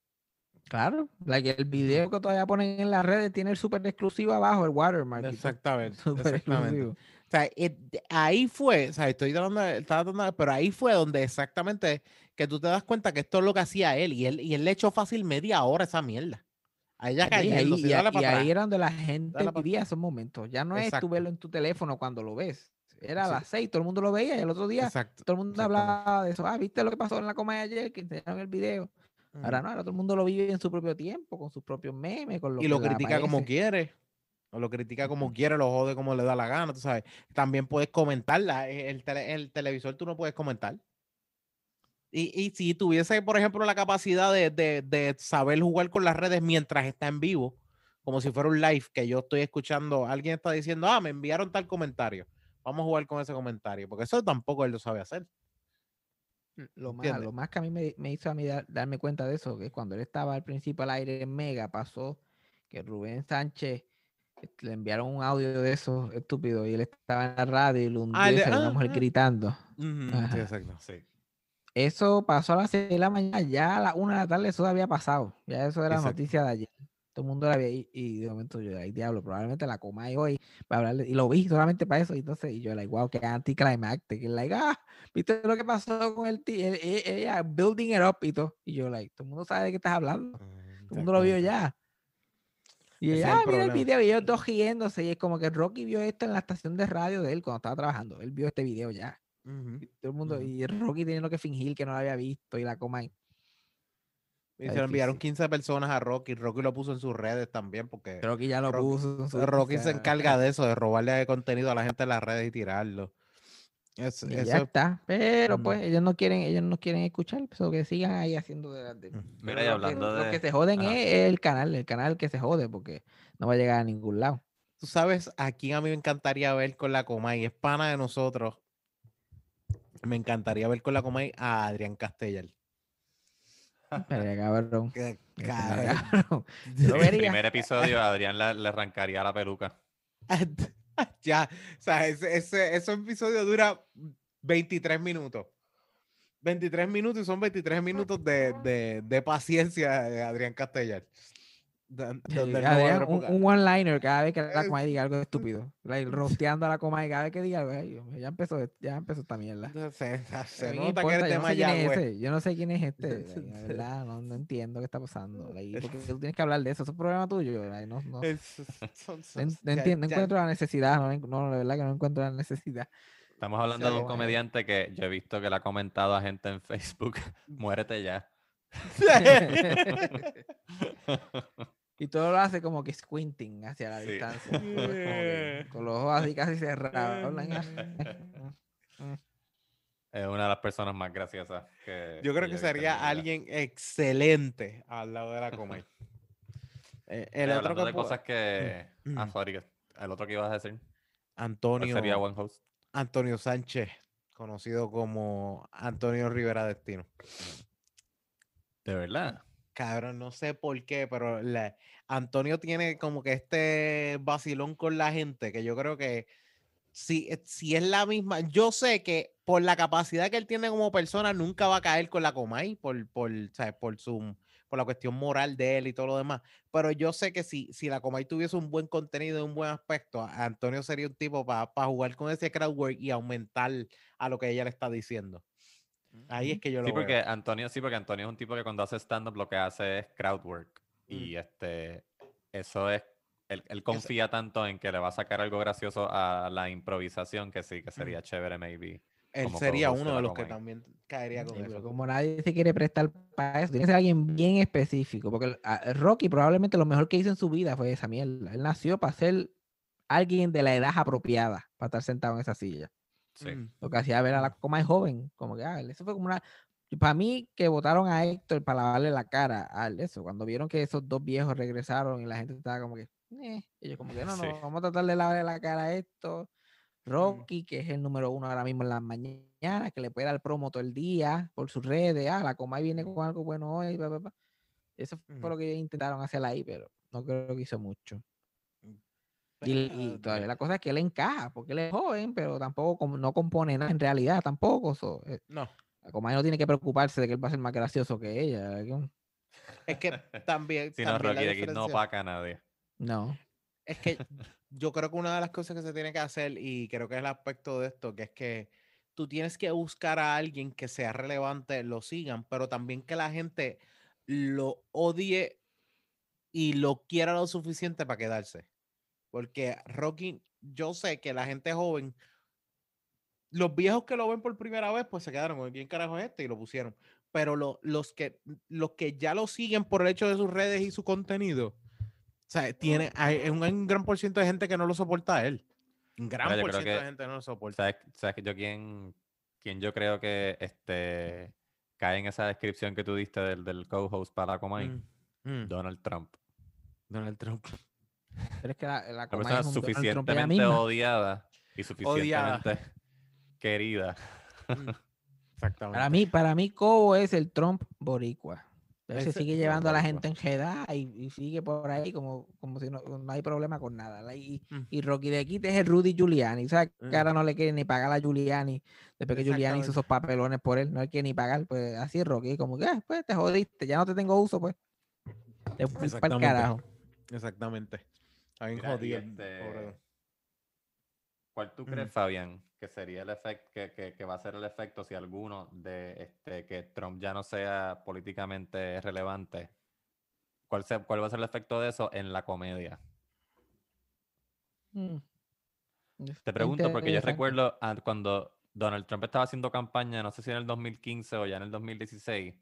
Speaker 3: Claro, like el video que todavía ponen en las redes tiene el super exclusivo abajo, el watermark.
Speaker 2: Exactamente, exactamente. O sea, ahí fue, o sea, estoy tratando, estaba tratando pero ahí fue donde exactamente que tú te das cuenta que esto es lo que hacía él y él, y él le echó fácil media hora esa mierda.
Speaker 3: Ahí, y, y era donde la gente vivía esos momentos. Ya no es
Speaker 2: Exacto.
Speaker 3: tú verlo en tu teléfono cuando lo ves. Era a
Speaker 2: Sí.
Speaker 3: las seis, todo el mundo lo veía y el otro día
Speaker 2: Exacto.
Speaker 3: todo el mundo hablaba de eso. Ah, ¿viste lo que pasó en la coma de ayer? Que enseñaron el video. Ahora no, ahora todo el mundo lo vive en su propio tiempo, con sus propios memes, con lo
Speaker 2: y
Speaker 3: que
Speaker 2: lo critica como quiere. O lo critica como quiere, lo jode como le da la gana, tú sabes. También puedes comentarla. eh, El, tele- el televisor tú no puedes comentar. Y, y si tuviese, por ejemplo, la capacidad de, de- de saber jugar con las redes mientras está en vivo, como si fuera un live que yo estoy escuchando, alguien está diciendo, ah, me enviaron tal comentario. Vamos a jugar con ese comentario, porque eso tampoco él lo sabe hacer.
Speaker 3: Lo más, lo más que a mí me, me hizo a mí dar- darme cuenta de eso, que cuando él estaba al principio al aire en Mega, pasó que Rubén Sánchez este, le enviaron un audio de eso estúpido y él estaba en la radio y lo hundió
Speaker 2: Ah,
Speaker 3: y salió una
Speaker 2: ah,
Speaker 3: mujer
Speaker 2: ah.
Speaker 3: gritando.
Speaker 2: Sí, exacto.
Speaker 1: Sí.
Speaker 3: Eso pasó a las 6 de la mañana, ya a la 1 de la tarde eso había pasado. Ya eso era
Speaker 2: Exacto.
Speaker 3: noticia de ayer. Todo el mundo la veía y, y de momento yo, ay diablo, probablemente la coma y hoy va a hablarle. Y lo vi solamente para eso. Y entonces, y yo, like, wow, qué anticlimactic. Y like, ah, ¿viste lo que pasó con el tío? Ella building it up y todo. Y yo, like, todo el mundo sabe de qué estás hablando. Todo el mundo lo vio ya. Y ella,
Speaker 2: el
Speaker 3: ah, mira el video. Y ellos dos riéndose. Y es como que Rocky vio esto en la estación de radio de él cuando estaba trabajando. Él vio este video ya.
Speaker 2: Ujú.
Speaker 3: Y todo el mundo,
Speaker 2: Ujú.
Speaker 3: y Rocky teniendo que fingir que no lo había visto y la coma ahí.
Speaker 2: Y se lo enviaron
Speaker 3: difícil.
Speaker 2: 15 personas a Rocky. Rocky lo puso en sus redes también porque
Speaker 3: Rocky ya lo
Speaker 2: Rocky-
Speaker 3: puso. en su
Speaker 2: Rocky se encarga de eso, de robarle contenido a la gente en las redes y tirarlo. Es-
Speaker 3: Y
Speaker 2: eso
Speaker 3: ya
Speaker 2: es-
Speaker 3: está. Pero pues ellos no quieren, ellos no quieren escuchar, so que sigan ahí haciendo de.
Speaker 1: Mira,
Speaker 3: Pero
Speaker 1: y
Speaker 3: lo
Speaker 1: hablando
Speaker 3: que, lo
Speaker 1: de-
Speaker 3: que se joden
Speaker 1: Ajá.
Speaker 3: es, es el canal, el canal que se jode porque no va a llegar a ningún lado.
Speaker 2: Tú sabes a quién a mí me encantaría ver con la Comay, es pana de nosotros. Me encantaría ver con la Comay a Adrián Castellar.
Speaker 3: Pero cabrón.
Speaker 2: Que-
Speaker 3: ese
Speaker 2: cabrón.
Speaker 3: Yo
Speaker 1: En el primer episodio, Adrián le, le arrancaría la peluca.
Speaker 2: ya, o sea, ese, ese, ese episodio dura 23 minutos. 23 minutos y son 23 minutos de, de, de paciencia de Adrián Castellar.
Speaker 3: Sí, Adrián, un, one-liner cada vez que la Comay diga algo estúpido. Like, rosteando a la Comay cada vez que diga algo. ya empezó, ya empezó esta mierda.
Speaker 2: Se que eres
Speaker 3: yo no sé quién es
Speaker 2: Mayagüez.
Speaker 3: ese, Yo no sé quién es este. like, la verdad, no, no entiendo qué está pasando. like, porque tú tienes que hablar de eso. Es un problema tuyo. like, no, no,
Speaker 2: Es- son-
Speaker 3: no
Speaker 2: son-
Speaker 3: en- no
Speaker 2: ya-
Speaker 3: entiendo,
Speaker 2: ya-
Speaker 3: encuentro la necesidad. No, no, la verdad que no encuentro la necesidad.
Speaker 1: Estamos hablando de un
Speaker 3: eh,
Speaker 1: comediante que yo he visto que le ha comentado a gente en Facebook, muérete ya.
Speaker 3: Y todo lo hace como que squinting hacia la
Speaker 1: Sí.
Speaker 3: distancia. con los ojos así casi cerrados.
Speaker 1: Es una de las personas más graciosas que.
Speaker 2: Yo creo que sería alguien excelente al lado de la Comay. Eh, el otro que
Speaker 1: de cosas que. Ah,
Speaker 2: Mm.
Speaker 1: sorry, que- el otro que ibas a decir. ¿cuál
Speaker 2: Antonio,
Speaker 1: sería buen host?
Speaker 2: Antonio Sánchez, conocido como Antonio Rivera Destino.
Speaker 1: De verdad.
Speaker 2: Cabrón, no sé por qué, pero la- Antonio tiene como que este vacilón con la gente que yo creo que si, eh, si es la misma, yo sé que por la capacidad que él tiene como persona nunca va a caer con la Comay por, por, ¿sabes? por su por la cuestión moral de él y todo lo demás. Pero yo sé que si, si la Comay tuviese un buen contenido y un buen aspecto, Antonio sería un tipo para jugar con ese crowdwork y aumentar a lo que ella le está diciendo. Ahí es que yo lo
Speaker 1: sí, porque
Speaker 2: veo.
Speaker 1: Antonio, sí, porque Antonio es un tipo que cuando hace stand-up lo que hace es crowdwork.
Speaker 2: Mm.
Speaker 1: Y este, eso es, él, él confía tanto en que le va a sacar algo gracioso a la improvisación que sí, que sería chévere maybe.
Speaker 2: Él sería uno de los que también caería con
Speaker 3: Sí, pero
Speaker 2: eso.
Speaker 3: como nadie se quiere prestar para eso, tiene que ser alguien bien específico. Porque Rocky probablemente lo mejor que hizo en su vida fue esa mierda. Él nació para ser alguien de la edad apropiada para estar sentado en esa silla.
Speaker 1: Sí.
Speaker 2: Mm.
Speaker 3: Lo que hacía ver a la coma joven. Como que, ah, eso fue como una. Para mí, que votaron a Héctor para lavarle la cara a eso. Cuando vieron que esos dos viejos regresaron y la gente estaba como que. "Eh", ellos como que no, no,
Speaker 1: Sí.
Speaker 3: vamos a tratar de lavarle la cara a esto. Rocky, que es el número uno ahora mismo en las mañanas, que le puede dar promo todo el día por sus redes. Ah, la Comay viene con algo bueno hoy. pa". Eso fue
Speaker 2: Ujú.
Speaker 3: lo que intentaron hacer ahí, pero no creo que hizo mucho. Y, y todavía la cosa es que él encaja, porque él es joven, pero tampoco no compone nada en realidad, tampoco. so, eh,
Speaker 2: No,
Speaker 3: la Comay no tiene que preocuparse de que él va a ser más gracioso que ella.
Speaker 2: es que también.
Speaker 1: Si no,
Speaker 2: también
Speaker 1: Rocky de aquí no opaca a nadie.
Speaker 3: No.
Speaker 2: Es que yo creo que una de las cosas que se tiene que hacer, y creo que es el aspecto de esto, que es que tú tienes que buscar a alguien que sea relevante, lo sigan, pero también que la gente lo odie y lo quiera lo suficiente para quedarse. Porque Rocky, yo sé que la gente joven, los viejos que lo ven por primera vez, pues se quedaron con quién carajo es este y lo pusieron. Pero lo- los, que, los que ya lo siguen por el hecho de sus redes y su contenido, o sea, tiene, hay un, hay un gran por ciento de gente que no lo soporta a él. Un gran por ciento de gente no lo soporta.
Speaker 1: ¿Sabes, sabes que yo quién, quién yo creo que este, cae en esa descripción que tú diste del, del co-host para Comay?
Speaker 2: Mm, mm,
Speaker 1: Donald Trump.
Speaker 2: Donald Trump.
Speaker 3: Pero es que la, la
Speaker 1: persona
Speaker 3: es un
Speaker 1: suficientemente odiada y suficientemente querida.
Speaker 2: Exactamente.
Speaker 3: Para mí, para mí, Cobo es el Trump boricua. Él se sigue llevando a la gente enjedada y, y sigue por ahí como, como si no, no hay problema con nada. Y,
Speaker 2: Mm.
Speaker 3: y Rocky de Kid es el Rudy Giuliani. ¿Sabes? Que
Speaker 2: Mm.
Speaker 3: ahora no le quiere ni pagar a Giuliani. Después que Giuliani hizo esos papelones por él, no le quiere ni pagar. Pues así es Rocky, como que, "Ah, pues te jodiste, ya no te tengo uso, pues. Te fui para el carajo.
Speaker 2: Exactamente. Jodido
Speaker 1: este. ¿Cuál tú crees, Fabián, que sería el efecto, que, que- que va a ser el efecto si alguno de este que Trump ya no sea políticamente relevante? ¿Cuál, se- ¿Cuál va a ser el efecto de eso en la comedia?
Speaker 3: Mm.
Speaker 1: Te pregunto porque yo recuerdo cuando Donald Trump estaba haciendo campaña, no sé si en el 2015 o ya en el 2016,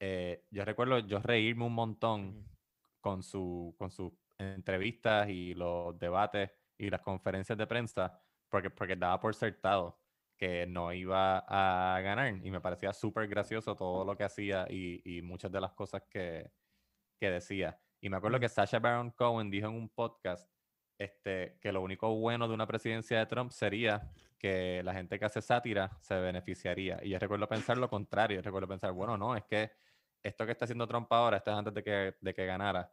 Speaker 1: eh, yo recuerdo yo reírme un montón con, su, con sus entrevistas y los debates y las conferencias de prensa, porque, porque daba por certado que no iba a ganar y me parecía súper gracioso todo lo que hacía y, y muchas de las cosas que, que decía. Y me acuerdo que Sacha Baron Cohen dijo en un podcast este, que lo único bueno de una presidencia de Trump sería que la gente que hace sátira se beneficiaría. Y yo recuerdo pensar lo contrario, recuerdo pensar, bueno, no, es que esto que está haciendo Trump ahora, esto es antes de que, de que ganara,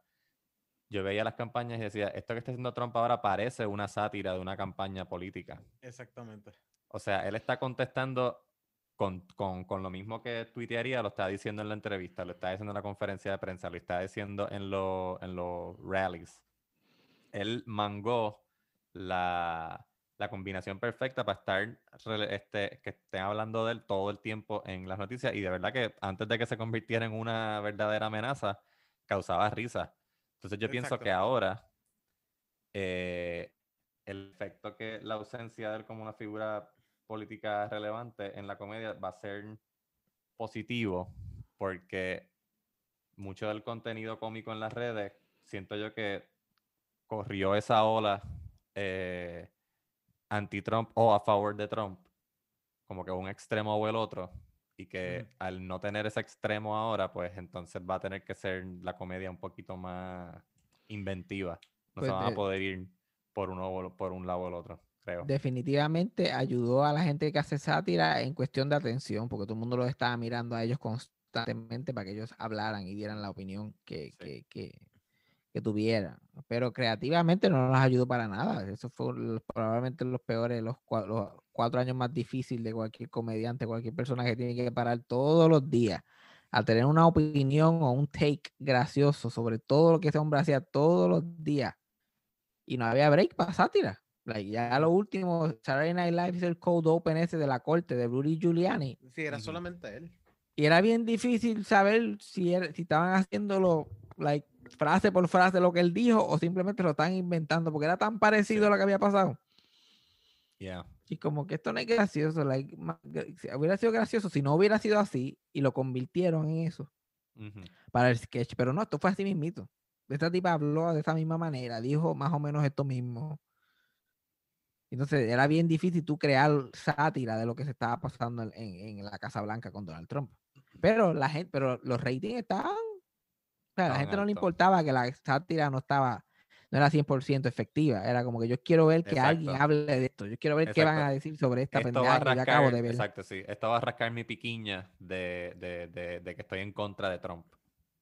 Speaker 1: yo veía las campañas y decía, esto que está haciendo Trump ahora parece una sátira de una campaña política.
Speaker 2: Exactamente.
Speaker 1: O sea, él está contestando con, con- con lo mismo que tuitearía, lo está diciendo en la entrevista, lo está diciendo en la conferencia de prensa, lo está diciendo en, lo- en los rallies. Él mangó la, la combinación perfecta para estar, este, que estén hablando de él todo el tiempo en las noticias y de verdad que antes de que se convirtiera en una verdadera amenaza, causaba risa. Entonces yo pienso que ahora eh, el efecto que la ausencia de él como una figura política relevante en la comedia va a ser positivo porque mucho del contenido cómico en las redes siento yo que corrió esa ola eh, anti-Trump o a favor de Trump como que un extremo o el otro y que
Speaker 2: Ujú.
Speaker 1: al no tener ese extremo ahora pues entonces va a tener que ser la comedia un poquito más inventiva no
Speaker 3: Pues
Speaker 1: se van
Speaker 3: de-
Speaker 1: a poder ir por uno por un lado o el otro creo
Speaker 3: definitivamente ayudó a la gente que hace sátira en cuestión de atención, porque todo el mundo los estaba mirando a ellos constantemente para que ellos hablaran y dieran la opinión que,
Speaker 1: Sí.
Speaker 3: que, que- que tuvieran. Pero creativamente no nos ayudó para nada. Eso fue probablemente los peores, los, cua- los cuatro años más difíciles de cualquier comediante, cualquier persona que tiene que parar todos los días a tener una opinión o un take gracioso sobre todo lo que ese hombre hacía todos los días. Y no había break para sátira. Like, ya lo último, Saturday Night Live hizo el cold open ese de la corte de Rudy Giuliani.
Speaker 2: Sí, era solamente él.
Speaker 3: Y era bien difícil saber si, era- si estaban haciéndolo like, frase por frase lo que él dijo o simplemente lo estaban inventando porque era tan parecido
Speaker 1: Sí.
Speaker 3: a lo que había pasado.
Speaker 1: Yeah.
Speaker 3: Y como que esto no es gracioso, like, hubiera sido gracioso si no hubiera sido así y lo convirtieron en eso
Speaker 1: Ujú.
Speaker 3: para el sketch, pero no, esto fue así mismito. Esta tipa habló de esa misma manera, dijo más o menos esto mismo. Entonces era bien difícil tú crear sátira de lo que se estaba pasando en, en- en la Casa Blanca con Donald Trump. Pero la gente, pero los ratings estaban, sea, a la gente no le importaba que la sátira no estaba, no era 100% efectiva. Era como que yo quiero ver que alguien
Speaker 1: Exacto.
Speaker 3: hable de esto. Yo quiero ver qué van
Speaker 1: Exacto.
Speaker 3: a decir sobre esta
Speaker 1: Esto va
Speaker 3: pendeja
Speaker 1: a
Speaker 3: que yo acabo
Speaker 1: rascar,
Speaker 3: de ver.
Speaker 1: exacto, sí. Esto va a rascar mi piquiña de, de, de, de que estoy en contra de Trump.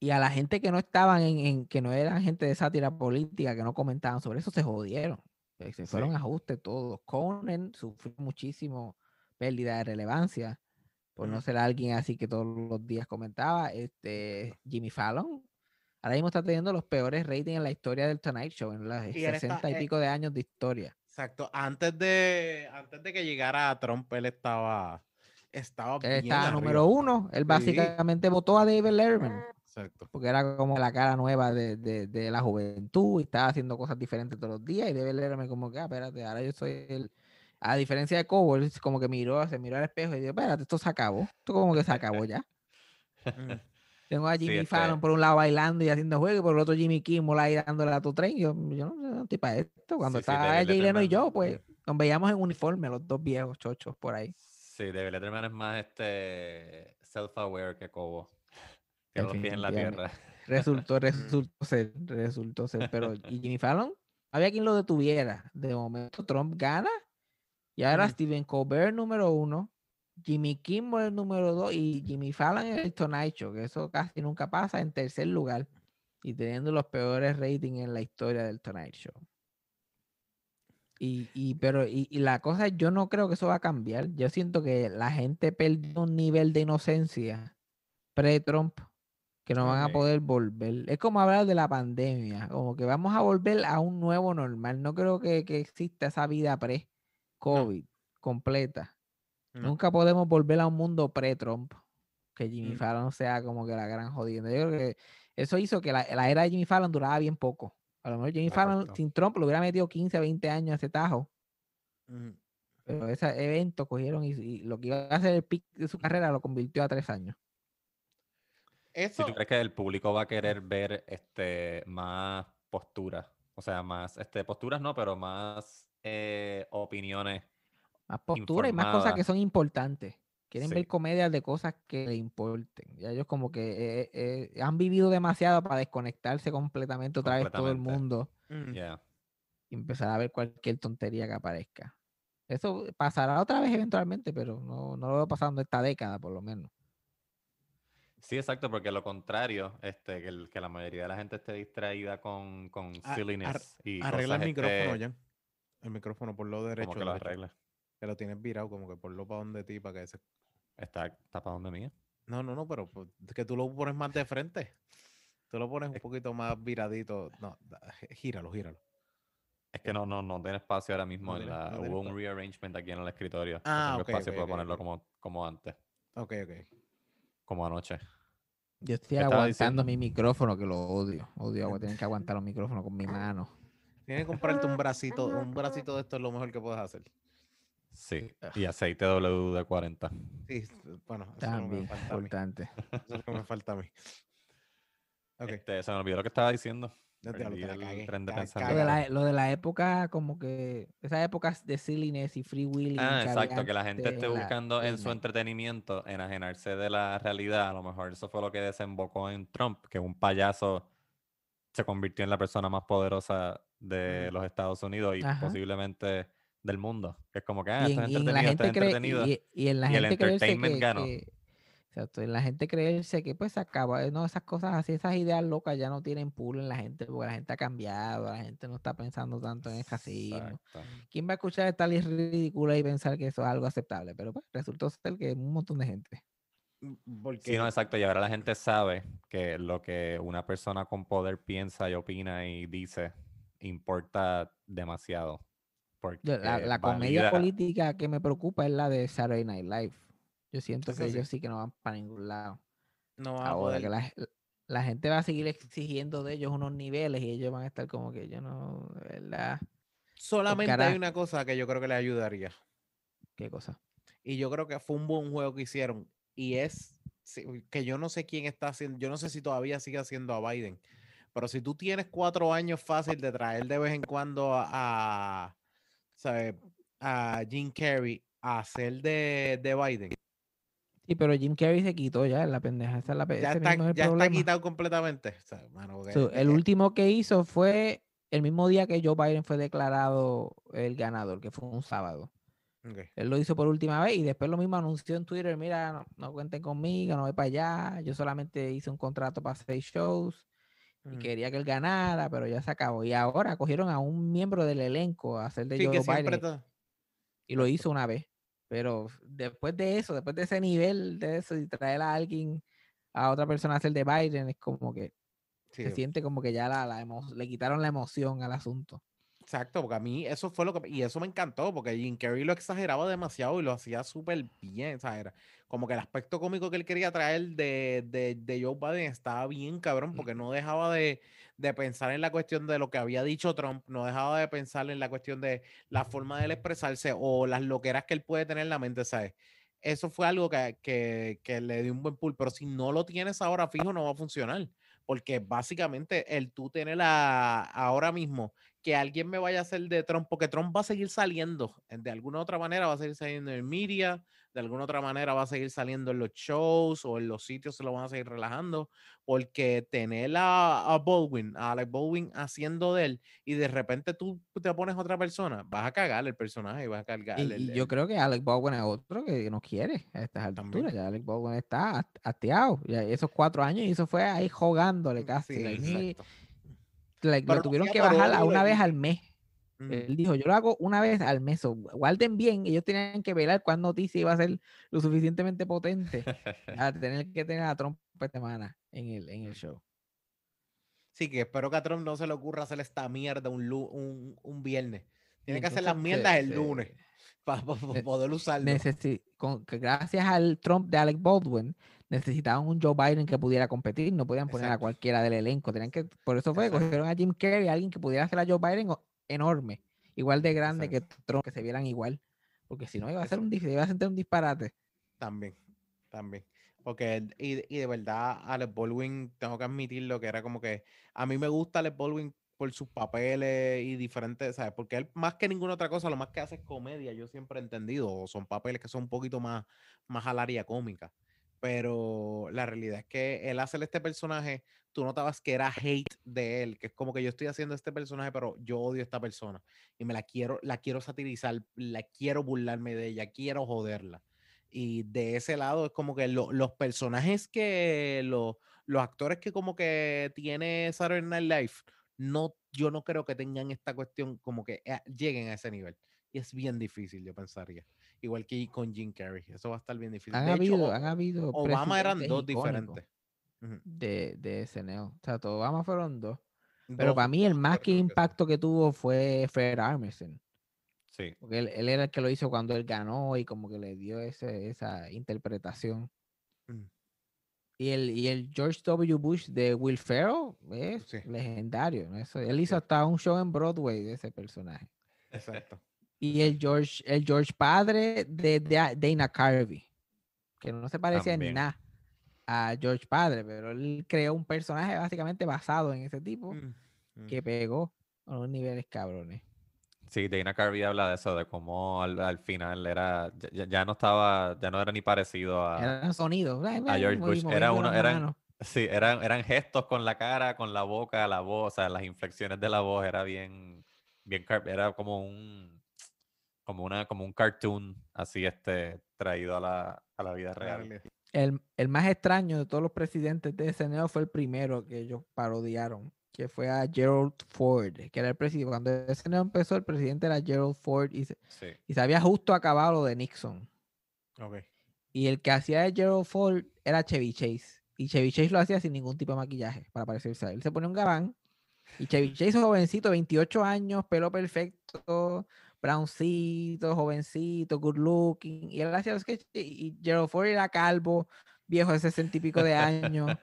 Speaker 3: Y a la gente que no estaban en, en- que no eran gente de sátira política, que no comentaban sobre eso, se jodieron. Se fueron
Speaker 1: Sí.
Speaker 3: ajustes todos. Conan sufrió muchísimo pérdida de relevancia por no ser alguien así que todos los días comentaba. Este Jimmy Fallon ahora mismo está teniendo los peores ratings en la historia del Tonight Show, en las
Speaker 2: Y él está,
Speaker 3: 60 y
Speaker 2: eh,
Speaker 3: pico de años de historia.
Speaker 2: Exacto. Antes de, antes de que llegara Trump, él estaba, estaba
Speaker 3: Él
Speaker 2: bien
Speaker 3: estaba
Speaker 2: arriba.
Speaker 3: número uno. Él
Speaker 2: Sí.
Speaker 3: básicamente votó a David Letterman.
Speaker 2: Exacto.
Speaker 3: porque era como la cara nueva de, de- de la juventud y estaba haciendo cosas diferentes todos los días y debe leerme como que, ah, espérate, ahora yo soy el... A diferencia de Cobo, él como que miró, se miró al espejo y dijo, espérate, esto se acabó, esto como que se acabó ya. Tengo a
Speaker 1: Sí,
Speaker 3: Jimmy
Speaker 1: este-
Speaker 3: Fallon por un lado bailando y haciendo juego y por el otro Jimmy Kimmel ahí dándole a tu tren. Yo, yo no, yo no estoy para esto. Cuando
Speaker 1: Sí, sí,
Speaker 3: estaba
Speaker 1: David
Speaker 3: Jay Leno y yo, pues nos veíamos en uniforme, los dos viejos chochos por ahí.
Speaker 1: Sí, David Letterman es más este self-aware que Cobo. Tiene los pies en la tierra.
Speaker 3: Resultó, resultó ser, resultó ser, pero y Jimmy Fallon, había quien lo detuviera. De momento Trump gana y ahora
Speaker 2: Ujú.
Speaker 3: Stephen Colbert número uno, Jimmy Kimmel el número dos y Jimmy Fallon en el Tonight Show, que eso casi nunca pasa en tercer lugar y teniendo los peores ratings en la historia del Tonight Show. Y, y, pero, y, y la cosa, es, yo no creo que eso va a cambiar. Yo siento que la gente perdió un nivel de inocencia pre-Trump que no van a poder volver. Es como hablar de la pandemia, como que vamos a volver a un nuevo normal. No creo que, que exista esa vida pre-COVID completa.
Speaker 2: No.
Speaker 3: Nunca podemos volver a un mundo pre-Trump. Que Jimmy
Speaker 2: Mm.
Speaker 3: Fallon sea como que la gran jodienda. Yo creo que eso hizo que la, la era de Jimmy Fallon duraba bien poco. A lo mejor Jimmy Fallon sin Trump lo hubiera metido 15, 20 años a ese tajo. Pero ese evento cogieron y, y lo que iba a ser el pick de su carrera lo convirtió a tres años.
Speaker 1: Si
Speaker 2: Eso,
Speaker 1: tú crees que el público va a querer ver este más posturas, o sea, más este posturas no, pero más eh, opiniones.
Speaker 3: Más postura y más cosas que son importantes. Quieren ver comedias de cosas que le importen. Ya ellos como que eh, eh, han vivido demasiado para desconectarse completamente otra vez todo el mundo.
Speaker 1: Yeah.
Speaker 3: y empezar a ver cualquier tontería que aparezca. Eso pasará otra vez eventualmente, pero no, no lo veo pasando esta década por lo menos.
Speaker 1: Sí, exacto, porque lo contrario, este, que, el- que la mayoría de la gente esté distraída con, con
Speaker 2: A- ar-
Speaker 1: silliness y
Speaker 2: Arregla el micrófono,
Speaker 1: este,
Speaker 2: ya. El micrófono por lo derecho.
Speaker 1: como que lo
Speaker 2: derecho,
Speaker 1: arregla.
Speaker 2: Que lo tienes virado, como que por lo para donde ti, para que se...
Speaker 1: Está tapado de mí.
Speaker 2: No, no, no, pero pues, que tú lo pones más de frente. Tú lo pones un
Speaker 1: Es-
Speaker 2: poquito más viradito. No, gíralo, gíralo.
Speaker 1: Es que no, no, no tiene espacio ahora mismo.
Speaker 2: No
Speaker 1: en la,
Speaker 2: no
Speaker 1: hubo un rearrangement aquí en el escritorio. no
Speaker 2: Ah,
Speaker 1: tengo
Speaker 2: ok,
Speaker 1: espacio
Speaker 2: ok,
Speaker 1: para ponerlo como, como antes,
Speaker 2: Ok, ok.
Speaker 1: como anoche.
Speaker 3: Yo estoy
Speaker 1: ¿Qué estaba
Speaker 3: aguantando
Speaker 1: diciendo?
Speaker 3: mi micrófono, que lo odio. Odio agua, tener que aguantar los micrófonos con mi mano.
Speaker 2: Tienes que comprarte un bracito. Un bracito de esto es lo mejor que puedes hacer.
Speaker 1: Sí. Y aceite WD-40.
Speaker 2: Sí, bueno, eso es lo que me
Speaker 3: También,
Speaker 2: falta a mí.
Speaker 3: importante.
Speaker 2: Eso es lo que me falta a mí. Ok,
Speaker 1: Este, se me olvidó lo que estaba diciendo.
Speaker 2: ya te lo- te la cagué,
Speaker 1: de.
Speaker 3: Lo de, la, lo de la época, como que. Esas épocas de silliness y free willing.
Speaker 1: Ah, exacto, que la gente esté
Speaker 3: la
Speaker 1: buscando en su entretenimiento enajenarse de la realidad. A lo mejor eso fue lo que desembocó en Trump, que un payaso se convirtió en la persona más poderosa de los Estados Unidos y
Speaker 3: Ajá.
Speaker 1: posiblemente del mundo. Que es como que, ah,
Speaker 3: y,
Speaker 1: esto
Speaker 3: en,
Speaker 1: es
Speaker 3: y en la
Speaker 1: entretenido, esto
Speaker 3: gente
Speaker 1: es
Speaker 3: cree,
Speaker 1: entretenido.
Speaker 3: y, y en la
Speaker 1: y el
Speaker 3: gente creerse
Speaker 1: entertainment
Speaker 3: que,
Speaker 1: ganó.
Speaker 3: que- exacto, en la gente creerse que pues se acaba, no, esas cosas así, esas ideas locas ya no tienen pulo en la gente, porque la gente ha cambiado, la gente no está pensando tanto en el.
Speaker 1: Exacto.
Speaker 3: ¿Quién va a escuchar esta lista ridícula y pensar que eso es algo aceptable? Pero pues resultó ser que un montón de gente.
Speaker 2: mm, Porque
Speaker 1: Sí, no, exacto. Y ahora la gente sabe que lo que una persona con poder piensa y opina y dice importa demasiado.
Speaker 3: La, la comedia política que me preocupa es la de Saturday Night Live. Yo siento que
Speaker 2: sí.
Speaker 3: ellos sí que no van para ningún lado.
Speaker 2: no va a
Speaker 3: Ahora que la, la gente va a seguir exigiendo de ellos unos niveles y ellos van a estar como que yo no, de verdad,
Speaker 2: Solamente hay una cosa que yo creo que le ayudaría.
Speaker 3: qué cosa.
Speaker 2: Y yo creo que fue un buen juego que hicieron. Y es que yo no sé quién está haciendo, yo no sé si todavía sigue haciendo a Biden. Pero si tú tienes cuatro años fácil de traer de vez en cuando a, ¿sabes? a Jim Carrey a hacer de, de Biden,
Speaker 3: Sí, pero Jim Carrey se quitó ya, la pendeja. Esa es la,
Speaker 2: ya está,
Speaker 3: es
Speaker 2: ya está quitado completamente. O sea, mano, porque-
Speaker 3: So, el último que hizo fue el mismo día que Joe Biden fue declarado el ganador, que fue un sábado. Él lo hizo por última vez y después lo mismo anunció en Twitter, mira, no, no cuenten conmigo, no voy para allá, yo solamente hice un contrato para seis shows y quería que él ganara, pero ya se acabó. Y ahora cogieron a un miembro del elenco a hacer de
Speaker 2: Sí,
Speaker 3: Joe Biden
Speaker 2: está-
Speaker 3: y lo hizo una vez. Pero después de eso, después de ese nivel de eso y traer a alguien, a otra persona a hacer de Biden, es como que
Speaker 2: sí,
Speaker 3: se siente como que ya la, le quitaron la emoción al asunto.
Speaker 2: Exacto, porque a mí eso fue lo que... Y eso me encantó, porque Jim Carrey lo exageraba demasiado y lo hacía súper bien, o sea, era como que el aspecto cómico que él quería traer de, de, de Joe Biden estaba bien cabrón, porque no dejaba de, de pensar en la cuestión de lo que había dicho Trump, no dejaba de pensar en la cuestión de la forma de él expresarse o las loqueras que él puede tener en la mente, ¿sabes? Eso fue algo que, que, que le dio un buen pull, pero si no lo tienes ahora fijo no va a funcionar, porque básicamente el tú tener la, ahora mismo que alguien me vaya a hacer de Trump, porque Trump va a seguir saliendo, eh, de alguna otra manera va a seguir saliendo en media, de alguna otra manera va a seguir saliendo en los shows o en los sitios se lo van a seguir relajando, porque tener a, a Baldwin, a Alec Baldwin haciendo de él, y de repente tú te pones otra persona, vas a cagar el personaje y vas a cargar
Speaker 3: Y,
Speaker 2: el-
Speaker 3: yo creo que Alec Baldwin es otro que no quiere a estas alturas. Ya Alec Baldwin está hast- hasteado. Ya esos cuatro años y eso fue ahí jugándole casi.
Speaker 2: Sí,
Speaker 3: like, lo
Speaker 2: lo
Speaker 3: tuvieron que bajar a una vez
Speaker 2: Jim
Speaker 3: al mes. Él dijo, yo lo hago una vez al mes. so, guarden bien. Ellos tenían que velar cuál noticia iba a ser lo suficientemente potente a tener que tener a Trump esta semana en el, en el show.
Speaker 2: Sí, que espero que a Trump no se le ocurra hacer esta mierda un, un, un viernes. Tiene que hacer las mierdas el
Speaker 3: se-
Speaker 2: lunes para
Speaker 3: ne-
Speaker 2: poder usarlo.
Speaker 3: necesi- con, gracias al Trump de Alec Baldwin, necesitaban un Joe Biden que pudiera competir, no podían poner a cualquiera del elenco, tenían que, por eso fue,
Speaker 2: Exacto.
Speaker 3: cogieron a Jim Carrey, alguien que pudiera hacer a Joe Biden enorme, igual de grande que Trump, que se vieran igual, porque si no iba a ser un, iba a ser un disparate.
Speaker 2: También, también. Porque, y, de- y de verdad, Alec Baldwin, tengo que admitirlo, que era como que a mí me gusta Alec Baldwin por sus papeles y diferentes, ¿sabes? Porque él, más que ninguna otra cosa, lo más que hace es comedia, yo siempre he entendido, o son papeles que son un poquito más, más al área cómica. Pero la realidad es que él hace este personaje, tú notabas que era hate de él, que es como que yo estoy haciendo este personaje, pero yo odio a esta persona y me la quiero, la quiero satirizar, la quiero burlarme de ella, quiero joderla. Y de ese lado es como que lo- los personajes que, lo- los actores que como que tiene Saturday Night Live, no, yo no creo que tengan esta cuestión como que eh, lleguen a ese nivel. Y es bien difícil, yo pensaría. Igual que con Jim Carrey. Eso va a estar bien difícil.
Speaker 3: Han
Speaker 2: De hecho,
Speaker 3: habido, han habido
Speaker 2: Obama eran dos diferentes.
Speaker 3: De, de SNL. O sea, todos Obama fueron dos. Pero
Speaker 2: Dos,
Speaker 3: para mí el más que impacto que tuvo fue Fred Armisen.
Speaker 1: Sí.
Speaker 3: Porque él, él era el que lo hizo cuando él ganó y como que le dio ese, esa interpretación.
Speaker 2: Mm.
Speaker 3: Y el, y el George W. Bush de Will Ferrell es
Speaker 2: Sí.
Speaker 3: legendario. ¿no? Eso- él hizo
Speaker 2: Sí.
Speaker 3: hasta un show en Broadway de ese personaje.
Speaker 2: Exacto.
Speaker 3: Y el George, el George padre de, de Dana Carvey, que no se parecía en nada a George padre, pero él creó un personaje básicamente basado en ese tipo
Speaker 2: Mm, mm.
Speaker 3: que pegó a unos niveles cabrones.
Speaker 1: Sí, Dana Carvey habla de eso, de cómo al, al final era, ya- ya, no estaba, ya no era ni parecido a,
Speaker 3: Eran sonidos. ay,
Speaker 1: a
Speaker 3: ay,
Speaker 1: George Bush. Era uno, eran, sí, eran, eran gestos con la cara, con la boca, la voz, o sea, las inflexiones de la voz era bien, bien, era como un, como una, como un cartoon así, este, traído a la, a la vida real.
Speaker 3: El, el más extraño de todos los presidentes de SNL fue el primero que ellos parodiaron, que fue a Gerald Ford, que era el presidente. Cuando SNL empezó, el presidente era Gerald Ford y se,
Speaker 1: Sí.
Speaker 3: y se había justo acabado lo de Nixon.
Speaker 2: Ok.
Speaker 3: Y el que hacía de Gerald Ford era Chevy Chase. Y Chevy Chase lo hacía sin ningún tipo de maquillaje para parecerse a él. Se ponía un gabán. Y Chevy Chase, jovencito, 28 años, pelo perfecto, browncito, jovencito, good looking. Y él hacía los sketches. Y Gerald Ford era calvo, viejo de 60 y pico de años.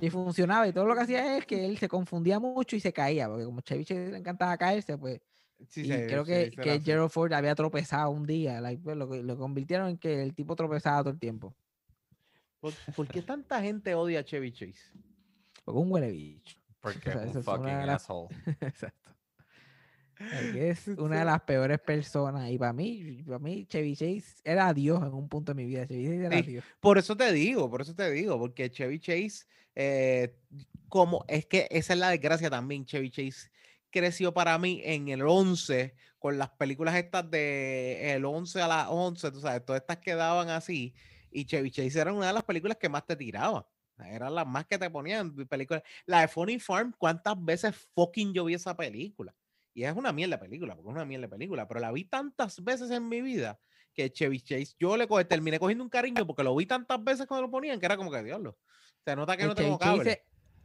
Speaker 3: Y funcionaba. Y todo lo que hacía es que él se confundía mucho y se caía. Porque como Chevy Chase le encantaba caerse, pues
Speaker 2: Sí,
Speaker 3: y
Speaker 2: se-
Speaker 3: creo
Speaker 2: se
Speaker 3: que, que. Gerald Ford había tropezado un día. like, pues, lo, lo convirtieron en que el tipo tropezaba todo el tiempo.
Speaker 2: ¿Por, por qué tanta gente odia a Chevy Chase?
Speaker 3: Porque un huele bicho.
Speaker 1: Porque
Speaker 3: O sea,
Speaker 1: un
Speaker 3: una
Speaker 1: fucking
Speaker 3: las-
Speaker 1: asshole.
Speaker 3: Exacto. Es una de las peores personas. Y para mí, para mí, Chevy Chase era Dios en un punto de mi vida. Chevy Chase era
Speaker 2: Sí.
Speaker 3: Dios.
Speaker 2: Por eso te digo, por eso te digo, porque Chevy Chase, eh, como es que esa es la desgracia también, Chevy Chase creció para mí en el 11 con las películas estas de el 11 a las 11, tú sabes, todas estas quedaban así y Chevy Chase era una de las películas que más te sea, Eran las más que te ponían películas. La de Funny Farm, ¿cuántas veces fucking yo vi esa película? Y es una mierda película, porque es una mierda película, pero la vi tantas veces en mi vida que Chevy Chase, yo le co- terminé cogiendo un cariño porque lo vi tantas veces cuando lo ponían que era como que diablo. Se nota que
Speaker 3: El
Speaker 2: no tengo
Speaker 3: Chevy Chase
Speaker 2: cable.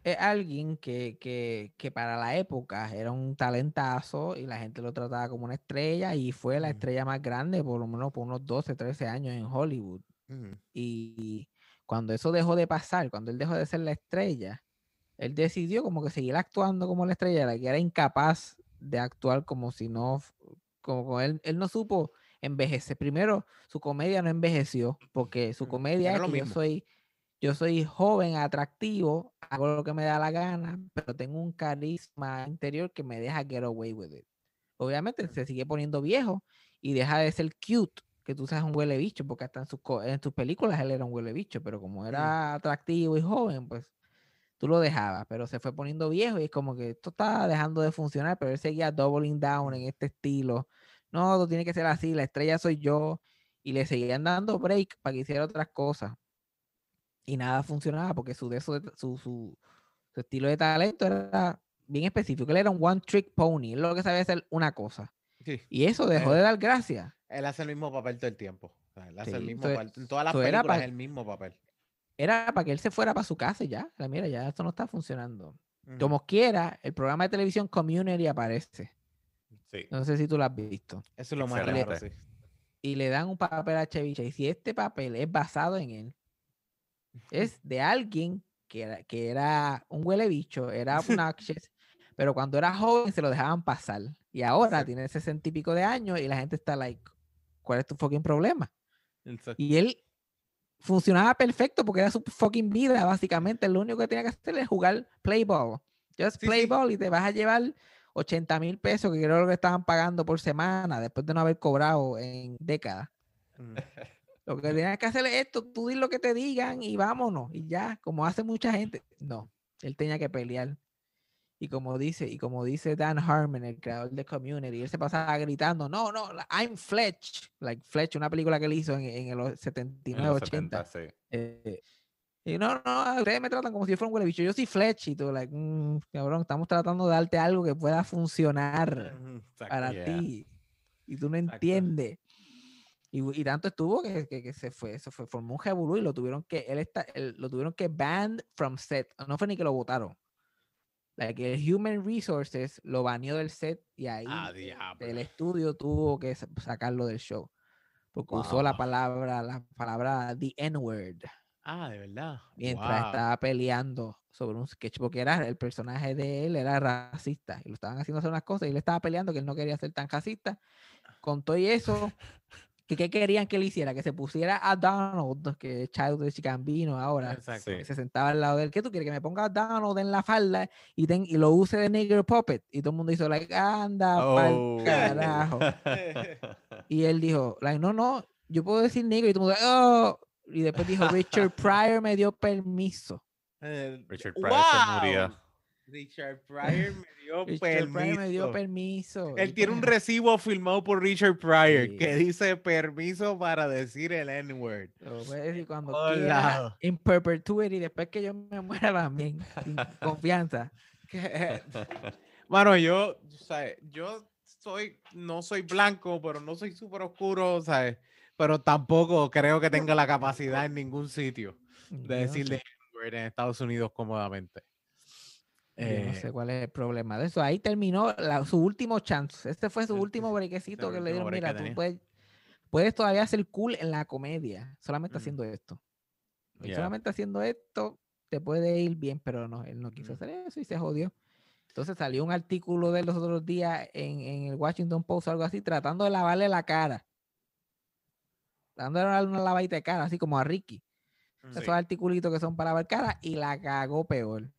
Speaker 3: es, es alguien que, que, que para la época era un talentazo y la gente lo trataba como una estrella y fue la estrella más grande por lo menos por unos 12, 13 años en Hollywood. Y cuando eso dejó de pasar, cuando él dejó de ser la estrella, él decidió como que seguir actuando como la estrella, la que era incapaz de actuar como si no, como, él, él no supo envejecer. Primero, su comedia no envejeció, porque su comedia es
Speaker 2: lo
Speaker 3: que yo
Speaker 2: mismo.
Speaker 3: soy, yo soy joven, atractivo, hago lo que me da la gana, pero tengo un carisma interior que me deja get away with it. Obviamente se sigue poniendo viejo y deja de ser cute, que tú seas un huele bicho, porque hasta en sus, en sus películas él era un huele bicho, pero como era atractivo y joven, pues tú lo dejabas, pero se fue poniendo viejo y es como que esto está dejando de funcionar, pero él seguía doubling down en este estilo. No, tú tienes que ser así, la estrella soy yo. Y le seguían dando break para que hiciera otras cosas. Y nada funcionaba porque su, de de- su, su, su estilo de talento era bien específico. Él era un one trick pony. Él lo que sabía hacer una cosa.
Speaker 2: Sí,
Speaker 3: Y eso dejó
Speaker 2: Eh,
Speaker 3: de dar gracia.
Speaker 2: Él hace el mismo papel todo el tiempo. o sea, él hace el mismo
Speaker 3: so-
Speaker 2: papel. En todas las
Speaker 3: so
Speaker 2: películas es el mismo papel.
Speaker 3: Era para que él se fuera para su casa y ya. La mira, ya esto no está funcionando.
Speaker 2: Ujú.
Speaker 3: Como quiera, el programa de televisión Community aparece.
Speaker 1: Sí.
Speaker 3: No sé si tú lo has visto.
Speaker 2: Eso es lo más raro, sí.
Speaker 3: Y le dan un papel a Chevy Chase. Y este papel es basado en él. Es de alguien que era, que era un huele bicho, era obnoxious, pero cuando era joven se lo dejaban pasar. Y ahora
Speaker 2: Exacto.
Speaker 3: tiene sesenta y pico de años y la gente está like, ¿cuál es tu fucking problema?
Speaker 2: Exacto.
Speaker 3: Y él funcionaba perfecto porque era su fucking vida, básicamente. Lo único que tenía que hacer es jugar play ball. Just
Speaker 2: Sí,
Speaker 3: play
Speaker 2: sí.
Speaker 3: ball y te vas a llevar 80 mil pesos, que creo que estaban pagando por semana, después de no haber cobrado en décadas.
Speaker 2: Ujú.
Speaker 3: Lo que tenías que hacer es esto, tú di lo que te digan y vámonos. Y ya, como hace mucha gente. No, él tenía que pelear. Y como dice, y como dice Dan Harmon, el creador de Community, él se pasaba gritando, no, no, I'm Fletch. Like Fletch, una película que él hizo en, en el o-
Speaker 1: En
Speaker 3: 79,
Speaker 1: los
Speaker 3: 80.
Speaker 1: 70, sí.
Speaker 3: Eh, y no, no, ustedes me tratan como si yo fuera un huele bicho. Yo soy Fletch y tú, like, "Mm, cabrón, estamos tratando de darte algo que pueda funcionar
Speaker 2: exacto.
Speaker 3: para
Speaker 1: Yeah.
Speaker 3: ti. Y tú no
Speaker 2: Exacto.
Speaker 3: entiendes. Y, y tanto estuvo que, que, que se fue, se fue, formó un revolú y lo tuvieron que, él está, él- lo tuvieron que ban from set. No fue ni que lo votaron. Like, el Human Resources lo baneó del set y ahí
Speaker 2: Ah,
Speaker 3: eh,
Speaker 2: diablo.
Speaker 3: el estudio tuvo que sa- sacarlo del show. Porque usó la
Speaker 1: Wow.
Speaker 3: palabra, la palabra the N-word
Speaker 2: Ah, de verdad.
Speaker 3: mientras
Speaker 2: Wow.
Speaker 3: estaba peleando sobre un sketch, porque era el personaje de él era racista y lo estaban haciendo hacer unas cosas y él estaba peleando que él no quería ser tan racista. Con todo y eso, que qué querían que él hiciera? Que se pusiera a Donald, que es Childish Gambino ahora,
Speaker 2: Exacto.
Speaker 3: Que se sentaba al lado de él. ¿Qué tú quieres? Que me ponga a Donald en la falda y, ten- y lo use de nigger puppet. Y todo el mundo hizo, like, anda pa'l
Speaker 1: Oh.
Speaker 3: carajo. Y él dijo, like, no, no, yo puedo decir nigger. Y todo el mundo, oh. Y después dijo, Richard Pryor me dio permiso.
Speaker 2: Eh,
Speaker 1: Richard Pryor se murió.
Speaker 2: Richard Pryor me dio
Speaker 3: Richard Pryor me dio
Speaker 2: permiso.
Speaker 3: permiso.
Speaker 2: Él tiene un recibo firmado por Richard Pryor
Speaker 3: Sí.
Speaker 2: que dice permiso para decir el N-word.
Speaker 3: Lo puede decir cuando quiera, in perpetuity, después que yo me muera también, sin confianza.
Speaker 2: Bueno, yo, sea, yo soy, no soy blanco, pero no soy súper oscuro, ¿sabes? pero tampoco creo que tenga la capacidad en ningún sitio de decirle. N-word en Estados Unidos cómodamente.
Speaker 3: Yo no
Speaker 2: Eh,
Speaker 3: sé cuál es el problema de eso. Ahí terminó la- su último chance. Este fue su
Speaker 2: Sí,
Speaker 3: último brequecito
Speaker 2: el
Speaker 3: que le dieron. Mira, tú
Speaker 2: tenía".
Speaker 3: puedes, puedes todavía ser cool en la comedia, solamente
Speaker 2: Mm.
Speaker 3: haciendo esto. Y
Speaker 1: Yeah.
Speaker 3: solamente haciendo esto te puede ir bien, pero no, él no quiso
Speaker 2: Mm.
Speaker 3: hacer eso y se jodió. Entonces salió un artículo de los otros días en, en el Washington Post o algo así, tratando de lavarle la cara. Dándole una lavadita de cara, así como a Ricky.
Speaker 2: Sí.
Speaker 3: Esos articulitos que son para lavar cara y la cagó peor.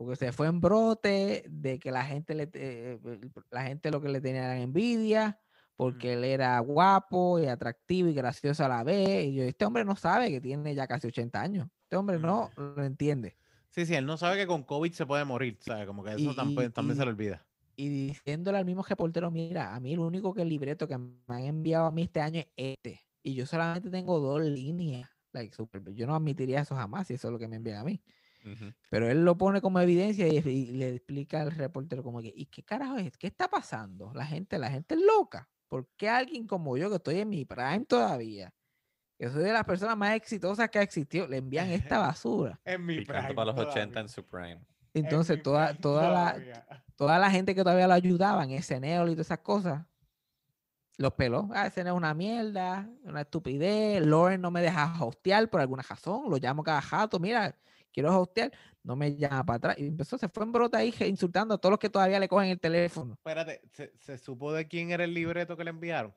Speaker 3: Porque se fue en brote de que la gente le eh, el- la gente lo que le tenía era envidia, porque él era guapo y atractivo y gracioso a la vez. Y yo, este hombre no sabe que tiene ya casi 80 años. Este hombre no lo entiende.
Speaker 2: Sí, sí, él no sabe que con COVID se puede morir, ¿sabes? Como que eso
Speaker 3: Y- y-
Speaker 2: también se le olvida.
Speaker 3: Y diciéndole al mismo reportero, mira, a mí el único que el libreto que me han enviado a mí este año es este. Y yo solamente tengo dos líneas. Like, super- yo no admitiría eso jamás si eso es lo que me envían a mí.
Speaker 1: Ujú.
Speaker 3: Pero él lo pone como evidencia y, y le explica al reportero como que, ¿y qué carajo es? ¿Qué está pasando? La gente, la gente es loca. ¿Por qué alguien como yo, que estoy en mi prime todavía, que soy de las personas más exitosas que ha existido, le envían esta basura?
Speaker 2: En mi
Speaker 1: Picando para los 80 en su prime.
Speaker 3: Entonces, toda, toda, la, toda la gente que todavía lo ayudaban, ese Neo y todas esas cosas, los peló. Ah, ese es una mierda, una estupidez. Lauren no me deja hostear por alguna razón. Lo llamo cada jato. Mira, quiero hostear. No me llama para atrás. Y empezó, se fue en brota ahí insultando a todos los que todavía le cogen el teléfono.
Speaker 2: Espérate, ¿se, se supo de quién era el libreto que le enviaron?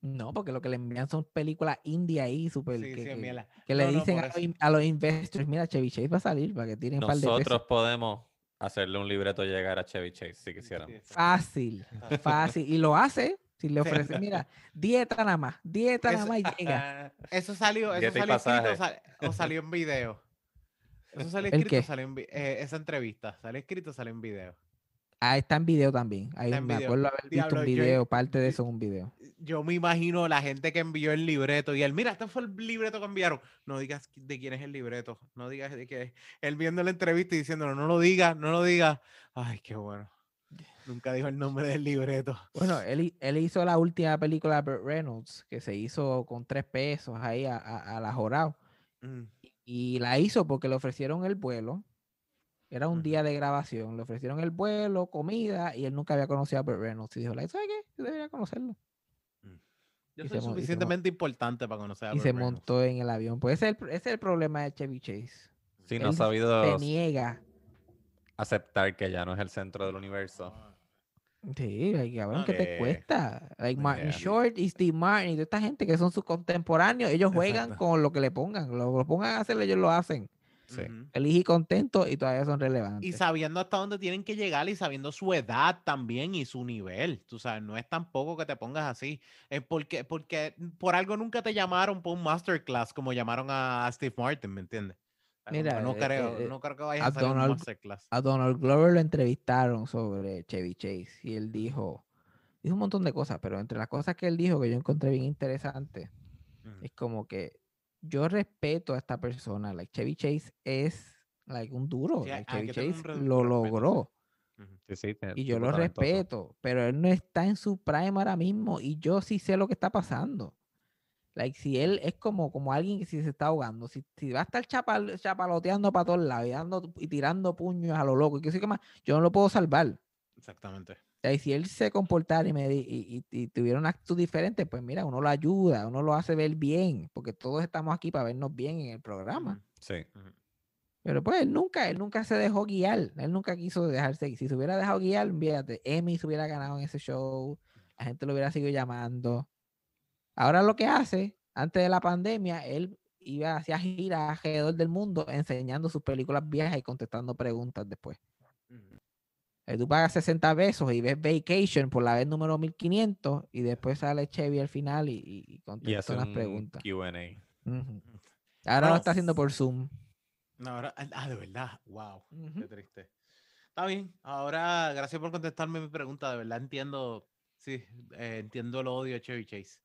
Speaker 3: No, porque lo que le envían son películas indie ahí, súper.
Speaker 2: Sí,
Speaker 3: que,
Speaker 2: sí,
Speaker 3: que-
Speaker 2: mira.
Speaker 3: que le
Speaker 2: No,
Speaker 3: dicen a, los, a los investors: Mira, Chevy Chase va a salir para que tiren un par de pesos.
Speaker 1: Nosotros podemos hacerle un libreto llegar a Chevy Chase si
Speaker 2: exacto.
Speaker 3: Fácil, fácil. Y lo hace. Si le
Speaker 2: Sí.
Speaker 3: ofrece, mira, dieta nada más, dieta nada más y llega.
Speaker 2: Eso salió, eso salió escrito o, sal- o salió en video. Eso salió
Speaker 3: ¿El
Speaker 2: escrito salió en eh, esa entrevista. Salió escrito o salió en video.
Speaker 3: Ah, está en video también. Ahí me
Speaker 2: video.
Speaker 3: acuerdo haber visto
Speaker 2: Diablo,
Speaker 3: un
Speaker 2: yo-
Speaker 3: video, parte de
Speaker 2: yo-
Speaker 3: eso en un video.
Speaker 2: Yo me imagino la gente que envió el libreto y él, mira, este fue el libreto que enviaron. No digas de quién es el libreto. No digas de qué es. Él viendo la entrevista y diciéndolo, no lo digas, no lo digas. Ay, qué bueno. Nunca dijo el nombre del libreto.
Speaker 3: Bueno, él, él hizo la última película de Burt Reynolds, que se hizo con tres pesos ahí a, a, a la jorado.
Speaker 2: Mm,
Speaker 3: Y la hizo porque le ofrecieron el vuelo. Era un día de grabación. Le ofrecieron el vuelo, comida, y él nunca había conocido a Burt Reynolds. Y dijo, ¿sabes qué? Yo debería conocerlo.
Speaker 2: Yo
Speaker 3: Y
Speaker 2: soy
Speaker 3: se se
Speaker 2: suficientemente importante para conocer a
Speaker 3: Y se
Speaker 2: Reynolds.
Speaker 3: montó en el avión. Pues ese es el, ese es el problema de Chevy Chase.
Speaker 1: Sí, no ha sabido
Speaker 3: Se niega.
Speaker 1: aceptar que ya no es el centro del universo.
Speaker 3: Sí, like, cabrón, ¿qué te cuesta? Like Martin
Speaker 1: yeah.
Speaker 3: Short y Steve Martin y toda esta gente que son sus contemporáneos, ellos juegan
Speaker 2: Exacto.
Speaker 3: con lo que le pongan. Lo, lo pongan a hacer, ellos lo hacen.
Speaker 1: Sí.
Speaker 3: Y contento y todavía son
Speaker 2: Y
Speaker 3: relevantes.
Speaker 2: sabiendo hasta dónde tienen que llegar y sabiendo su edad también y su nivel. Tú sabes, no es tampoco que te pongas así. Es porque, porque por algo nunca te llamaron por un masterclass como llamaron a Steve Martin, ¿me entiendes?
Speaker 3: Mira,
Speaker 2: no
Speaker 3: eh,
Speaker 2: creo,
Speaker 3: eh,
Speaker 2: no creo que vayas
Speaker 3: a Donald-
Speaker 2: masterclass.
Speaker 3: A Donald Glover lo entrevistaron sobre Chevy Chase y él dijo, dijo un montón de cosas, pero entre las cosas que él dijo que yo encontré bien interesante
Speaker 2: Ujú.
Speaker 3: es como que yo respeto a esta persona. Like Chevy Chase es like un duro.
Speaker 2: Sí,
Speaker 3: like,
Speaker 2: hay
Speaker 3: Chevy Chase lo
Speaker 2: respeto,
Speaker 3: logró.
Speaker 1: Sí, sí,
Speaker 3: Y yo lo respeto, pero él no está en su prime ahora mismo y yo sí sé lo que está pasando. Like, si él es como, como alguien que si se está ahogando, si, si va a estar chapal- chapaloteando para todos lados y, dando, y tirando puños a lo loco y que sé qué más, yo no lo puedo salvar.
Speaker 2: Exactamente.
Speaker 3: O sea, y si él se comportara y, me, di- y, y- y tuviera una actitud diferente, pues mira, uno lo ayuda, uno lo hace ver bien, porque todos estamos aquí para vernos bien en el programa.
Speaker 1: Sí.
Speaker 3: Pero pues él nunca, él nunca se dejó guiar. Él nunca quiso dejarse. Si se hubiera dejado guiar, fíjate, Emmy se hubiera ganado en ese show. La gente lo hubiera seguido llamando. Ahora lo que hace, antes de la pandemia, él iba hacia giras alrededor del mundo enseñando sus películas viejas y contestando preguntas después. Eh, Tú pagas 60 pesos y ves Vacation por la vez número 1500 y después sale Chevy al final y, y- contesta
Speaker 1: un
Speaker 3: preguntas.
Speaker 1: Q&A.
Speaker 3: Ahora lo
Speaker 2: Bueno,
Speaker 3: está haciendo por Zoom.
Speaker 2: No, ahora, ah, ah, de verdad, wow, qué triste. Está bien, ahora gracias por contestarme mi pregunta, de verdad entiendo, sí, eh, entiendo el odio a Chevy Chase,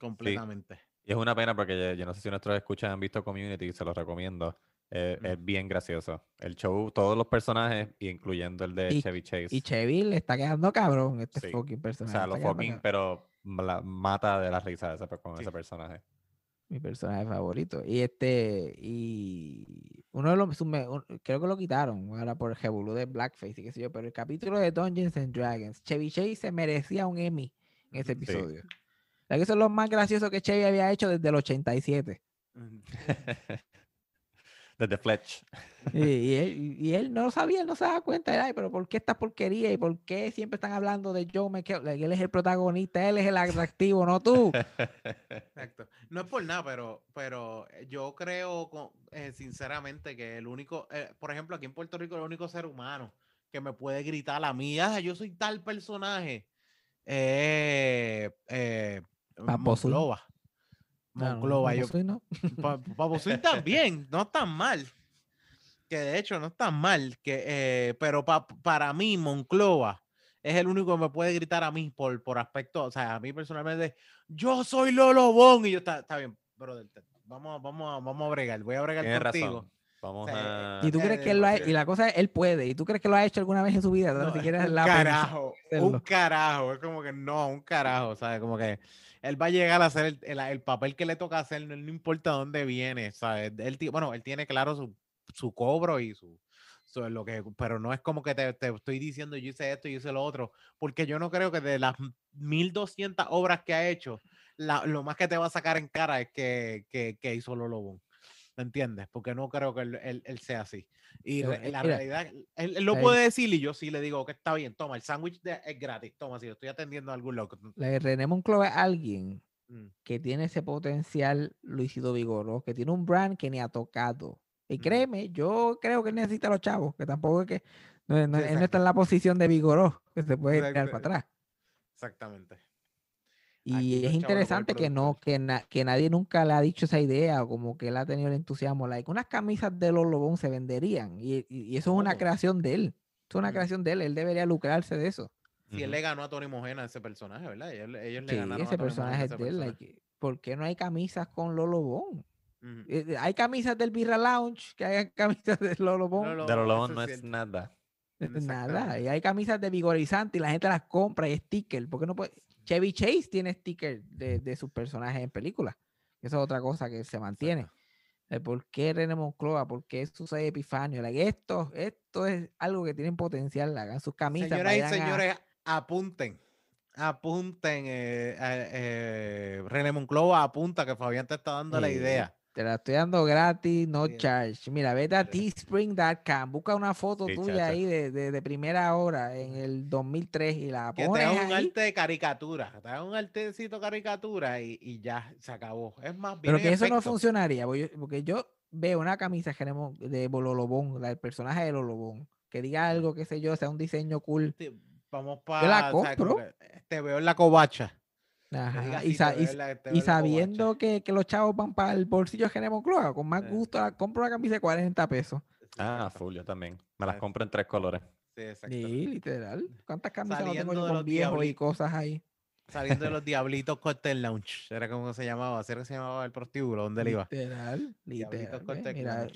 Speaker 2: completamente.
Speaker 1: Y es una pena porque yo, no sé si nuestros escuchas han visto Community, se los recomiendo. Eh,
Speaker 2: Mm.
Speaker 1: Es bien gracioso. El show, todos los personajes, incluyendo el de
Speaker 3: Y-
Speaker 1: Chevy Chase.
Speaker 3: Y Chevy le está quedando cabrón este
Speaker 1: Sí,
Speaker 3: fucking
Speaker 1: o
Speaker 3: personaje.
Speaker 1: sea, los
Speaker 3: está quedando
Speaker 1: fucking, pero la- mata de la risa con
Speaker 2: Sí.
Speaker 1: ese personaje.
Speaker 3: Mi personaje favorito. Y este, y uno de los, su me- un- creo que lo quitaron ahora por el revolú de Blackface y qué sé yo, pero el capítulo de Dungeons and Dragons, Chevy Chase se merecía un Emmy en ese
Speaker 1: sí.
Speaker 3: Que eso es lo más gracioso que Chevy había hecho desde el 87.
Speaker 1: Desde Fletch.
Speaker 3: Y, y él, y él no lo sabía, él no se daba cuenta. Era, "Ay, pero ¿por qué esta porquería? ¿Y por qué siempre están hablando de Joe McHale? Él es el protagonista, él es el atractivo, no tú.
Speaker 2: Exacto. No es por nada, pero, pero eh, yo creo eh, sinceramente que el único, eh, por ejemplo, aquí en Puerto Rico, el único ser humano que me puede gritar a mí, "Ah, yo soy tal personaje, eh, eh,
Speaker 3: Papo Swing.
Speaker 2: Monclova.
Speaker 3: No, no,
Speaker 2: Monclova,
Speaker 3: no,
Speaker 2: yo-
Speaker 3: soy, no.
Speaker 2: Pa- Papo también, no tan mal. Que de hecho no está mal, que, eh, pero pa- para mí Monclova es el único que me puede gritar a mí por, por aspecto, o sea, a mí personalmente, yo soy Lolo Bon y yo, está, está bien, brother, vamos, a- vamos, vamos a bregar, voy a bregar
Speaker 1: Tienes
Speaker 2: contigo.
Speaker 1: razón. Vamos
Speaker 2: O sea,
Speaker 1: a.
Speaker 3: ¿Y tú crees que él lo ha, y la cosa es, él puede, y tú crees que lo ha hecho alguna vez en su vida?
Speaker 2: No,
Speaker 3: ni siquiera es
Speaker 2: un
Speaker 3: la
Speaker 2: carajo, un carajo, es como que no, un carajo, ¿sabes? Como que él va a llegar a hacer el, el- el papel que le toca hacer, no, no importa dónde viene, ¿sabes? Él, bueno, él tiene claro su, su cobro y su, su- lo que, pero no es como que te, te estoy diciendo yo hice esto, yo hice lo otro, porque yo no creo que de las 1200 obras que ha hecho, la- lo más que te va a sacar en cara es que, que, que hizo Lolo Bon. ¿Me entiendes? Porque no creo que él, él- él sea así. Y
Speaker 3: Pero, eh,
Speaker 2: la
Speaker 3: mira,
Speaker 2: realidad, él, él lo puede decir y yo sí le digo que está bien, toma, el sándwich es gratis, toma, si lo estoy atendiendo a algún loco.
Speaker 3: La de René Monclova es alguien
Speaker 2: Mm,
Speaker 3: que tiene ese potencial Luisito Vigoró, que tiene un brand que ni ha tocado. Y
Speaker 2: Ujú.
Speaker 3: créeme, yo creo que él necesita a los chavos, que tampoco es que no, él no está en la posición de Vigoró, que se puede
Speaker 2: Exacto.
Speaker 3: para atrás.
Speaker 2: Exactamente.
Speaker 3: Y es interesante que no, que, na- que nadie nunca le ha dicho esa idea, o como que él ha tenido el entusiasmo. Like, unas camisas de los Lobón se venderían, y, y- y eso es una creación de él. Es una creación de él, él debería lucrarse de eso.
Speaker 2: Si él le ganó a Tony Mojena ese personaje, ¿verdad? Ellos, le- ellos le
Speaker 3: Sí,
Speaker 2: ganaron a Tony Mojena
Speaker 3: personaje es
Speaker 2: ese
Speaker 3: de él.
Speaker 2: personaje.
Speaker 3: like, ¿Por qué no hay camisas con Lolo Bon? Eh, eh, Hay camisas del Birra Lounge, que hay camisas de Lolo Bon.
Speaker 2: Lolo-
Speaker 1: De lobos
Speaker 2: es
Speaker 1: no es nada.
Speaker 3: eh, Nada, y hay camisas de vigorizante y la gente las compra y sticker. ¿Por qué no puede? Chevy Chase tiene sticker de, de sus personajes en películas. Eso es otra cosa que se mantiene. Eh, ¿Por qué René Moncloa? ¿Por qué Susana Epifanio? Like, esto, esto es algo que tienen potencial. Hagan sus camisas.
Speaker 2: Señoras y
Speaker 3: a-
Speaker 2: señores, apunten. Apunten. Eh, eh, eh, René Monclova apunta que Fabián te está dando la idea.
Speaker 3: Te la estoy dando gratis, no
Speaker 2: Bien.
Speaker 3: charge. Mira, vete a teespring.com, busca una foto
Speaker 1: Sí,
Speaker 3: tuya ahí de, de- de primera hora en el 2003 y la
Speaker 2: Que te
Speaker 3: pones
Speaker 2: haga un
Speaker 3: ahí.
Speaker 2: arte de caricatura. Te haga un artecito caricatura y, y ya se acabó. Es más,
Speaker 3: Pero que eso no funcionaría, porque yo, porque yo veo una camisa que tenemos de Bololobón, del personaje de Lolobón, que diga algo, qué sé yo, sea un diseño cool.
Speaker 2: Sí, Vamos
Speaker 3: la
Speaker 2: para.
Speaker 3: compro.
Speaker 2: Te veo en la covacha.
Speaker 3: Ajá, Y, sa- sabiendo que, que los chavos van para el bolsillo de René Moncloa, con más gusto, la- compro una camisa de 40 pesos.
Speaker 1: Ah, full, yo también. Me las compro en tres colores.
Speaker 2: Sí, exacto.
Speaker 3: Sí, literal. ¿Cuántas camisas no tengo
Speaker 2: Saliendo
Speaker 3: yo
Speaker 2: de
Speaker 3: con
Speaker 2: los
Speaker 3: viejos y cosas ahí?
Speaker 2: Saliendo de los Diablitos Cocktail Lounge. Era como se llamaba. Así era que se llamaba el prostíbulo. ¿Dónde él iba?
Speaker 3: Literal,
Speaker 2: Diablitos
Speaker 3: literal.
Speaker 2: Cortec
Speaker 3: Mira,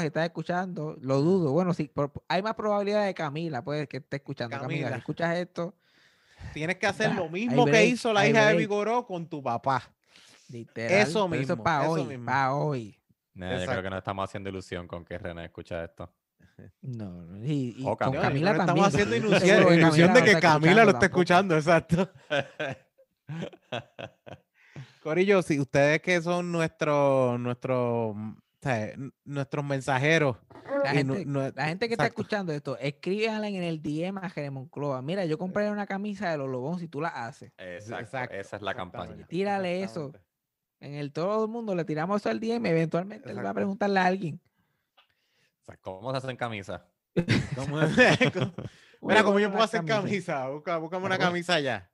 Speaker 3: si estás escuchando, lo dudo. Bueno, sí, por- hay más probabilidad de Camila, puede que esté escuchando. Camila,
Speaker 2: Camila.
Speaker 3: si escuchas esto,
Speaker 2: Tienes que hacer lo mismo que hizo la hija de. Vigoró con tu papá.
Speaker 3: literal.
Speaker 2: Eso
Speaker 3: pero Eso es
Speaker 2: mismo,
Speaker 3: para
Speaker 2: eso
Speaker 3: hoy,
Speaker 2: mismo.
Speaker 3: para hoy.
Speaker 1: Nah, yo creo que nos estamos haciendo ilusión con que René escucha esto.
Speaker 3: No, no, y, y
Speaker 1: O
Speaker 3: con
Speaker 1: Camila.
Speaker 2: No,
Speaker 3: Camila
Speaker 2: no
Speaker 3: también.
Speaker 2: estamos haciendo ilusión, ilusión
Speaker 3: Camila
Speaker 2: de
Speaker 3: no
Speaker 2: que
Speaker 3: está
Speaker 2: Camila lo está escuchando, exacto. Corillo, si ustedes que son nuestros nuestros o sea, nuestros mensajeros.
Speaker 3: La gente,
Speaker 2: nu-
Speaker 3: la gente que está escuchando esto, escríbanle en el DM a Jeremy Monclova. Mira, yo compré una camisa de los Lobón si tú la haces.
Speaker 1: Exacto,
Speaker 2: exacto,
Speaker 1: esa es la campaña.
Speaker 3: Tírale eso. En el todo el mundo le tiramos eso al DM, eventualmente él va a preguntarle a alguien.
Speaker 1: O sea, ¿Cómo se hacen camisas?
Speaker 2: ¿Cómo-
Speaker 3: Voy
Speaker 2: Mira, ¿cómo yo puedo hacer
Speaker 3: camisa.
Speaker 2: camisa? Busca, búscame una camisa ya.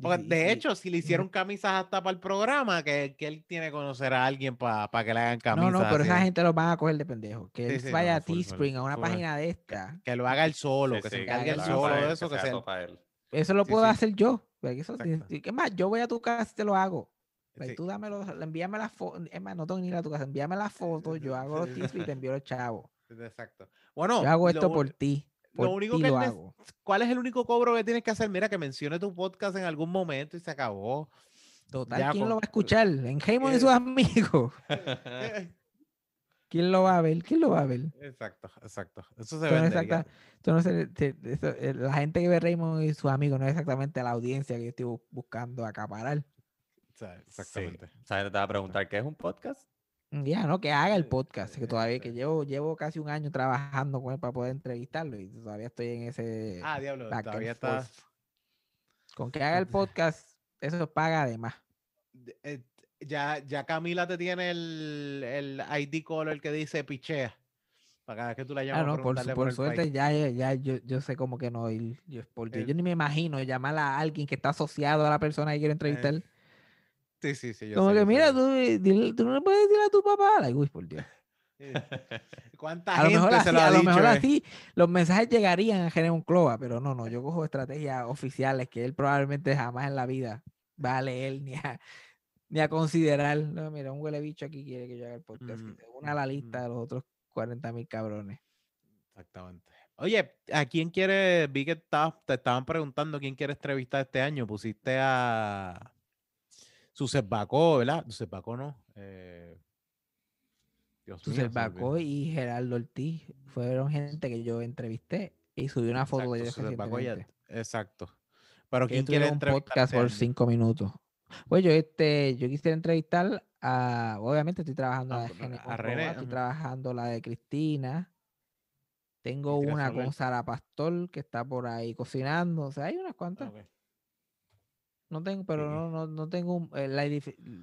Speaker 2: Porque, de hecho, si le hicieron camisas hasta para el programa, que, que él tiene que conocer a alguien para que le hagan camisas.
Speaker 3: No, no, pero esa gente los van a coger de pendejo. Que
Speaker 2: Sí,
Speaker 3: él
Speaker 2: sí,
Speaker 3: vaya
Speaker 2: no,
Speaker 3: a Teespring, a una
Speaker 2: full.
Speaker 3: página de esta.
Speaker 2: Que lo haga él solo,
Speaker 1: Sí,
Speaker 2: que se encargue él
Speaker 3: lo
Speaker 2: solo de eso,
Speaker 1: que
Speaker 2: que
Speaker 1: sea para él.
Speaker 3: Eso lo puedo
Speaker 2: sí.
Speaker 3: hacer yo. porque Eso,
Speaker 2: Exacto.
Speaker 3: y- ¿Qué más? Yo voy a tu casa y te lo hago. Like,
Speaker 2: Sí.
Speaker 3: Tú dámelo, envíame la foto. Es más, no tengo ni ir a tu casa. Envíame la foto. Yo hago los Teespring y te envío los chavos.
Speaker 2: Exacto. Bueno,
Speaker 3: Yo hago
Speaker 2: lo
Speaker 3: esto por ti. Por
Speaker 2: lo único que
Speaker 3: lo hago.
Speaker 2: ¿Cuál es el único cobro que tienes que hacer? Mira, que mencione tu podcast en algún momento y se acabó.
Speaker 3: Total,
Speaker 2: ya
Speaker 3: ¿quién
Speaker 2: con-
Speaker 3: lo va a escuchar? En Jaymon y
Speaker 2: Eh.
Speaker 3: sus amigos. ¿Quién lo va a ver? ¿Quién lo va a ver?
Speaker 2: exacto, exacto. Eso se
Speaker 3: Esto no no eh, la gente que ve Raymond y sus amigos no es exactamente la audiencia que yo estoy bu- buscando acaparar.
Speaker 2: Sea,
Speaker 1: Sí.
Speaker 2: Exactamente.
Speaker 1: O sea, te va a preguntar, ¿qué es un podcast?
Speaker 3: Ya, ¿no? Que haga el
Speaker 2: Eh,
Speaker 3: podcast, que
Speaker 2: eh,
Speaker 3: todavía, que
Speaker 2: eh.
Speaker 3: llevo, llevo casi un año trabajando con él para poder entrevistarlo y todavía estoy en ese
Speaker 2: Ah, diablo, todavía está.
Speaker 3: Con que haga el podcast, eso paga además.
Speaker 2: de- eh, ya, ya Camila te tiene el, el ID color que dice pichea. Para cada vez que tú la llamas
Speaker 3: Ah,
Speaker 2: a
Speaker 3: no, por, su- por
Speaker 2: el
Speaker 3: suerte ya, ya, ya yo, yo sé como que no ir. Yo, por Dios,
Speaker 2: Eh,
Speaker 3: yo ni me imagino llamar a alguien que está asociado a la persona que quiero entrevistar.
Speaker 2: Sí, sí, sí. yo
Speaker 3: como
Speaker 2: sé,
Speaker 3: que,
Speaker 2: yo
Speaker 3: mira, tú, eh, dile- tú no le puedes decir a tu papá. Like, uy, por Dios.
Speaker 2: sé. ¿Cuánta
Speaker 3: A lo mejor,
Speaker 2: se
Speaker 3: así,
Speaker 2: lo ha
Speaker 3: a lo
Speaker 2: dicho?
Speaker 3: mejor
Speaker 2: eh?
Speaker 3: así los mensajes llegarían a Jeremy Clova, pero no, no, yo cojo estrategias oficiales que él probablemente jamás en la vida va a leer ni a, ni a considerar. No, mira, un huele bicho aquí quiere que yo haga el podcast.
Speaker 2: Mm,
Speaker 3: y se une a la lista
Speaker 2: mm.
Speaker 3: de los otros 40 mil cabrones.
Speaker 2: Exactamente. Oye, ¿a quién quiere? Vi que te estaban preguntando quién quiere entrevistar este año. Pusiste a Suset Bacó, ¿verdad? Suset Bacó no. Eh... Dios mío,
Speaker 3: y Gerardo Ortiz fueron gente que yo entrevisté y subí una foto de ellos
Speaker 2: ya-. Exacto. Pero ¿quién quiere
Speaker 3: un podcast por cinco minutos. Pues yo, este, yo quisiera entrevistar a, obviamente estoy trabajando
Speaker 2: A-
Speaker 3: la de
Speaker 2: a-
Speaker 3: Gene
Speaker 2: a
Speaker 3: con
Speaker 2: René,
Speaker 3: estoy trabajando la de Cristina. Tengo
Speaker 2: Cristina
Speaker 3: una
Speaker 2: Soler.
Speaker 3: con Sara Pastor que está por ahí cocinando. O sea, hay unas
Speaker 2: Ah,
Speaker 3: cuantas. No tengo, pero
Speaker 2: Sí.
Speaker 3: no, no, no tengo un, eh, la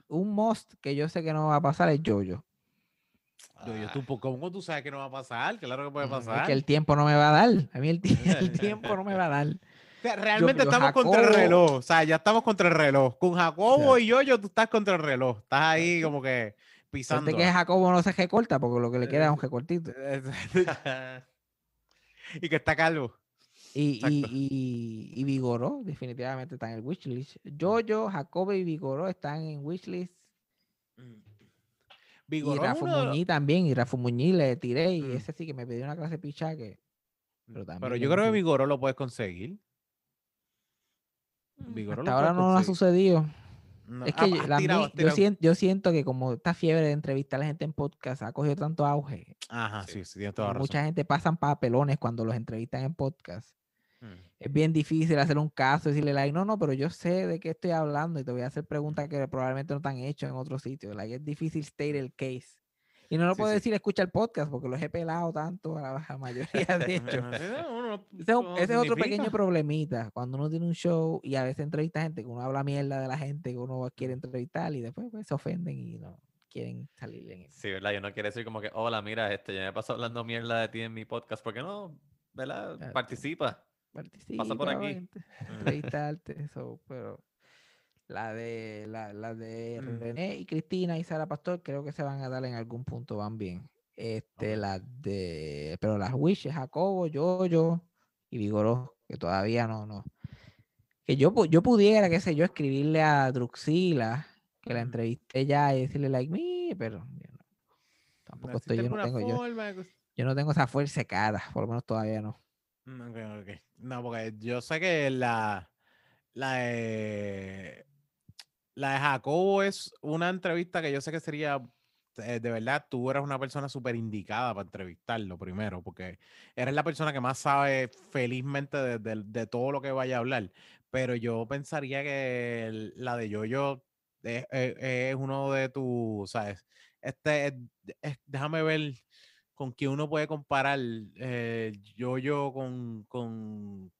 Speaker 3: un must que yo sé que no va a pasar es Jojo.
Speaker 2: Yo, yo, tú, ¿Cómo tú sabes que no va a pasar? Claro que puede
Speaker 3: Mm, Es
Speaker 2: pasar.
Speaker 3: que el tiempo no me va a dar. A mí el, el tiempo no me va a dar.
Speaker 2: O sea, realmente
Speaker 3: yo,
Speaker 2: estamos contra el reloj. O sea, ya estamos contra el reloj. Con Jacobo
Speaker 3: sea,
Speaker 2: y yo, yo, tú estás contra el reloj. Estás ahí como que pisando.
Speaker 3: Suerte que Jacobo no se recorta porque lo que le queda es un recortito.
Speaker 2: y que está calvo.
Speaker 3: Y, y, y, y Vigoró definitivamente está en el wishlist. Jojo, Jacobo y Vigoró están en wishlist.
Speaker 2: Vigoró
Speaker 3: y Rafa
Speaker 2: uno
Speaker 3: Muñiz también. Y Rafa Muñiz le tiré y
Speaker 2: Mm.
Speaker 3: ese sí que me pidió una clase picha que... Pero, también
Speaker 2: Pero
Speaker 3: le
Speaker 2: yo creo que Vigoró lo puedes conseguir.
Speaker 3: "Mm,
Speaker 2: Vigoró
Speaker 3: Hasta
Speaker 2: lo
Speaker 3: ahora no ha sucedido.
Speaker 2: No,
Speaker 3: Es
Speaker 2: ah,
Speaker 3: que
Speaker 2: has
Speaker 3: la
Speaker 2: tirado,
Speaker 3: mí-
Speaker 2: has
Speaker 3: yo, siento, yo siento que como esta fiebre de entrevistar a la gente en podcast ha cogido tanto auge,
Speaker 2: Ajá,
Speaker 1: Sí.
Speaker 2: sí, sí, tienes
Speaker 3: y
Speaker 2: toda la razón.
Speaker 3: mucha gente pasan papelones cuando los entrevistan en podcast. Es bien difícil hacer un caso y decirle, like, no, no, pero yo sé de qué estoy hablando y te voy a hacer preguntas que probablemente no te han hecho en otro sitio. Like, es difícil state el case. Y no lo
Speaker 2: Sí,
Speaker 3: puedo
Speaker 2: sí.
Speaker 3: decir escucha el podcast porque los he pelado tanto a la, mayoría, de hecho. Ese es, un- ese es otro pequeño problemita. Cuando uno tiene un show y a veces entrevista gente que uno habla mierda de la gente que uno quiere entrevistar y después pues, se ofenden y no quieren salir en eso.
Speaker 1: Sí, ¿verdad? Yo no quiero decir como que, hola, mira, este, yo me paso hablando mierda de ti en mi podcast. ¿Por qué no? ¿Verdad? Participa.
Speaker 3: Participa,
Speaker 1: por aquí.
Speaker 3: ent- entrevistarte, eso, pero la de la, la de
Speaker 2: Mm.
Speaker 3: René y Cristina y Sara Pastor creo que se van a dar en algún punto, van bien. Este,
Speaker 2: Ok.
Speaker 3: las de, pero las Wishes, Jacobo, Yoyo y Vigoró, que todavía no, no. Que yo, yo pudiera, qué sé yo, escribirle a Druxila, que la
Speaker 2: Ujú.
Speaker 3: entrevisté ya y decirle like me, pero yo no. Tampoco estoy, yo no tengo, yo, yo no tengo esa fuerza cara, por lo menos todavía no.
Speaker 2: Mm. No, porque yo sé que la, la de, la de Jacobo es una entrevista que yo sé que sería, eh, de verdad, tú eres una persona súper indicada para entrevistarlo primero, porque eres la persona que más sabe felizmente de, de- todo lo que vaya a hablar. Pero yo pensaría que la de Yoyo es, es- uno de tus, ¿sabes? Este, es- es- déjame ver con quién uno puede comparar eh, yo-yo con, con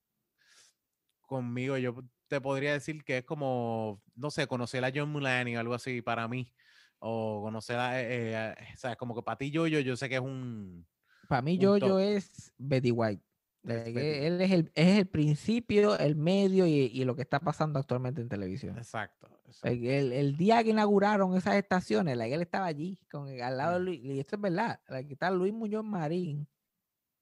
Speaker 2: conmigo. Yo te podría decir que es como, no sé, conocer a John Mulaney o algo así para mí. O conocer a, eh, eh, a- ¿sabes? Como que para ti yo-yo, yo sé que es un...
Speaker 3: Para mí,
Speaker 2: un
Speaker 3: Jojo
Speaker 2: top.
Speaker 3: es Betty White.
Speaker 2: Es
Speaker 3: Like,
Speaker 2: Betty.
Speaker 3: e- Él es el, es el principio, el medio y, y lo que está pasando actualmente en televisión.
Speaker 2: Exacto.
Speaker 3: El, el día que inauguraron esas estaciones, like, él estaba allí, con, al lado de. Luis, y esto es verdad, like, está Luis Muñoz Marín,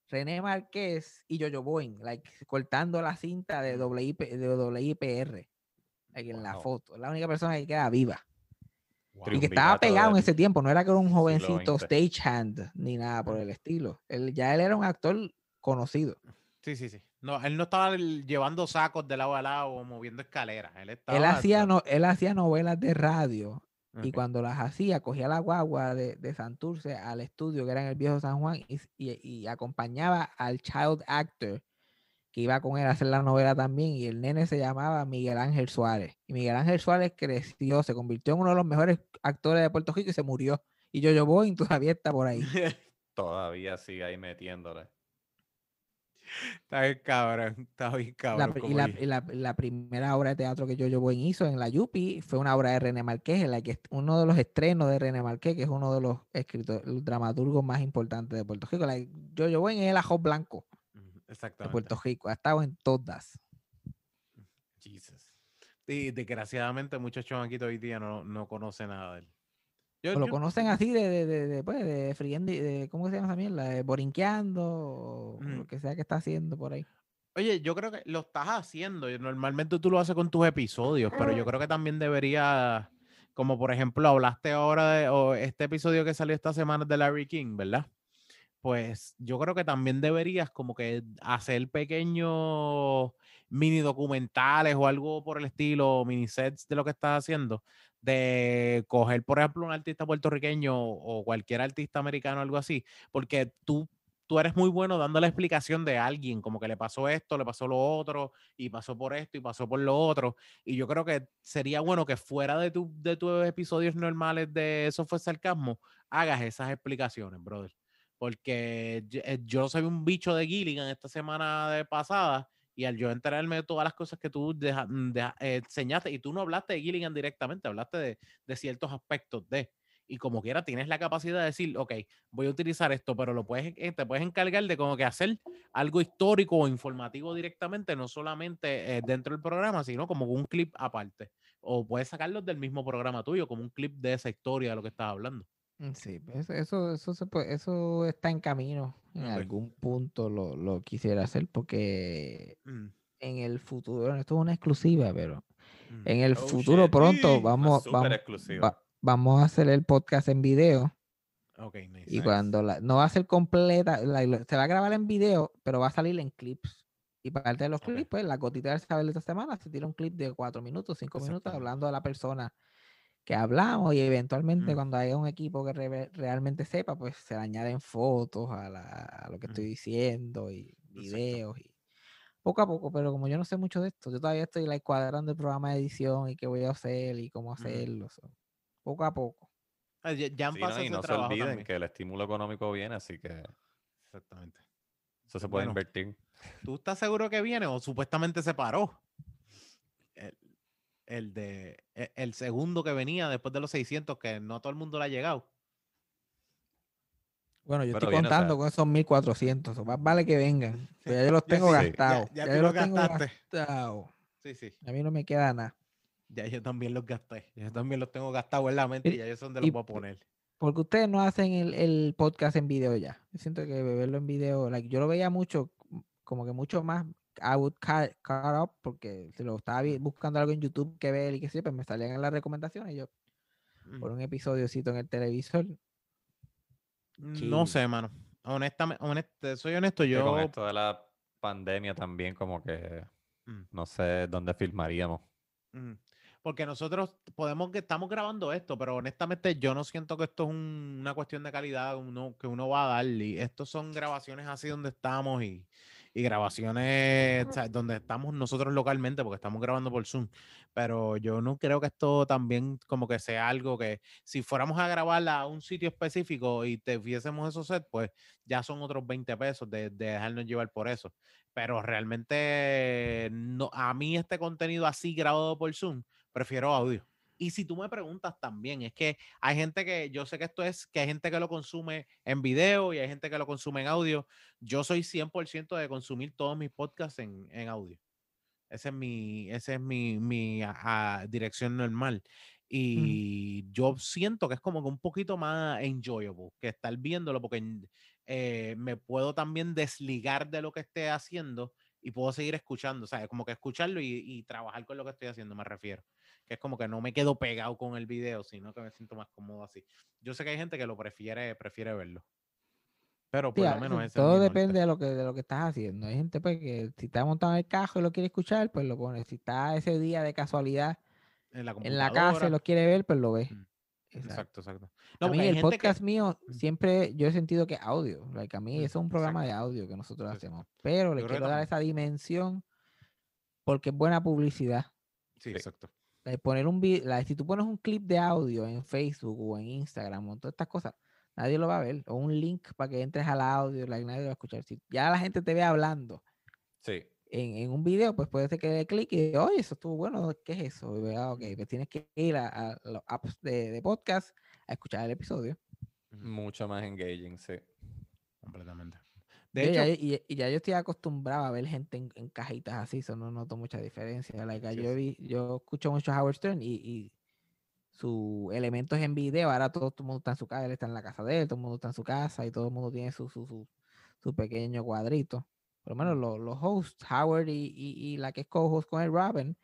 Speaker 3: René Márquez y Yoyo Boing, like, cortando la cinta de. WIP, de WIPR like, en la foto. La única persona que queda viva.
Speaker 2: Wow.
Speaker 3: Y que estaba pegado en ese tiempo, no era que era un jovencito stagehand ni nada por el estilo. Él, ya él era un actor conocido.
Speaker 2: Sí, sí, sí. No, él no estaba llevando sacos de lado a lado o moviendo escaleras. Él estaba.
Speaker 3: Él hacía, no, él hacía novelas de radio y cuando las hacía, cogía la guagua de, de Santurce al estudio que era en el viejo San Juan y, y- y acompañaba al child actor que iba con él a hacer la novela también y el nene se llamaba Miguel Ángel Suárez. Y Miguel Ángel Suárez creció, se convirtió en uno de los mejores actores de Puerto Rico y se murió. Y Yo-Yo Boy todavía está por ahí.
Speaker 1: Todavía sigue ahí metiéndole.
Speaker 2: Está bien cabrón. Está bien cabrón.
Speaker 3: y la, y la- la primera obra de teatro que Yo-Yo Boy hizo en la Yupi fue una obra de René Marqués, en la que uno de los estrenos de René Marqués, que es uno de los escritores, los dramaturgos más importantes de Puerto Rico. La Yo-Yo Boy es el ajo blanco
Speaker 2: Ujú,
Speaker 3: de
Speaker 2: Exactamente.
Speaker 3: Puerto Rico. Ha estado en todas.
Speaker 2: Jesus. Y desgraciadamente muchos chamaquitos hoy día no, no conocen nada de él. Yo-
Speaker 3: lo
Speaker 2: yo-
Speaker 3: conocen así de, de, de, de, pues, de friendi- de, ¿cómo se llama esa mierda? De borinqueando o lo que sea que está haciendo por ahí.
Speaker 2: Oye, yo creo que lo estás haciendo. y Normalmente tú lo haces con tus episodios, pero yo creo que también debería, como por ejemplo, hablaste ahora de o este episodio que salió esta semana de Larry King, ¿verdad? Pues yo creo que también deberías como que hacer pequeños mini documentales o algo por el estilo, mini sets de lo que estás haciendo, de coger, por ejemplo, un artista puertorriqueño o cualquier artista americano, algo así, porque tú tú eres muy bueno dando la explicación de alguien, como que le pasó esto, le pasó lo otro, y pasó por esto, y pasó por lo otro. Y yo creo que sería bueno que fuera de, tu, de tus episodios normales de Eso fue sarcasmo, hagas esas explicaciones, brother. Porque yo, eh, yo soy un bicho de Gilligan esta semana de pasada, y al yo enterarme de todas las cosas que tú mm, eh, enseñaste, y tú no hablaste de Gilligan directamente, hablaste de, de ciertos aspectos de, y como quiera tienes la capacidad de decir, ok, voy a utilizar esto, pero lo puedes, eh, te puedes encargar de como que hacer algo histórico o informativo directamente, no solamente eh, dentro del programa, sino como un clip aparte. O puedes sacarlo del mismo programa tuyo, como un clip de esa historia de lo que estás hablando.
Speaker 3: Mm, Sí, pues, eso, eso, se puede- eso está en camino. En algún punto lo, lo quisiera hacer porque
Speaker 2: Mm,
Speaker 3: en el futuro, bueno, esto es una exclusiva, pero
Speaker 2: mm.
Speaker 3: en el
Speaker 1: Oh,
Speaker 3: futuro
Speaker 1: shit.
Speaker 3: pronto vamos, vamos, va- vamos a hacer el podcast en video
Speaker 2: Ok, nice.
Speaker 3: y cuando la, no va a ser completa, la- se va a grabar en video, pero va a salir en clips. Y parte de los clips, pues la gotita del saber de esta semana se tira un clip de cuatro minutos, cinco minutos, hablando de la persona que hablamos y eventualmente
Speaker 2: Mm.
Speaker 3: cuando haya un equipo que reve- realmente sepa, pues se le añaden fotos a, la- a lo que estoy
Speaker 2: Ujú.
Speaker 3: diciendo y
Speaker 2: Exacto.
Speaker 3: videos y poco a poco, pero como yo no sé mucho de esto, yo todavía estoy like, cuadrando el programa de edición y qué voy a hacer y cómo hacerlo. so, poco a poco.
Speaker 2: Ah, ya, ya han
Speaker 1: Sí, ¿no?
Speaker 2: pasado
Speaker 1: Y
Speaker 2: ese
Speaker 1: no se olviden
Speaker 2: también.
Speaker 1: que el estímulo económico viene, así que
Speaker 2: Exactamente.
Speaker 1: eso se puede
Speaker 2: Bueno.
Speaker 1: invertir.
Speaker 2: ¿Tú estás seguro que viene o supuestamente se paró? El, de e- el segundo que venía después de los 600 que no a todo el mundo le ha llegado.
Speaker 3: Bueno, yo
Speaker 1: Pero
Speaker 3: estoy
Speaker 1: viene, o sea-
Speaker 3: contando con esos 1400, so, más vale que vengan. pero ya yo los tengo
Speaker 1: sí. Ya-
Speaker 3: gastados.
Speaker 2: ya
Speaker 3: Ya,
Speaker 2: tú
Speaker 3: yo
Speaker 2: los
Speaker 3: tengo
Speaker 2: gastaste.
Speaker 3: gastados.
Speaker 2: Sí, sí.
Speaker 3: A mí no me queda nada.
Speaker 2: Ya yo también los gasté. Yo también los tengo gastados en la mente y
Speaker 3: Y-
Speaker 2: ya yo sé dónde
Speaker 3: y-
Speaker 2: los voy a poner.
Speaker 3: Porque ustedes no hacen el, el podcast en video ya. Yo siento que verlo en video, like, yo lo veía mucho, como que mucho más, I would cut, cut up, porque si lo estaba buscando algo en YouTube que ver y que yo, pues me salían en las recomendaciones y yo por
Speaker 2: Mm,
Speaker 3: un episodiocito en el televisor.
Speaker 2: No
Speaker 3: chill.
Speaker 2: sé, mano. Honestamente, honest- soy honesto, yo.
Speaker 1: con esto de la pandemia también como que
Speaker 2: Mm.
Speaker 1: no sé dónde filmaríamos.
Speaker 2: Mm, Porque nosotros podemos que estamos grabando esto, pero honestamente yo no siento que esto es un- una cuestión de calidad uno, que uno va a dar. Y estos son grabaciones así donde estamos y, y grabaciones donde estamos nosotros localmente, porque estamos grabando por Zoom. Pero yo no creo que esto también como que sea algo que si fuéramos a grabar a un sitio específico y te viésemos esos sets, pues ya son otros 20 pesos de, de dejarnos llevar por eso. Pero realmente no, a mí este contenido así grabado por Zoom, prefiero audio. Y si tú me preguntas también, es que hay gente que, yo sé que esto es, que hay gente que lo consume en video y hay gente que lo consume en audio. Yo soy 100% de consumir todos mis podcasts en, en audio. Esa es mi, esa es mi, mi a- a- dirección normal. Y yo siento que es como que un poquito más enjoyable que estar viéndolo porque eh, me puedo también desligar de lo que esté haciendo y puedo seguir escuchando, o sea, como que escucharlo y, y trabajar con lo que estoy haciendo, me refiero. Que es como que no me quedo pegado con el video, sino que me siento más cómodo así. Yo sé que hay gente que lo prefiere, prefiere verlo. Pero por lo menos ese es
Speaker 3: todo depende de lo que de lo que estás haciendo. Hay gente pues que si está montado en el carro y lo quiere escuchar, pues lo pone. Si está ese día de casualidad
Speaker 2: En la
Speaker 3: en la casa y lo quiere ver, pues lo ve.
Speaker 2: Mm,
Speaker 3: Exacto.
Speaker 2: Exacto, exacto.
Speaker 3: a mí el
Speaker 2: que-
Speaker 3: podcast mío
Speaker 2: Mm.
Speaker 3: siempre yo he sentido que audio. Like, a mí eso es un programa
Speaker 2: exacto.
Speaker 3: de audio que nosotros hacemos. Pero le
Speaker 2: Yo
Speaker 3: quiero dar esa dimensión porque es buena publicidad.
Speaker 2: Sí, exacto.
Speaker 3: Like, poner un vi- like, si tú pones un clip de audio en Facebook o en Instagram o todas estas cosas, nadie lo va a ver. O un link para que entres al audio, like, nadie lo va a escuchar. Si ya la gente te ve hablando
Speaker 1: Sí.
Speaker 3: en, en un video, pues puede ser que le clic y diga, oye, eso estuvo bueno, ¿qué es eso? Y vea, ok, pues tienes que ir a, a los apps de, de podcast a escuchar el episodio.
Speaker 1: Mucho más engaging, sí.
Speaker 2: Completamente. De hecho,
Speaker 3: y, y ya yo estoy acostumbrado a ver gente en, en cajitas así, eso no noto mucha diferencia. Like,
Speaker 2: Sí,
Speaker 3: yo, vi- yo escucho mucho a Howard Stern y, y sus elementos en video, ahora todo, todo el mundo está en su casa, él está en la casa de él, todo el mundo está en su casa y todo el mundo tiene su, su, su, su pequeño cuadrito. Por lo menos los, los hosts, Howard y, y, la que es co-host con el Robin,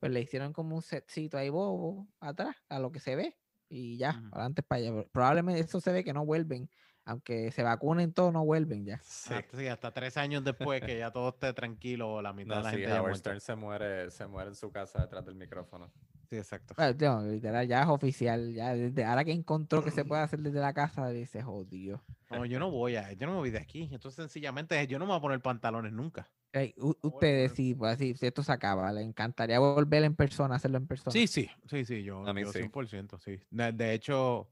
Speaker 3: pues le hicieron como un setcito ahí bobo atrás, a lo que se ve, y ya,
Speaker 2: Ujú.
Speaker 3: adelante para allá. Probablemente eso se ve que no vuelven, aunque se vacunen todos, no vuelven ya.
Speaker 1: Sí.
Speaker 2: hasta, sí, hasta tres años después que ya todo esté tranquilo, la mitad
Speaker 1: No,
Speaker 2: de la
Speaker 1: sí,
Speaker 2: gente ya
Speaker 1: Howard
Speaker 2: muerta.
Speaker 1: Stern se muere, se muere en su casa detrás del micrófono.
Speaker 2: Sí, exacto.
Speaker 3: Ah, no, literal, ya es oficial. Ya desde ahora que encontró que se puede hacer desde la casa, dice, jodido.
Speaker 2: No, yo no voy a, yo no me voy de aquí. Entonces, sencillamente, yo no me voy a poner pantalones nunca.
Speaker 3: Ey, u-
Speaker 2: voy a
Speaker 3: ustedes, si, pues, así, si esto se acaba, le encantaría volver en persona, hacerlo en persona.
Speaker 2: Sí, sí, sí, sí, yo,
Speaker 1: A mí
Speaker 2: yo
Speaker 1: sí.
Speaker 2: 100%, sí. De, de hecho,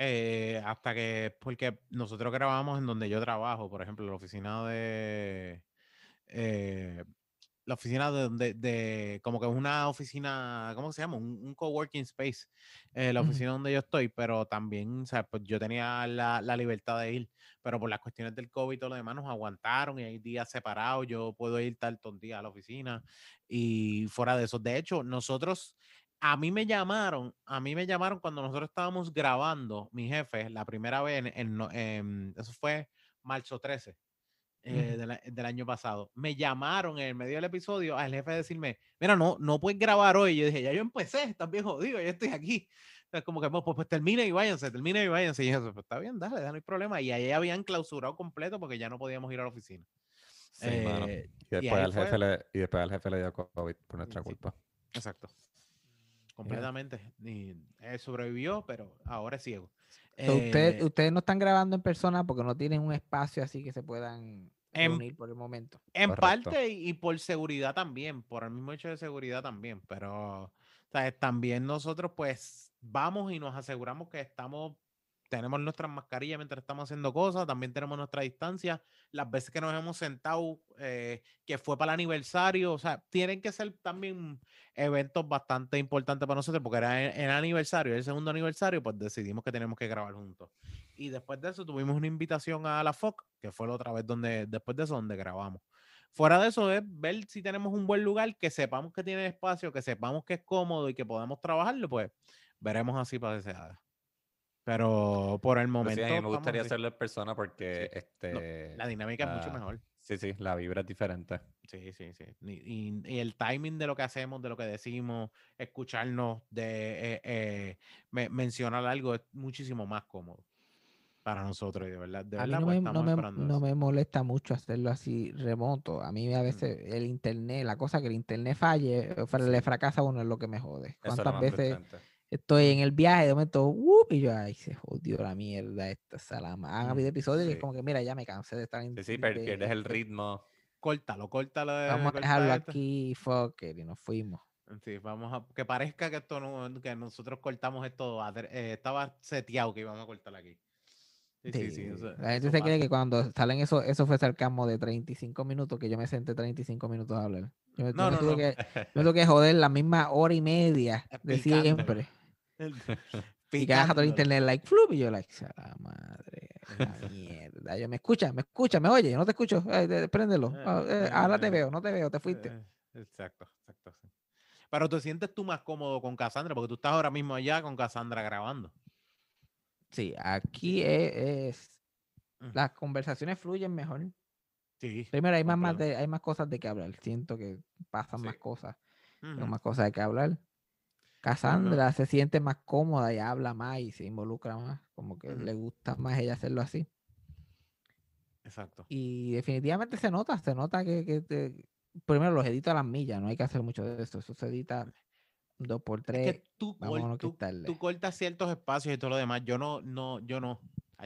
Speaker 2: eh, hasta que, porque nosotros grabamos en donde yo trabajo, por ejemplo, la oficina de, eh, la oficina de, donde- de, como que es una oficina, ¿cómo se llama? Un, un coworking space, eh, la oficina donde yo estoy, pero también, o sea, pues yo tenía la, la libertad de ir, pero por las cuestiones del COVID y todo lo demás nos aguantaron y hay días separados, yo puedo ir tantos días a la oficina y fuera de eso. De hecho, nosotros, a mí me llamaron, a mí me llamaron cuando nosotros estábamos grabando, mi jefe, la primera vez, en, en no- en- eso fue marzo 13 eh, del, año pasado. Me llamaron en el medio del episodio al jefe a decirme, mira, no, no puedes grabar hoy. Y yo dije, ya yo empecé, estás bien jodido, ya estoy aquí. Entonces, como que, pues, pues, pues termine y váyanse, termine y váyanse. Y yo, pues está bien, dale, no hay problema. Y ahí habían clausurado completo porque ya no podíamos ir a la oficina.
Speaker 1: Sí.
Speaker 2: Eh,
Speaker 1: Y después,
Speaker 2: ahí
Speaker 1: al jefe le, y después al jefe le dio COVID por nuestra
Speaker 2: Sí.
Speaker 1: culpa.
Speaker 2: Exacto. Completamente. Y él sobrevivió, pero ahora es ciego.
Speaker 3: So, usted-
Speaker 2: Eh,
Speaker 3: ustedes no están grabando en persona porque no tienen un espacio así que se puedan
Speaker 2: En-
Speaker 3: reunir por el momento.
Speaker 2: En
Speaker 1: Correcto.
Speaker 2: parte y, y por seguridad también, por el mismo hecho de seguridad también, pero ¿sabes? también nosotros pues vamos y nos aseguramos que estamos, tenemos nuestras mascarillas mientras estamos haciendo cosas, también tenemos nuestra distancia, las veces que nos hemos sentado, eh, que fue para el aniversario, o sea, tienen que ser también eventos bastante importantes para nosotros, porque era el, el aniversario, el segundo aniversario, pues decidimos que tenemos que grabar juntos. Y después de eso tuvimos una invitación a la FOC, que fue la otra vez donde, después de donde grabamos. Fuera de eso es ver si tenemos un buen lugar, que sepamos que tiene espacio, que sepamos que es cómodo y que podamos trabajarlo, pues veremos así para haga. Pero por el
Speaker 1: sí,
Speaker 2: momento
Speaker 1: a mí me gustaría hacerlo en persona porque
Speaker 2: Sí.
Speaker 1: este,
Speaker 2: la dinámica es mucho mejor.
Speaker 1: Sí, sí, la vibra es diferente.
Speaker 2: Sí, sí, sí. Y, y- y el timing de lo que hacemos, de lo que decimos, escucharnos, de eh, eh, me- mencionar algo es muchísimo más cómodo para nosotros. Y de verdad, de
Speaker 3: A mí
Speaker 2: verdad,
Speaker 3: no
Speaker 2: pues,
Speaker 3: me, no me- no me molesta mucho hacerlo así remoto. A mí a veces el internet, la cosa que el internet falle, eh, le fracasa a uno es lo que me jode.
Speaker 1: Eso es lo
Speaker 3: ¿Cuántas
Speaker 1: más
Speaker 3: veces. Estoy en el viaje de momento, ¡wup! y yo, ay, se jodió la mierda esta salama. Han habido
Speaker 2: Mm,
Speaker 3: episodios que es
Speaker 1: sí.
Speaker 3: como que, mira, ya me cansé de estar en...
Speaker 1: Sí, sí, per-
Speaker 3: de-
Speaker 1: pierdes el ritmo.
Speaker 2: Córtalo, córtalo. de-
Speaker 3: Vamos a dejarlo
Speaker 2: esto.
Speaker 3: aquí, fuck it, y nos fuimos.
Speaker 2: Sí, vamos a que parezca que esto no, que nosotros cortamos esto, eh, estaba seteado que íbamos a cortar aquí. Sí, sí, sí.
Speaker 3: Sí,
Speaker 2: eso-
Speaker 3: la gente se cree que cuando salen eso, eso fue sarcasmo de 35 minutos, que yo me senté 35 minutos a hablar. Yo me, yo
Speaker 2: No,
Speaker 3: me
Speaker 2: no,
Speaker 3: tuve
Speaker 2: no.
Speaker 3: Que, me tuve que joder la misma hora y media de siempre. Rato
Speaker 2: Picándolo.
Speaker 3: el internet, like, flup, y yo, like, "Sea la madre, la mierda. Yo, me escucha, me escucha, me oye, no te escucho, eh, de- préndelo. Ah, eh,
Speaker 2: eh,
Speaker 3: ahora te
Speaker 2: eh,
Speaker 3: veo, no te veo, te fuiste.
Speaker 2: Exacto, exacto. sí. Pero te sientes tú más cómodo con Cassandra, porque tú estás ahora mismo allá con Cassandra grabando.
Speaker 3: Sí, aquí es, es-
Speaker 2: Ujú.
Speaker 3: las conversaciones fluyen mejor.
Speaker 2: Sí.
Speaker 3: Primero hay más, más de, hay más cosas de que hablar. Siento que pasan más cosas.
Speaker 2: Ujú.
Speaker 3: más cosas de que hablar. Cassandra se siente más cómoda y habla más y se involucra más. Como que le gusta más ella hacerlo así.
Speaker 2: Exacto.
Speaker 3: Y definitivamente se nota, se nota que, que te- primero los edito a las millas, no hay que hacer mucho de esto, eso se edita dos por
Speaker 2: Es
Speaker 3: tres.
Speaker 2: que tú, tú- tú cortas ciertos espacios y todo lo demás. Yo no, no, yo no.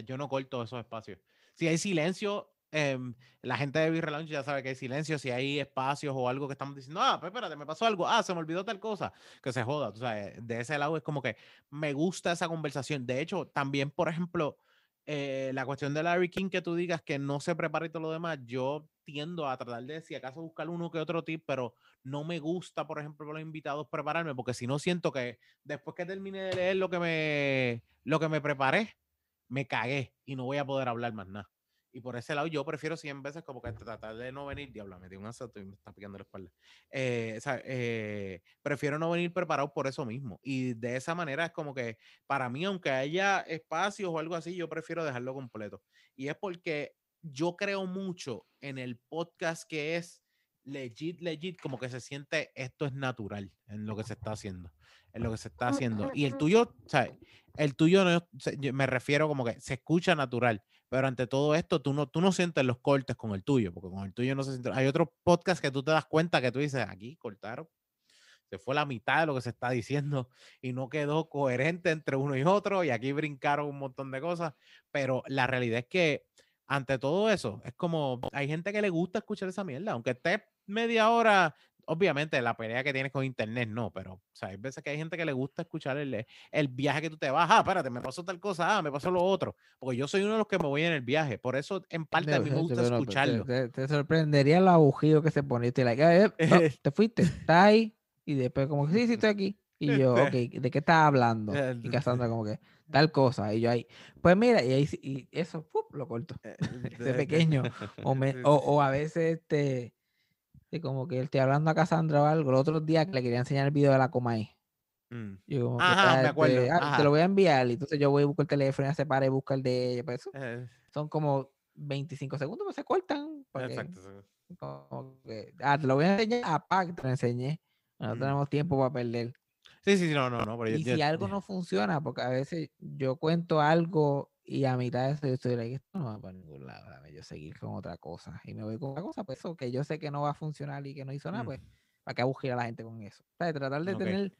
Speaker 2: Yo no corto esos espacios. Si hay silencio, em, la gente de Relaunch ya sabe que hay silencio. Si hay espacios o algo que estamos diciendo, ah, pues espérate, me pasó algo, ah, se me olvidó tal cosa, que se joda. Tú sabes, de ese lado es como que me gusta esa conversación. De hecho, también, por ejemplo, eh, la cuestión de Larry King, que tú digas que no se prepara y todo lo demás, yo tiendo a tratar de, si acaso, buscar uno que otro tip, pero no me gusta, por ejemplo, los invitados prepararme, porque si no siento que después que termine de leer lo que me, lo que me preparé, me cagué y no voy a poder hablar más nada. Y por ese lado yo prefiero 100 veces como que tratar de no venir, diablo, me dio un asalto y me está picando la espalda. Eh, o sea, eh, prefiero no venir preparado por eso mismo. Y de esa manera es como que para mí, aunque haya espacios o algo así, yo prefiero dejarlo completo. Y es porque yo creo mucho en el podcast que es legit, legit, como que se siente esto es natural en lo que se está haciendo, en lo que se está haciendo. Y el tuyo, o sea, el tuyo no, me refiero como que se escucha natural, pero ante todo esto tú no, tú no sientes los cortes con el tuyo, porque con el tuyo no se siente. Hay otros podcasts que tú te das cuenta que tú dices, aquí cortaron, se fue la mitad de lo que se está diciendo y no quedó coherente entre uno y otro y aquí brincaron un montón de cosas, pero la realidad es que ante todo eso, es como, hay gente que le gusta escuchar esa mierda, aunque esté media hora, obviamente la pelea que tienes con internet no, pero o sea, hay veces que hay gente que le gusta escuchar el, el viaje que tú te vas, ah, espérate, me pasó tal cosa, ah, me pasó lo otro, porque yo soy uno de los que me voy en el viaje, por eso en parte a mí me gusta
Speaker 3: pero pero
Speaker 2: escucharlo.
Speaker 3: Te, te- sorprendería lo abugido que se pone. y te like, "Ah, eh, no, te fuiste, estás ahí. Y después, como que sí, sí, estoy aquí. Y yo, ok, ¿de qué estás hablando?
Speaker 2: Eh,
Speaker 3: Y Cassandra, como que tal cosa. Y yo ahí, pues mira, y ahí y eso, ¡fup! lo corto.
Speaker 2: Eh, de-
Speaker 3: pequeño. O, me- o, o a veces, este, como que estoy hablando a Cassandra o algo. El otro día que le quería enseñar el video de la Comay.
Speaker 2: Mm,
Speaker 3: Yo como que,
Speaker 2: Ajá,
Speaker 3: "Ah,
Speaker 2: me acuerdo,
Speaker 3: ah, te lo voy a enviar. Y entonces yo voy a buscar el teléfono, ella se para y busca el de ella. Pues eso
Speaker 2: eh,
Speaker 3: son como 25 segundos, pues se cortan. porque
Speaker 2: exacto.
Speaker 3: como que, ah, te lo voy a enseñar, apá, que te lo enseñé. No
Speaker 2: Mm.
Speaker 3: tenemos tiempo para perder.
Speaker 2: Sí, sí, sí, no, no, no. Pero
Speaker 3: Y
Speaker 2: yo-
Speaker 3: si algo no funciona, porque a veces yo cuento algo y a mitad de eso yo estoy like, esto no va para ningún lado, dame yo seguir con otra cosa. Y me voy con otra cosa, pues eso que yo sé que no va a funcionar y que no hizo nada,
Speaker 2: Mm.
Speaker 3: pues, ¿para qué aburrir a la gente con eso? O sea, tratar de
Speaker 2: Ok.
Speaker 3: tener,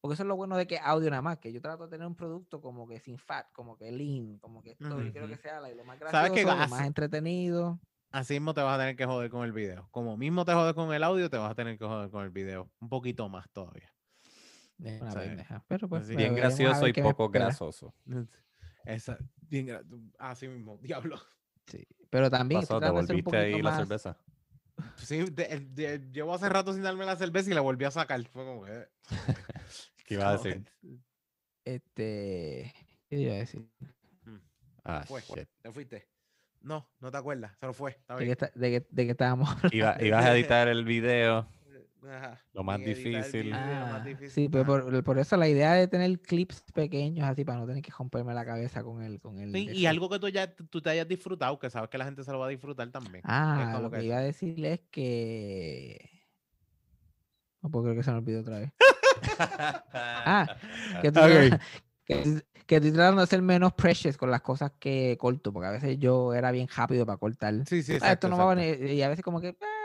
Speaker 3: porque eso es lo bueno de que audio nada más, que yo trato de tener un producto como que sin fat, como que lean, como que esto yo quiero que sea lo más
Speaker 2: ¿Sabes qué?
Speaker 3: gracioso, lo más
Speaker 2: Hace-
Speaker 3: entretenido.
Speaker 2: Así mismo te vas a tener que joder con el video. Como mismo te jodes con el audio, te vas a tener que joder con el video. Un poquito más todavía.
Speaker 3: Una pendeja, Pero pues,
Speaker 2: Así.
Speaker 1: Bien gracioso y poco grasoso.
Speaker 2: Esa, bien, así mismo, diablo.
Speaker 3: Sí, Pero también
Speaker 1: Pasó, ¿Te volviste ahí
Speaker 3: poquito
Speaker 1: la
Speaker 3: más-
Speaker 1: cerveza?
Speaker 2: Sí, de- de- llevo hace rato sin darme la cerveza y la volví a sacar. Fue como que.
Speaker 1: ¿Qué iba a decir?
Speaker 3: Este, ¿qué iba a decir?
Speaker 1: Ah,
Speaker 2: Fue,
Speaker 1: shit.
Speaker 2: te fuiste. No, no te acuerdas, se lo fue. Está
Speaker 3: ¿De qué, de qué- de qué estábamos?
Speaker 1: Iba- ibas a editar el video.
Speaker 2: Ajá,
Speaker 1: lo más difícil.
Speaker 2: lo
Speaker 3: Ah,
Speaker 2: difícil.
Speaker 3: sí, pero por, por eso la idea de tener clips pequeños así para no tener que romperme la cabeza con el con el
Speaker 2: Sí, y algo que tú ya tú te hayas disfrutado, que sabes que la gente se lo va a disfrutar también.
Speaker 3: Ah,
Speaker 2: como
Speaker 3: lo que
Speaker 2: que
Speaker 3: iba a decirle es que no puedo creer que se me olvidó otra vez. Ah, que, tú que, estoy- que estoy tratando de ser menos precious con las cosas que corto, porque a veces yo era bien rápido para cortar.
Speaker 2: Sí, sí,
Speaker 3: Ah,
Speaker 2: exacto.
Speaker 3: esto no va a
Speaker 2: exacto.
Speaker 3: venir. Y a veces como que ah,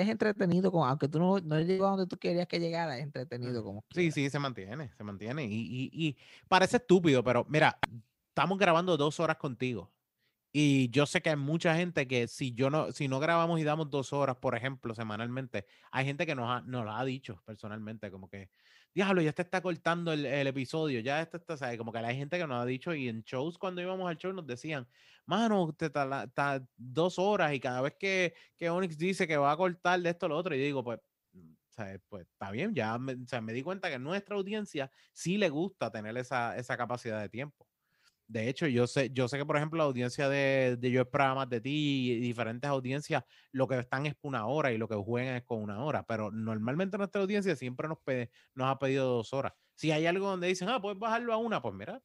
Speaker 3: es entretenido, como, aunque tú no, no llegas a donde tú querías que llegara, es entretenido como
Speaker 2: Sí,
Speaker 3: quiera.
Speaker 2: sí, se mantiene, se mantiene. Y, y- y parece estúpido, pero mira, estamos grabando dos horas contigo. Y yo sé que hay mucha gente que si yo no, si no grabamos y damos dos horas, por ejemplo, semanalmente, hay gente que nos, ha, nos lo ha dicho personalmente, como que, diablo, ya te está cortando el, el episodio, ya este está, ¿sabes? Como que hay gente que nos ha dicho, y en shows, cuando íbamos al show, nos decían, mano, te tala- ta- dos horas, y cada vez que, que Onyx dice que va a cortar de esto o lo otro, y digo, pues, mm, ¿sabes? Pues está bien, ya me, o sea, me di cuenta que a nuestra audiencia sí le gusta tener esa, esa capacidad de tiempo. De hecho, yo sé, yo sé que, por ejemplo, la audiencia de, de Yo Esperaba Más de Ti y diferentes audiencias, lo que están es una hora y lo que juegan es con una hora, pero normalmente nuestra audiencia siempre nos, pide- nos ha pedido dos horas. Si hay algo donde dicen, ah, puedes bajarlo a una, pues mira,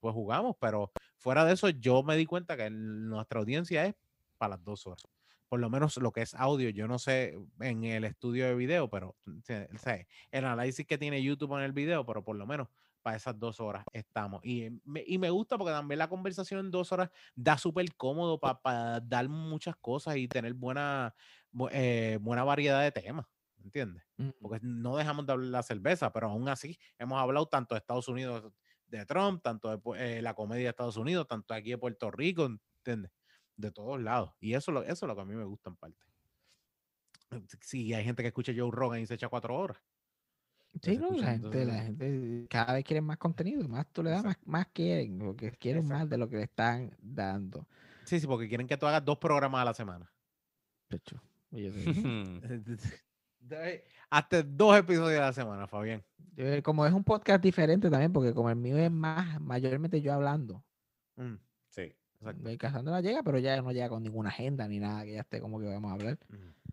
Speaker 2: pues jugamos, pero fuera de eso, yo me di cuenta que nuestra audiencia es para las dos horas. Por lo menos lo que es audio, yo no sé en el estudio de video, pero o sea, el análisis que tiene YouTube en el video, pero por lo menos para esas dos horas estamos. Y me, y me gusta porque también la conversación en dos horas da súper cómodo para dar muchas cosas y tener buena, bu- eh, buena variedad de temas. ¿Entiendes?
Speaker 3: Mm,
Speaker 2: Porque no dejamos de hablar de la cerveza, pero aún así hemos hablado tanto de Estados Unidos de Trump, tanto de eh, la comedia de Estados Unidos, tanto aquí de Puerto Rico, ¿entiendes? De todos lados. Y eso, eso es lo que a mí me gusta en parte. Sí, hay gente que escucha Joe Rogan y se echa cuatro horas.
Speaker 3: Sí, no, la gente, la gente cada vez quiere más contenido, más tú le das, más,
Speaker 2: Exacto.
Speaker 3: más quieren, porque quieren más de lo que le están dando.
Speaker 2: Sí, sí, porque quieren que tú hagas dos programas a la semana.
Speaker 3: Pecho, sé.
Speaker 2: Hasta dos episodios a la semana, Fabián.
Speaker 3: Eh, Como es un podcast diferente también, porque como el mío es más, mayormente yo hablando.
Speaker 2: Mm,
Speaker 1: Sí.
Speaker 2: exacto.
Speaker 3: El Cassandra llega, pero ya no llega con ninguna agenda ni nada, que ya esté como que vamos a hablar.
Speaker 2: Mm.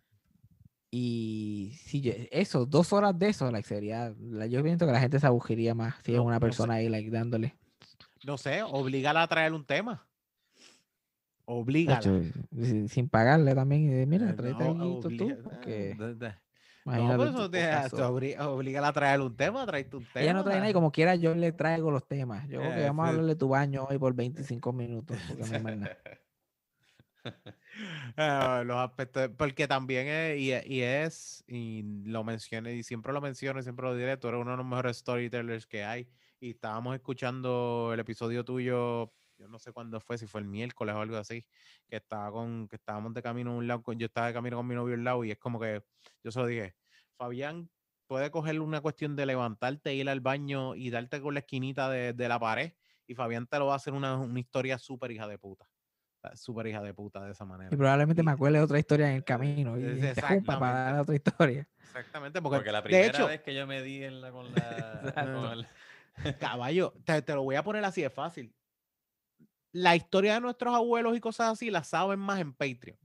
Speaker 3: Y si yo- eso, dos horas de eso, like, sería, yo pienso que la gente se aburriría más si es una
Speaker 2: no sé.
Speaker 3: persona ahí like, dándole.
Speaker 2: No sé, oblígala a traer un tema. Oblígala.
Speaker 3: Tacho, sin, sin pagarle también. y de, Mira,
Speaker 2: Eh,
Speaker 3: tráete
Speaker 2: no,
Speaker 3: tú, porque
Speaker 2: eh, No, pero eso te, obri- oblígala a traer un tema, tráete un tema.
Speaker 3: Ella no trae nada y como quiera yo le traigo los temas. Yo creo que vamos a
Speaker 2: sí.
Speaker 3: hablar de tu baño hoy por 25 minutos, porque no hay más nada.
Speaker 2: Ah, los aspectos, porque también es, y, e- y es, y lo mencioné, y siempre lo menciono, y siempre lo diré, tú eres uno de los mejores storytellers que hay, y estábamos escuchando el episodio tuyo, yo no sé cuándo fue, si fue el miércoles o algo así, que estaba con, que estábamos de camino a un lado, yo estaba de camino con mi novio al lado, y es como que, yo se lo dije, Fabián puede coger una cuestión de levantarte, ir al baño y darte con la esquinita de, de la pared, y Fabián te lo va a hacer una, una historia súper hija de puta. Sea, Súper hija de puta de esa manera.
Speaker 3: Y probablemente me acuerde de otra historia en el camino y
Speaker 2: es-
Speaker 3: te jumpa para dar otra historia.
Speaker 2: Exactamente, porque,
Speaker 1: Porque la
Speaker 2: de
Speaker 1: primera
Speaker 2: hecho,
Speaker 1: vez que yo me di en la, con la. con el-
Speaker 2: caballo, te, te lo voy a poner así de fácil. La historia de nuestros abuelos y cosas así las saben más en Patreon,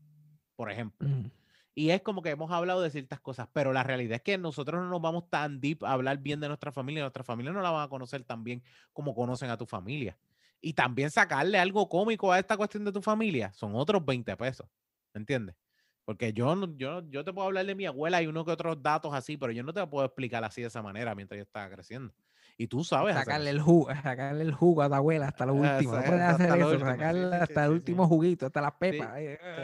Speaker 2: por ejemplo.
Speaker 3: Mm.
Speaker 2: Y es como que hemos hablado de ciertas cosas, pero la realidad es que nosotros no nos vamos tan deep a hablar bien de nuestra familia. Nuestra familia no la van a conocer tan bien como conocen a tu familia. Y también sacarle algo cómico a esta cuestión de tu familia son otros 20 pesos. ¿Entiendes? Porque yo, yo, yo te puedo hablar de mi abuela y uno que otros datos así, pero yo no te puedo explicar así de esa manera mientras yo estaba creciendo. Y tú sabes.
Speaker 3: Sacarle el jugo, sacarle el jugo a tu abuela hasta lo
Speaker 2: Ah,
Speaker 3: último. No
Speaker 2: esa-
Speaker 3: puedes
Speaker 2: hasta
Speaker 3: hacer eso, sacarle hasta el último juguito, hasta las pepas.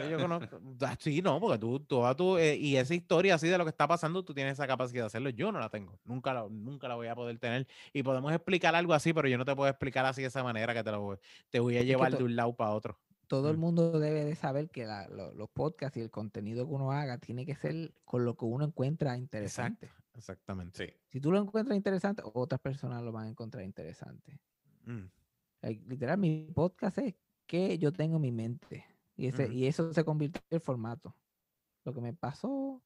Speaker 2: yo conozco- ah, sí, no, porque tú, toda tu, eh, y esa historia así de lo que está pasando, tú tienes esa capacidad de hacerlo. Yo no la tengo, nunca la, nunca la voy a poder tener. Y podemos explicar algo así, pero yo no te puedo explicar así de esa manera que te lo voy, te voy a llevar de un lado para otro.
Speaker 3: todo el
Speaker 2: Mm.
Speaker 3: mundo debe de saber que la- lo- los podcasts y el contenido que uno haga tiene que ser con lo que uno encuentra interesante.
Speaker 2: Exactamente.
Speaker 1: Sí.
Speaker 3: Si tú lo encuentras interesante, otras personas lo van a encontrar interesante.
Speaker 2: Mm,
Speaker 3: literal, mi podcast es que yo tengo en mi mente. Y, ese, y eso se convirtió en el formato. Lo que me pasó,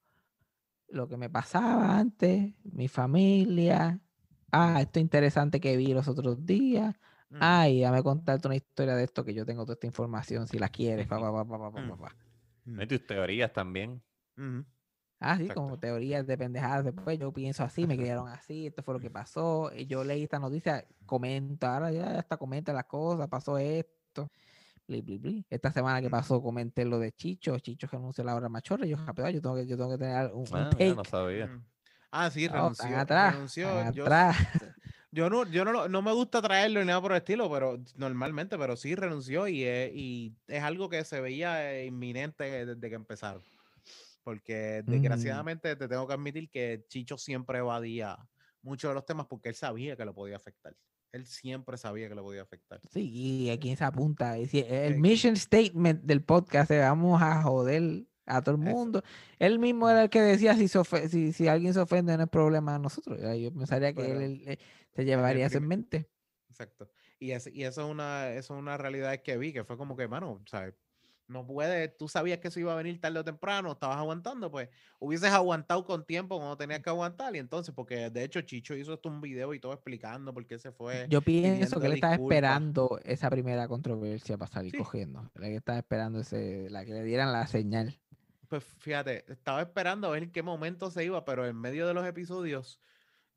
Speaker 3: lo que me pasaba antes, mi familia. Ah, esto interesante que vi los otros días.
Speaker 2: mm,
Speaker 3: Ay, dame contarte una historia de esto que yo tengo toda esta información si la quieres. pa, pa, pa, pa, pa, pa, pa,
Speaker 2: mm,
Speaker 1: Hay tus teorías también.
Speaker 2: mm.
Speaker 3: Ah, sí,
Speaker 2: Exacto.
Speaker 3: como teorías de pendejadas. Después yo pienso así, me criaron así, esto fue lo que pasó. y yo leí esta noticia, comenta, ahora ya hasta comenta las cosas, pasó esto. bli, bli, bli. Esta semana que pasó comenté lo de Chicho, Chicho que anunció la hora machorra. Yo, rápido, yo tengo que, yo tengo que tener un, un
Speaker 1: Ah,
Speaker 3: take.
Speaker 1: ya no sabía.
Speaker 2: Mm. Ah, sí,
Speaker 3: No,
Speaker 2: renunció.
Speaker 3: atrás,
Speaker 2: renunció, yo-
Speaker 3: atrás.
Speaker 2: Yo no, yo no, lo- no me gusta traerlo ni nada por el estilo, pero normalmente, pero sí renunció y es, y es algo que se veía eh, inminente desde que empezaron. Porque
Speaker 3: Ujú.
Speaker 2: desgraciadamente te tengo que admitir que Chicho siempre evadía muchos de los temas porque él sabía que lo podía afectar. Él siempre sabía que lo podía afectar.
Speaker 3: Sí, y a quién se apunta. El
Speaker 2: Eh,
Speaker 3: mission statement del podcast es vamos a joder a todo el
Speaker 2: Eso.
Speaker 3: mundo. Él mismo era el que decía si, si, si alguien se ofende no es problema de nosotros. Yo pensaría que
Speaker 2: Pero-
Speaker 3: él, él, eh, se llevaría eso en mente.
Speaker 2: Exacto. Y, es, y eso es una, eso es una realidad que vi, que fue como que, mano, ¿sabes? No puedes, tú sabías que eso iba a venir tarde o temprano, estabas aguantando, pues hubieses aguantado con tiempo cuando tenías que aguantar. Y entonces, porque de hecho Chicho hizo esto un video y todo explicando por qué se fue.
Speaker 3: Yo pienso que él estaba esperando esa primera controversia para salir
Speaker 2: Sí.
Speaker 3: cogiendo. La que estaba esperando ese, la que le dieran la señal.
Speaker 2: Pues fíjate, estaba esperando a ver en qué momento se iba, pero en medio de los episodios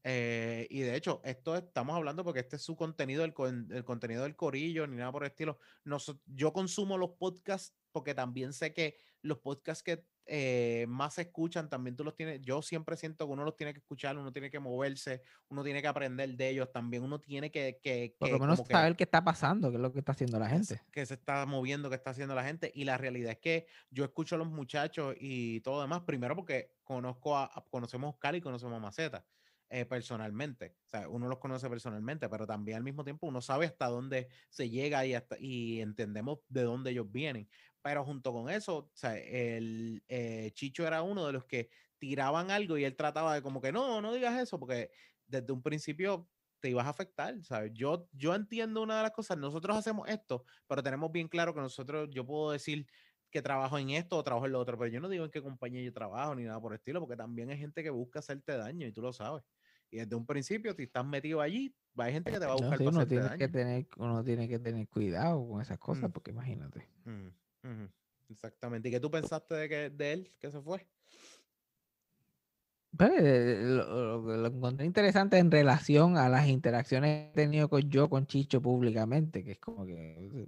Speaker 2: Eh, y de hecho, esto estamos hablando porque este es su contenido, el, el contenido del corillo, ni nada por el estilo. Noso- yo consumo los podcasts porque también sé que los podcasts que eh, más se escuchan también tú los tienes. Yo siempre siento que uno los tiene que escuchar, uno tiene que moverse, uno tiene que aprender de ellos también, uno tiene que. que,
Speaker 3: Por lo menos
Speaker 2: como que-
Speaker 3: saber qué está pasando, qué es lo que está haciendo la gente.
Speaker 2: que se está moviendo, que está haciendo la gente. Y la realidad es que yo escucho a los muchachos y todo demás, primero porque conozco a, a- conocemos a Oscar y conocemos a Maceta eh, personalmente. O sea, uno los conoce personalmente, pero también al mismo tiempo uno sabe hasta dónde se llega y, hasta, y entendemos de dónde ellos vienen. Pero junto con eso, o sea, el eh, Chicho era uno de los que tiraban algo y él trataba de como que no, no digas eso, porque desde un principio te ibas a afectar, ¿sabes? Yo, yo entiendo una de las cosas, nosotros hacemos esto, pero tenemos bien claro que nosotros, yo puedo decir que trabajo en esto o trabajo en lo otro, pero yo no digo en qué compañía yo trabajo ni nada por el estilo, porque también hay gente que busca hacerte daño y tú lo sabes. Y desde un principio, si estás metido allí, hay gente que te va a
Speaker 3: No,
Speaker 2: buscar
Speaker 3: sí,
Speaker 2: para
Speaker 3: uno, tiene
Speaker 2: daño.
Speaker 3: que tener, uno tiene que tener cuidado con esas cosas,
Speaker 2: Mm.
Speaker 3: porque imagínate.
Speaker 2: Ujú, Exactamente. ¿Y qué tú pensaste de, que, de él que se fue?
Speaker 3: Pero, eh, lo, lo lo encontré interesante en relación a las interacciones que he tenido con yo con Chicho públicamente, que es como que,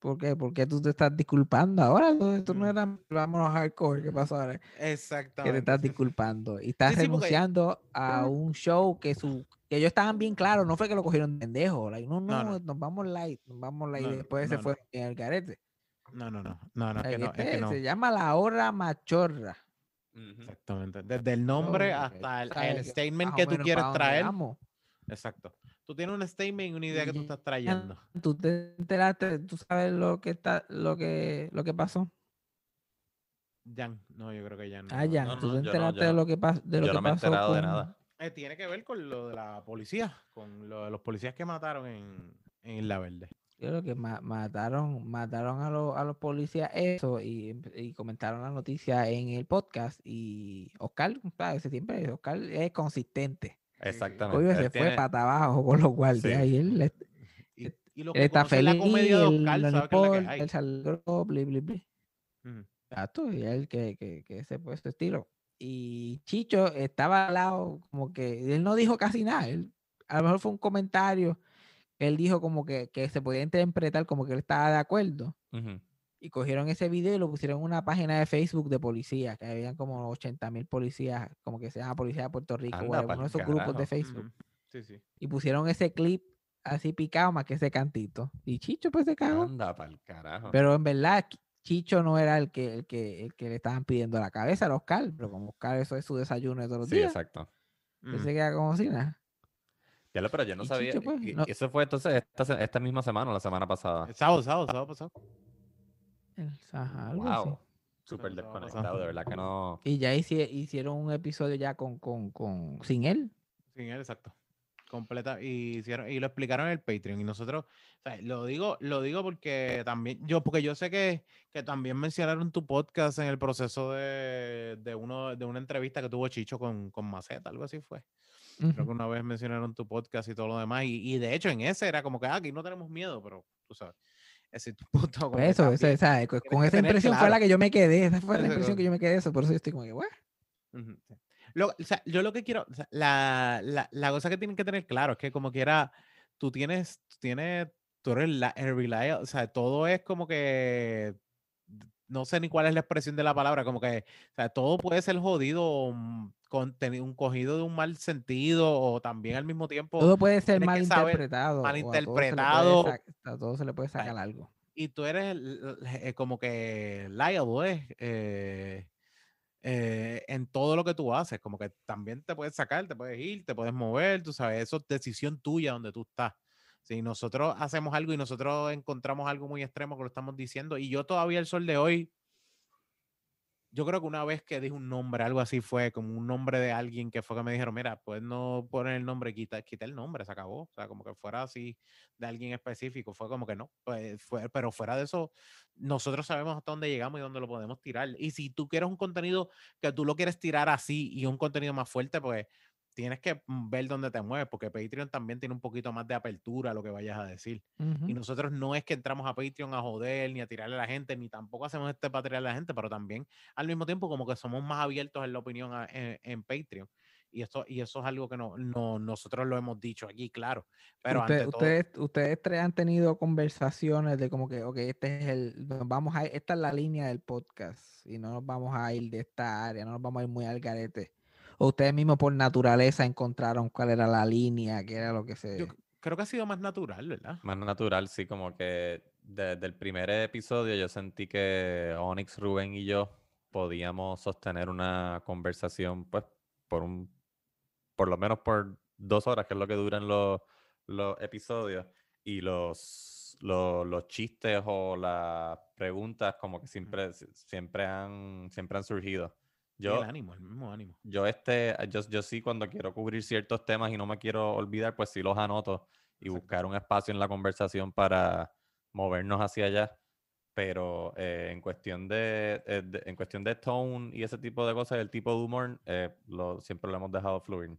Speaker 3: ¿por qué? ¿Por qué tú te estás disculpando ahora? Tú, tú no
Speaker 2: Mm.
Speaker 3: eras, vámonos hardcore, ¿qué pasó ahora? Que te
Speaker 2: Exactamente.
Speaker 3: estás disculpando y estás
Speaker 2: Sí, sí, porque-
Speaker 3: renunciando a un show que su que ellos estaban bien claros, no fue que lo cogieron de pendejo, like, no, no,
Speaker 2: No, no.
Speaker 3: nos vamos light, nos vamos light,
Speaker 2: No,
Speaker 3: y
Speaker 2: no,
Speaker 3: después
Speaker 2: no,
Speaker 3: se
Speaker 2: no.
Speaker 3: fue en el garete.
Speaker 2: No, no, no. No, no, es que
Speaker 3: Like,
Speaker 2: no. Es
Speaker 3: este
Speaker 2: que no.
Speaker 3: Se llama la hora machorra.
Speaker 2: Exactamente. Desde el nombre hasta el, statement que tú quieres traer.
Speaker 3: vamos.
Speaker 2: Exacto. Tú tienes un statement y una idea que tú estás trayendo.
Speaker 3: Tú te enteraste, tú sabes lo que está, lo que, lo que pasó.
Speaker 2: Jan, no, yo creo que Jan.
Speaker 3: Ah,
Speaker 2: no.
Speaker 3: ya,
Speaker 1: no,
Speaker 3: tú
Speaker 1: no,
Speaker 3: te
Speaker 1: yo no,
Speaker 3: enteraste de
Speaker 1: no.
Speaker 3: lo que pasó, de lo
Speaker 1: Yo
Speaker 3: que
Speaker 1: no me he enterado de
Speaker 3: con-
Speaker 1: nada.
Speaker 2: Eh, tiene que ver con lo de la policía, con lo de los policías que mataron en, en Isla Verde.
Speaker 3: Yo creo que ma- mataron, mataron a, los a los policías eso y, y comentaron la noticia en el podcast y Oscar, ¿sabes? siempre Oscar es consistente.
Speaker 1: Exactamente.
Speaker 3: Obvio
Speaker 1: él
Speaker 3: se fue
Speaker 1: tiene-
Speaker 3: pata abajo con los guardias
Speaker 1: Sí.
Speaker 3: y él,
Speaker 2: Y, y lo
Speaker 3: él está
Speaker 2: conoce la
Speaker 3: feliz,
Speaker 2: comedia de
Speaker 3: él
Speaker 2: Oscar,
Speaker 3: no
Speaker 2: que que
Speaker 3: importa,
Speaker 2: hay.
Speaker 3: él salió, bli, bli, bli.
Speaker 2: Ujú.
Speaker 3: Exacto, y él que, que, que ese fue su estilo. Y Chicho estaba al lado, como que él no dijo casi nada. Él, a lo mejor fue un comentario que él dijo como que, que se podía interpretar como que él estaba de acuerdo.
Speaker 1: Ujú.
Speaker 3: Y cogieron ese video y lo pusieron en una página de Facebook de policía, que habían como 80 mil policías, como que se llama Policía de Puerto Rico,
Speaker 1: Anda
Speaker 3: uno de esos grupos de. Facebook.
Speaker 2: Sí, sí.
Speaker 3: Y pusieron ese clip así picado más que ese cantito. Y Chicho pues se cagó.
Speaker 1: Anda pa'l carajo.
Speaker 3: Pero en verdad, Chi- Chicho no era el que, el que, el que le estaban pidiendo la cabeza, era Oscar. Pero como Oscar, eso es su desayuno de todos los
Speaker 1: sí,
Speaker 3: días.
Speaker 1: exacto.
Speaker 3: Él
Speaker 2: Ujú.
Speaker 3: se queda como si nada.
Speaker 1: Ya lo, pero yo no
Speaker 3: Y
Speaker 1: sabía.
Speaker 3: Chicho, pues,
Speaker 1: y-
Speaker 3: no-
Speaker 1: Eso fue entonces esta, esta misma semana o la semana pasada.
Speaker 2: El sábado, sábado, sábado pasado.
Speaker 3: El- ajá, algo así.
Speaker 1: Wow. Súper desconectado, de verdad que no.
Speaker 3: Y ya hici- hicieron un episodio ya con, con, con sin él.
Speaker 2: Sin él, exacto. Completa. Y hicieron, y lo explicaron en el Patreon. Y nosotros, o sea, lo digo, lo digo porque también, yo, porque yo sé que, que también mencionaron tu podcast en el proceso de, de uno, de una entrevista que tuvo Chicho con, con Maceta, algo así fue. Creo que una vez mencionaron tu podcast y todo lo demás. Y, y de hecho, en ese era como que ah, aquí no tenemos miedo, pero tú sabes. Ese tu
Speaker 3: Pues
Speaker 2: que
Speaker 3: eso, eso, esa- con con esa impresión fue
Speaker 2: claro.
Speaker 3: la que yo me quedé. Esa fue la
Speaker 2: Ese
Speaker 3: impresión
Speaker 2: con-
Speaker 3: que yo me quedé. Eso, por eso yo estoy como que, "What?".
Speaker 2: Ujú, sí. Lo- o sea, yo lo que quiero, o sea, la, la, la cosa que tienen que tener claro es que como quiera, tú tienes, tú tienes, tú eres la, el reliable, o sea, todo es como que, no sé ni cuál es la expresión de la palabra, como que, o sea, todo puede ser jodido, mm, con tener un cogido de un mal sentido o también al mismo tiempo,
Speaker 3: Todo puede ser mal
Speaker 2: que saber-
Speaker 3: interpretado. a todo se le puede sacar algo.
Speaker 2: y tú eres eh, como que liable, eh, eh, en todo lo que tú haces, como que también te puedes sacar, te puedes ir, te puedes mover, tú sabes, eso es decisión tuya donde tú estás. Si nosotros hacemos algo y nosotros encontramos algo muy extremo que lo estamos diciendo, y yo todavía el sol de hoy, yo creo que una vez que dije un nombre, algo así fue como un nombre de alguien que fue que me dijeron, mira, pues no poner el nombre, quita, quita el nombre, se acabó. O sea, como que fuera así de alguien específico, fue como que no, pues fue, pero fuera de eso, nosotros sabemos hasta dónde llegamos y dónde lo podemos tirar. Y si tú quieres un contenido que tú lo quieres tirar así y un contenido más fuerte, pues tienes que mm, ver dónde te mueves, porque Patreon también tiene un poquito más de apertura a lo que vayas a decir. Y
Speaker 3: Ujú.
Speaker 2: nosotros no es que entramos a Patreon a joder, ni a tirarle a la gente, ni tampoco hacemos este para tirarle a la gente, pero también al mismo tiempo como que somos más abiertos en la opinión a- en, en Patreon. Y eso, y eso es algo que no, no, nosotros lo hemos dicho aquí, claro. Pero
Speaker 3: Usted-
Speaker 2: ante todo,
Speaker 3: ustedes, ustedes tres han tenido conversaciones de como que, ok, este es el, vamos a, esta es la línea del podcast y no nos vamos a ir de esta área, no nos vamos a ir muy al garete. O ustedes mismos por naturaleza encontraron cuál era la línea, qué era lo que se...
Speaker 2: yo creo que ha sido más natural, ¿verdad?
Speaker 1: Más natural, sí, como que desde el primer episodio yo sentí que Onyx, Rubén y yo podíamos sostener una conversación, pues, por un, por lo menos por dos horas, que es lo que duran los, los episodios, y los, los, los chistes o las preguntas como que siempre, si- siempre han, siempre han surgido. Yo,
Speaker 2: el ánimo, el mismo ánimo.
Speaker 1: yo este, yo, yo sí cuando quiero cubrir ciertos temas y no me quiero olvidar, pues sí los anoto y
Speaker 2: Exacto.
Speaker 1: buscar un espacio en la conversación para movernos hacia allá. Pero eh, en cuestión de, eh, de- en cuestión de tone y ese tipo de cosas, el tipo de humor, eh, lo, siempre lo hemos dejado fluir.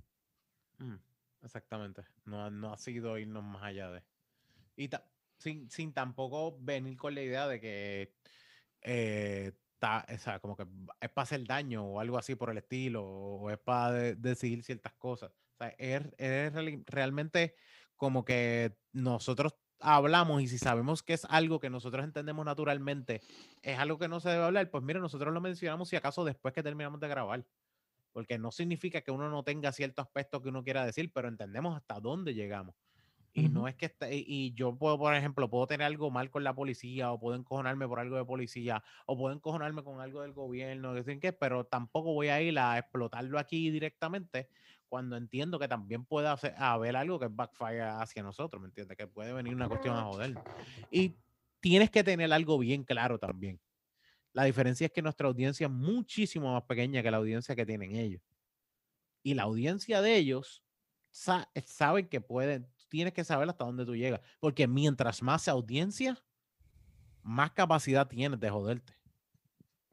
Speaker 2: Mm, Exactamente. No, ha- no ha sido irnos más allá de. Y ta- sin, sin tampoco venir con la idea de que sea, como que es para hacer daño o algo así por el estilo, o es para de- decidir ciertas cosas. Es, es realmente como que nosotros hablamos y si sabemos que es algo que nosotros entendemos naturalmente, es algo que no se debe hablar, pues mira, nosotros lo mencionamos si acaso después que terminamos de grabar porque no significa que uno no tenga cierto aspecto que uno quiera decir, pero entendemos hasta dónde llegamos. Y no es que esté- y- yo puedo, por ejemplo, puedo tener algo mal con la policía, o puedo encojonarme por algo de policía, o puedo encojonarme con algo del gobierno, que qué, pero tampoco voy a ir a explotarlo aquí directamente cuando entiendo que también puede hacer- haber algo que backfire hacia nosotros, ¿me entiendes? Que puede venir una cuestión a joder. Y tienes que tener algo bien claro también. La diferencia es que nuestra audiencia es muchísimo más pequeña que la audiencia que tienen ellos. Y la audiencia de ellos sa- saben que pueden, tienes que saber hasta dónde tú llegas. Porque mientras más audiencia, más capacidad tienes de joderte.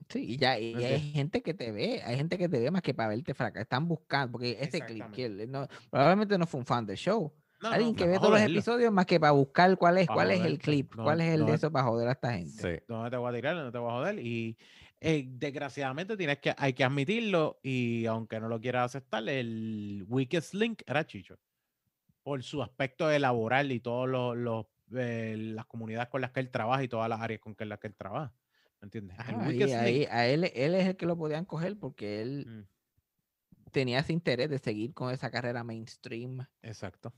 Speaker 3: Sí, y ya y
Speaker 2: ¿Me
Speaker 3: hay gente que te ve, hay gente que te ve más que para verte fracasar. Están buscando, porque ese clip, que él no, probablemente no fue un fan del show.
Speaker 2: No,
Speaker 3: Alguien
Speaker 2: no,
Speaker 3: que ve todos los episodios más que para buscar cuál es, cuál es el clip,
Speaker 2: No,
Speaker 3: cuál es el
Speaker 2: no
Speaker 3: de
Speaker 2: es-
Speaker 3: eso para joder a esta gente.
Speaker 1: Sí.
Speaker 2: ¿Dónde te voy a tirar? ¿Dónde te voy a joder? Y eh, desgraciadamente tienes que, hay que admitirlo y aunque no lo quieras aceptar, el weakest link era Chicho. Por su aspecto de laboral y todas los, los, eh, las comunidades con las que él trabaja y todas las áreas con las que él trabaja. ¿Me entiendes?
Speaker 3: Ahí- a él, él es el que lo podían coger porque él
Speaker 2: Mm,
Speaker 3: tenía ese interés de seguir con esa carrera mainstream.
Speaker 2: Exacto.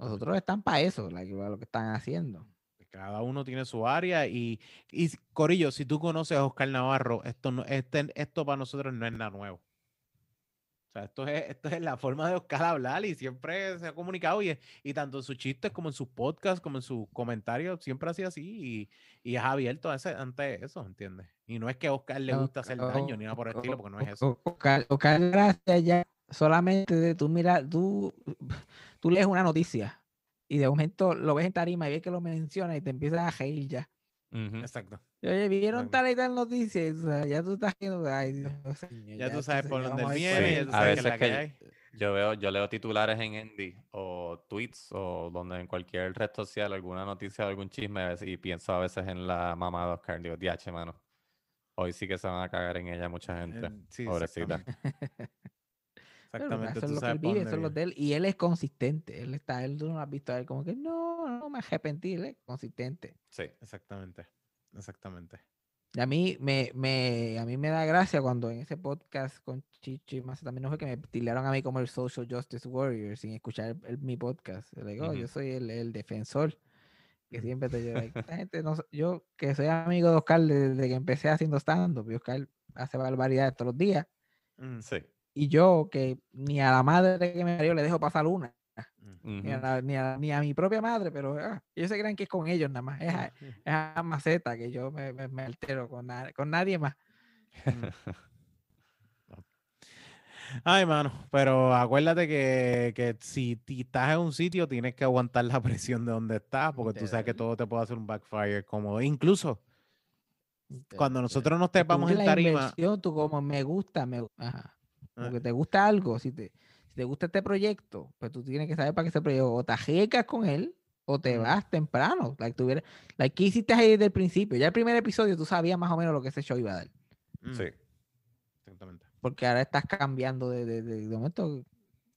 Speaker 3: Los otros están para eso, like, para lo que están haciendo.
Speaker 2: Cada uno tiene su área y, y Corillo, si tú conoces a Oscar Navarro, esto, no, este, esto para nosotros no es nada nuevo. Esto es, esto es la forma de Oscar hablar y siempre se ha comunicado y, y tanto en sus chistes como en sus podcasts, como en sus comentarios, siempre ha sido así y, y es abierto a ese, ante eso, ¿entiendes? Y no es que a Oscar le gusta hacer daño ni nada por el estilo, porque no es eso.
Speaker 3: Oscar, Oscar Gracia ya solamente de tú mirar, tú, tú lees una noticia y de momento lo ves en tarima y ves que lo menciona y te empiezas a reír ya.
Speaker 2: Exacto.
Speaker 3: Oye, vieron
Speaker 2: Exacto.
Speaker 3: tal y tal noticia, o sea, ya tú estás viendo, ay, Dios mío,
Speaker 2: Ya tú sabes por dónde viene,
Speaker 1: Sí, a veces
Speaker 2: la que
Speaker 1: que-
Speaker 2: hay.
Speaker 1: Yo veo, yo leo titulares en Endy o tweets o donde en cualquier red social alguna noticia o algún chisme a veces- y pienso a veces en la mamá de Oscar. Digo, diache, mano. Hoy sí que se van a cagar en ella mucha gente.
Speaker 2: Eh, sí,
Speaker 1: Pobrecita.
Speaker 2: Exactamente.
Speaker 3: Pero
Speaker 2: Exactamente,
Speaker 3: eso es
Speaker 2: tú
Speaker 3: lo que él vive,
Speaker 2: dónde
Speaker 3: eso es lo
Speaker 2: viene.
Speaker 3: de él. Y él es consistente. Él está, él tú no lo has visto a él como que no, no me arrepentí, él es consistente.
Speaker 1: Sí.
Speaker 2: Exactamente, exactamente.
Speaker 3: Y a mí me, me, a mí me da gracia cuando en ese podcast con Chicho y más también no fue que me tildaron a mí como el social justice warrior sin escuchar el- el- mi podcast. Le digo, "Oh, yo
Speaker 1: Ujú.
Speaker 3: soy el, el defensor. Que siempre te digo, esta gente no, yo que soy amigo de Oscar desde que empecé haciendo stand-up, y Oscar hace barbaridades todos los días.
Speaker 2: Mm,
Speaker 1: Sí.
Speaker 3: Y yo que ni a la madre que me parió le dejo pasar una.
Speaker 2: mm.
Speaker 3: Ni, a la- ni, a, ni a mi propia madre, pero ah, ellos se creen que es con ellos nada más. Es a, es a maceta que yo me, me- me altero con, na- con nadie más.
Speaker 2: Ay, mano, pero acuérdate que, que si ti- estás en un sitio tienes que aguantar la presión de donde estás, porque tú sabes que todo te puede hacer un backfire, como incluso cuando nosotros nos tepamos en tarima,
Speaker 3: tú como me gusta, me gu- ajá, como
Speaker 2: Ah.
Speaker 3: que te gusta algo, si te, si te gusta este proyecto, pues tú tienes que saber para qué ese proyecto, o te ajecas con él, o te vas temprano. Like, tuviera, like, ¿qué hiciste ahí desde el principio? Ya el primer episodio tú sabías más o menos lo que ese show iba a dar.
Speaker 2: mm,
Speaker 1: Sí.
Speaker 2: exactamente.
Speaker 3: porque ahora estás cambiando de, de, de, de momento.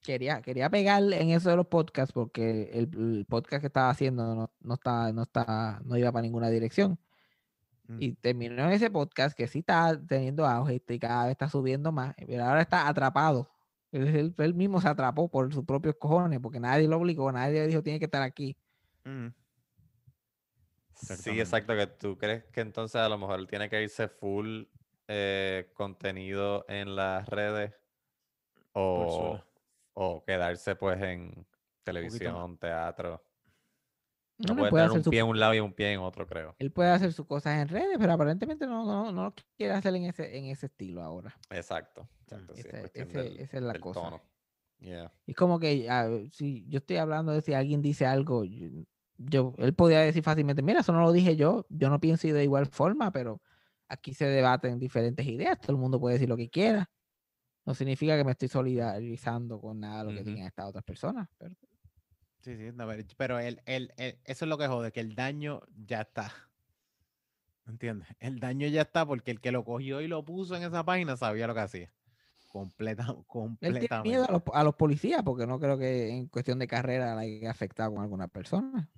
Speaker 3: Quería, quería pegar en eso de los podcasts porque el, el podcast que estaba haciendo no, no, estaba, no, estaba, no iba para ninguna dirección.
Speaker 2: Mm.
Speaker 3: Y terminó ese podcast que sí está teniendo auge y cada vez está subiendo más, pero ahora está atrapado. Él, él- él mismo se atrapó por sus propios cojones, porque nadie lo obligó, nadie le dijo tiene que estar aquí.
Speaker 2: Mm.
Speaker 1: Sí, exacto, que tú crees que entonces a lo mejor él tiene que irse full eh, contenido en las redes o, o quedarse pues en televisión, teatro. No
Speaker 3: Uno
Speaker 1: puede tener
Speaker 3: hacer
Speaker 1: un
Speaker 3: su-
Speaker 1: pie en un lado y un pie en otro, creo.
Speaker 3: él puede hacer sus cosas en redes, pero aparentemente no, no, no lo quiere hacer en ese, en ese estilo ahora.
Speaker 1: Exacto, exacto. sí, es
Speaker 3: Ese-
Speaker 1: del-
Speaker 3: esa es la cosa.
Speaker 1: tono. Yeah.
Speaker 3: Es como que ah, si yo estoy hablando de si alguien dice algo, yo, yo- él podría decir fácilmente, mira, eso no lo dije yo, yo no pienso de igual forma, pero aquí se debaten diferentes ideas, todo el mundo puede decir lo que quiera. No significa que me estoy solidarizando con nada de lo que
Speaker 1: Ujú.
Speaker 3: digan estas otras personas. pero-
Speaker 2: Sí, sí, no, pero- el, el- el- eso es lo que jode, que el daño ya está. ¿Entiendes? El daño ya está porque el que lo cogió y lo puso en esa página sabía lo que hacía. Completa,
Speaker 3: Él tiene
Speaker 2: completamente.
Speaker 3: miedo a los, a los policías porque no creo que en cuestión de carrera la haya afectado con alguna persona.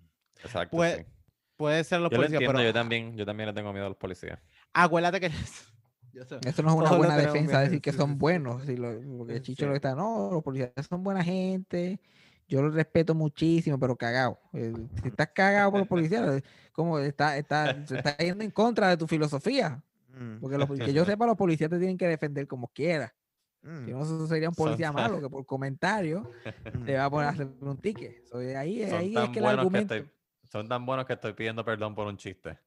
Speaker 1: Exacto,
Speaker 2: Puede-
Speaker 1: sí.
Speaker 2: Puede ser los
Speaker 1: Yo lo
Speaker 2: policías,
Speaker 1: entiendo,
Speaker 2: pero
Speaker 1: yo también, yo también le tengo miedo a los policías.
Speaker 2: acuérdate que
Speaker 3: Eso no es una
Speaker 2: Todos
Speaker 3: buena defensa
Speaker 2: miedo,
Speaker 3: decir que son
Speaker 2: sí, sí.
Speaker 3: buenos. si lo- porque
Speaker 2: Sí.
Speaker 3: Chicho lo que está, no, los policías son buena gente. Yo los respeto muchísimo, pero cagado. Eh, Si estás cagado por los policías, como está, está, se está yendo en contra de tu filosofía.
Speaker 2: Mm,
Speaker 3: Porque los, que yo sepa, los policías te tienen que defender como quiera.
Speaker 2: mm,
Speaker 3: Si no, eso sería un policía malo que por comentario
Speaker 2: mm.
Speaker 3: te va a poner a hacer un ticket. So, de ahí,
Speaker 1: Son
Speaker 3: ahí es
Speaker 1: tan
Speaker 3: que el
Speaker 1: buenos que estoy, son tan buenos que estoy pidiendo perdón por un chiste.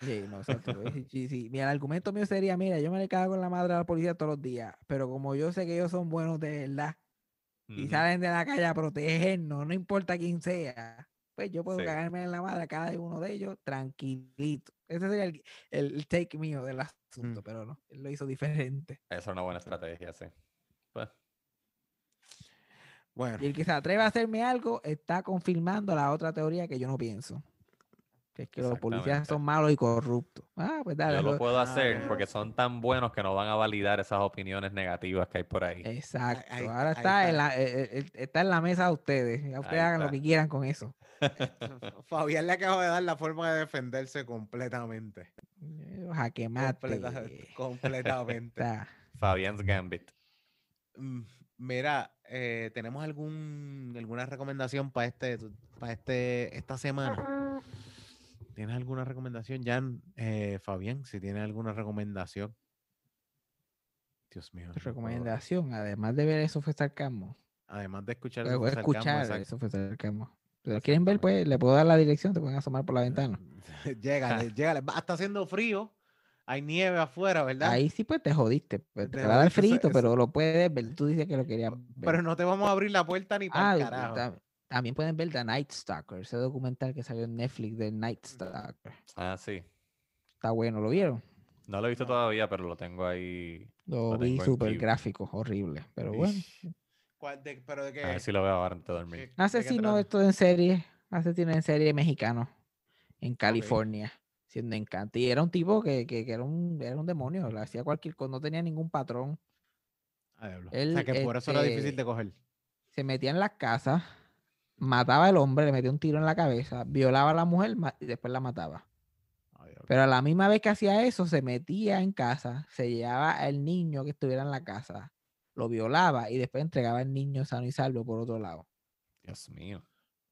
Speaker 3: Sí, no, exacto. sí, sí. Mira, el argumento mío sería, mira, yo me le cago en la madre a la policía todos los días, pero como yo sé que ellos son buenos de verdad y salen de la calle a protegernos, no importa quién sea, pues yo puedo
Speaker 1: Sí.
Speaker 3: cagarme en la madre a cada uno de ellos tranquilito. Ese sería el, el- take mío del asunto, pero no, él lo hizo diferente.
Speaker 1: Esa es una buena estrategia, sí. Pues,
Speaker 2: Bueno,
Speaker 3: Y el que se atreve a hacerme algo está confirmando la otra teoría que yo no pienso. Que es que los policías son malos y corruptos. Ah, pues dale.
Speaker 1: yo lo
Speaker 3: lo-
Speaker 1: puedo
Speaker 2: Ah,
Speaker 1: hacer porque son tan buenos que no van a validar esas opiniones negativas que hay por ahí.
Speaker 3: Exacto.
Speaker 2: ahí-
Speaker 3: Ahora
Speaker 2: ahí
Speaker 3: está, En la, eh, eh, está en la mesa de ustedes. Ya ustedes
Speaker 1: Ahí
Speaker 3: hagan lo que quieran con eso.
Speaker 2: Fabián le acabo de dar la forma de defenderse completamente.
Speaker 3: Eh, Jaque mate.
Speaker 2: Completa- completamente.
Speaker 3: Está.
Speaker 1: Fabian's Gambit.
Speaker 2: Mm, Mira, eh, ¿tenemos algún alguna recomendación para este, para este, esta semana? ¿Tienes alguna recomendación, Jan? Eh, Fabián, si tienes alguna recomendación. Dios mío.
Speaker 3: Recomendación, además de ver eso fue sarcasmo.
Speaker 2: Además de escuchar, el sarcasmo,
Speaker 3: escuchar
Speaker 2: exacto.
Speaker 3: eso fue sarcasmo. Lo quieren ver, pues le puedo dar la dirección, te pueden asomar por la ventana.
Speaker 2: llégale, llégale. Está haciendo frío. Hay nieve afuera, ¿verdad?
Speaker 3: Ahí sí pues te jodiste. pues,
Speaker 2: Te
Speaker 3: te va a dar
Speaker 2: eso- eso-
Speaker 3: pero lo puedes ver. Tú dices que lo querías ver.
Speaker 2: Pero no te vamos a abrir la puerta ni para
Speaker 3: Ah,
Speaker 2: carajo.
Speaker 3: Ta- también pueden ver The Night Stalker, ese documental que salió en Netflix de Night Stalker.
Speaker 1: Ah, sí.
Speaker 3: Está bueno, ¿lo vieron?
Speaker 1: No lo he visto todavía, pero lo tengo ahí.
Speaker 3: Lo
Speaker 1: Lo
Speaker 3: vi súper gráfico, horrible. Pero bueno.
Speaker 2: Ish. ¿Cuál de- pero de qué?
Speaker 1: A ver si lo veo ahora antes de dormir.
Speaker 2: ¿Qué- de qué
Speaker 3: Asesino esto en serie. Asesino en serie mexicano. En California. Siendo encanto. Y era un tipo que, que- que era, un, era un demonio. Le hacía cualquier cosa. No tenía ningún patrón.
Speaker 2: Ah, diablo. o
Speaker 3: Él,
Speaker 2: sea que por eso era difícil
Speaker 3: este,
Speaker 2: de coger.
Speaker 3: Se metía en las casas. Mataba al hombre. Le metía un tiro en la cabeza. Violaba a la mujer y después la mataba. Pero a la misma vez que hacía eso, se metía en casa, se llevaba al niño que estuviera en la casa, lo violaba y después entregaba al niño sano y salvo por otro lado.
Speaker 1: Dios mío.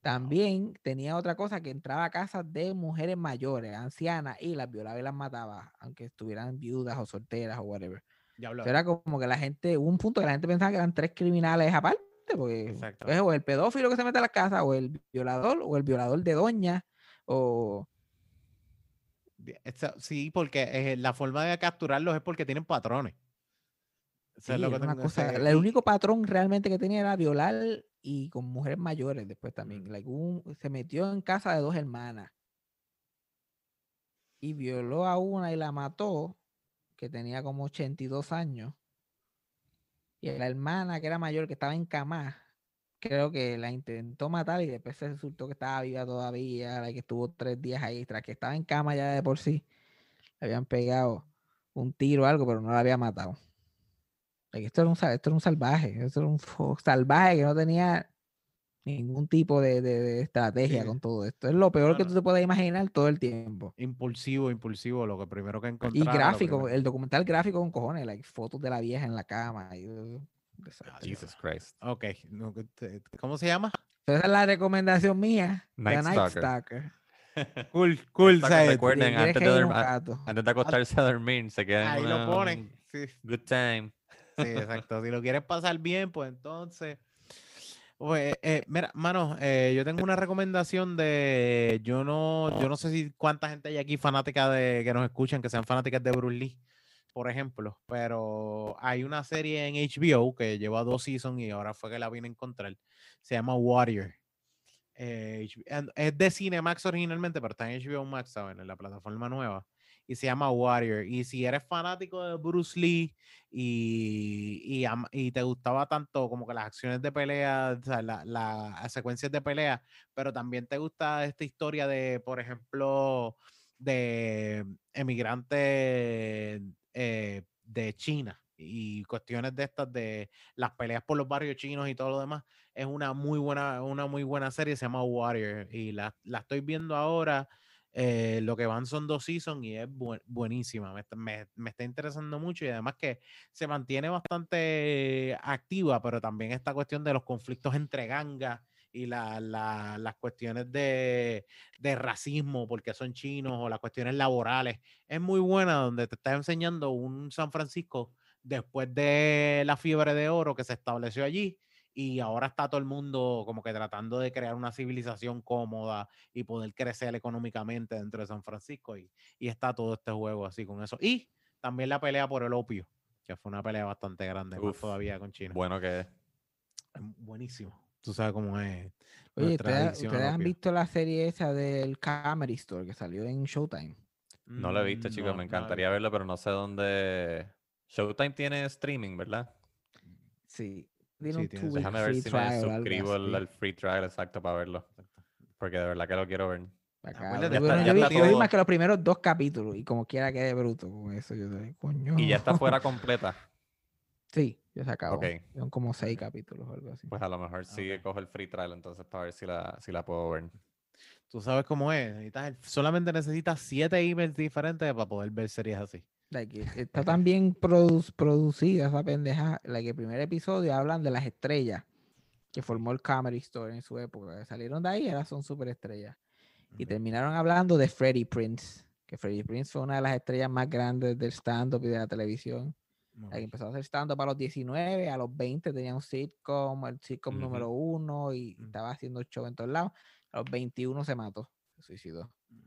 Speaker 3: También tenía otra cosa que entraba a casas de mujeres mayores, ancianas, y las violaba y las mataba, aunque estuvieran viudas o solteras o whatever. Eso era como que la gente, hubo un punto que la gente pensaba que eran tres criminales aparte, porque
Speaker 2: Exacto.
Speaker 3: es o el pedófilo que se mete a la casa, o el violador, o el violador de doña, o
Speaker 2: Sí, porque eh, la forma de capturarlos es porque tienen patrones.
Speaker 3: Sí,
Speaker 2: lo que
Speaker 3: una cosa, el único patrón realmente que tenía era violar y con mujeres mayores después también. Like, un- se metió en casa de dos hermanas y violó a una y la mató, que tenía como 82 años. Y la hermana, que era mayor, que estaba en cama, creo que la intentó matar y después se resultó que estaba viva todavía, like, que estuvo tres días ahí, tras que estaba en cama ya de por sí. Le habían pegado un tiro o algo, pero no la había matado. Esto, era un, esto era un salvaje, esto era un salvaje que no tenía ningún tipo de, de- de estrategia
Speaker 2: Sí.
Speaker 3: con todo esto. Es lo peor que tú te puedes imaginar todo el tiempo.
Speaker 2: Impulsivo, impulsivo, lo que primero que
Speaker 3: Y
Speaker 2: encontrara. lo
Speaker 3: gráfico, el documental gráfico con cojones, like, fotos de la vieja en la cama. Y.
Speaker 1: Jesus Christ.
Speaker 2: Ok, ¿cómo se llama?
Speaker 3: Esa es la recomendación mía.
Speaker 1: Night
Speaker 3: The Night
Speaker 1: Stalker.
Speaker 3: Stalker.
Speaker 2: Cool, cool,
Speaker 1: Stalker, recuerden, antes de,
Speaker 3: haya un
Speaker 1: dorm- a-
Speaker 3: gato.
Speaker 1: antes de acostarse a dormir, se quedan
Speaker 2: Ahí lo ponen. Sí,
Speaker 1: Good time.
Speaker 2: sí, exacto. Si lo quieres pasar bien, pues entonces. Pues, eh, mira, mano, eh, yo tengo una recomendación de. Yo no, yo no sé si cuánta gente hay aquí fanática de que nos escuchan, que sean fanáticas de Bruce Lee, por ejemplo. Pero hay una serie en HBO que lleva dos seasons y ahora fue que la vine a encontrar. Se llama Warrior. Eh, es de Cinemax originalmente, pero está en HBO Max, ¿saben? En la plataforma nueva. Y se llama Warrior. Y si eres fanático de Bruce Lee y, y, y te gustaba tanto como que las acciones de pelea, o sea, la- la- las secuencias de pelea, pero también te gusta esta historia de, por ejemplo, de emigrantes eh, de China y cuestiones de estas de las peleas por los barrios chinos y todo lo demás es una muy buena una muy buena serie se llama Warrior y la, la estoy viendo ahora eh, lo que van son dos seasons y es buen- buenísima me, me- me está interesando mucho y además que se mantiene bastante activa pero también esta cuestión de los conflictos entre gangas y la- la- las cuestiones de, de racismo porque son chinos o las cuestiones laborales es muy buena donde te está enseñando un San Francisco después de la fiebre de oro que se estableció allí y ahora está todo el mundo como que tratando de crear una civilización cómoda y poder crecer económicamente dentro de San Francisco y, y está todo este juego así con eso. Y también la pelea por el opio, que fue una pelea bastante grande, más
Speaker 1: Uf,
Speaker 2: todavía con China.
Speaker 1: Bueno que es.
Speaker 2: Buenísimo. Tú sabes cómo es.
Speaker 3: Oye,
Speaker 2: nuestra
Speaker 3: ¿ustedes, ustedes han visto la serie esa del Comedy Store que salió en Showtime?
Speaker 1: No lo he visto,
Speaker 2: Mm,
Speaker 1: chicos.
Speaker 2: no,
Speaker 1: Me
Speaker 2: no
Speaker 1: encantaría verlo, pero no sé dónde. Showtime tiene streaming, ¿verdad?
Speaker 3: Sí.
Speaker 2: Sí,
Speaker 3: Dieron
Speaker 2: tiene-
Speaker 3: two week
Speaker 1: Déjame ver si me suscribo al, free trial exacto para verlo. Porque de verdad que lo quiero ver.
Speaker 2: Acuérdate,
Speaker 3: cabrón.
Speaker 1: ya está- ya
Speaker 3: yo, vi, yo vi más que los primeros dos capítulos y como quiera quedé bruto con eso. Yo dije, coño.
Speaker 1: Y ya está fuera completa.
Speaker 3: Sí, ya se acabó. Son como seis capítulos o algo así.
Speaker 1: Pues a lo mejor sí
Speaker 2: Ok.
Speaker 1: cojo el free trial entonces para ver si la, si la puedo ver.
Speaker 2: Tú sabes cómo es. necesitas solamente necesitas siete emails diferentes para poder ver series así.
Speaker 3: Like, e- está tan bien produ- producida esa pendeja. Like, el primer episodio hablan de las estrellas que formó el Comedy Store en su época. Salieron de ahí, ahora son super estrellas. Y
Speaker 2: Ujú.
Speaker 3: terminaron hablando de Freddie Prince. Que Freddie Prince fue una de las estrellas más grandes del stand-up y de la televisión. Like,
Speaker 2: bien.
Speaker 3: empezó a hacer stand-up a los 19, a los 20 tenía un sitcom, el sitcom número uno y
Speaker 2: Mm.
Speaker 3: estaba haciendo show en todos lados. A los 21 se mató, se suicidó.
Speaker 2: Mm.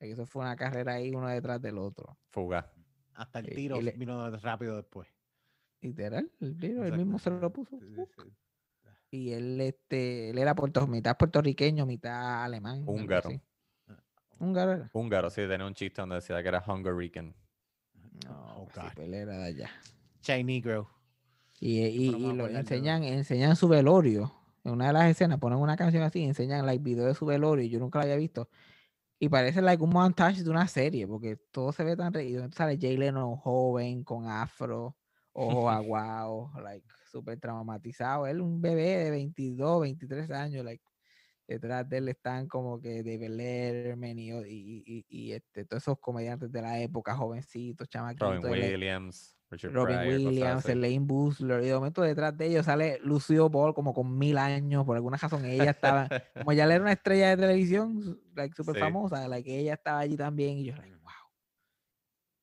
Speaker 3: Eso fue una carrera ahí uno detrás del otro.
Speaker 1: Fuga.
Speaker 2: Hasta el
Speaker 3: y
Speaker 2: tiro vino rápido después.
Speaker 3: Literal, el, libro, él mismo se lo puso.
Speaker 2: Sí, sí,
Speaker 3: ¡fuc!
Speaker 2: sí.
Speaker 3: Y él, este, él era puerto, mitad puertorriqueño, mitad alemán.
Speaker 1: Húngaro.
Speaker 3: así. Húngaro era.
Speaker 1: Húngaro, sí, tenía un chiste donde decía que era Hungarican.
Speaker 3: No,
Speaker 2: Oh,
Speaker 3: sí,
Speaker 2: God.
Speaker 3: pues él era de allá.
Speaker 2: Chinese girl.
Speaker 3: Y, y- y lo enseñan, enseñan su velorio. En una de las escenas ponen una canción así, enseñan like video de su velorio. y Yo nunca lo había visto. Y parece like un montage de una serie, porque todo se ve tan reído. Entonces sale Jay Leno joven, con afro, ojos aguados, like súper traumatizado. Él un bebé de 22, 23 años, like detrás de él están como que David Letterman y, y, y- y, este, todos esos comediantes de la época, jovencitos, chamaquitos.
Speaker 1: Robin Williams, Richard
Speaker 3: Robin
Speaker 1: Pryor,
Speaker 3: Williams. Elaine Boosler, y de momento detrás de ellos sale Lucio Ball como con mil años, por alguna razón ella estaba, como ya era una estrella de televisión, like, súper
Speaker 1: Sí.
Speaker 3: famosa, like, ella estaba allí también, y yo, like, wow,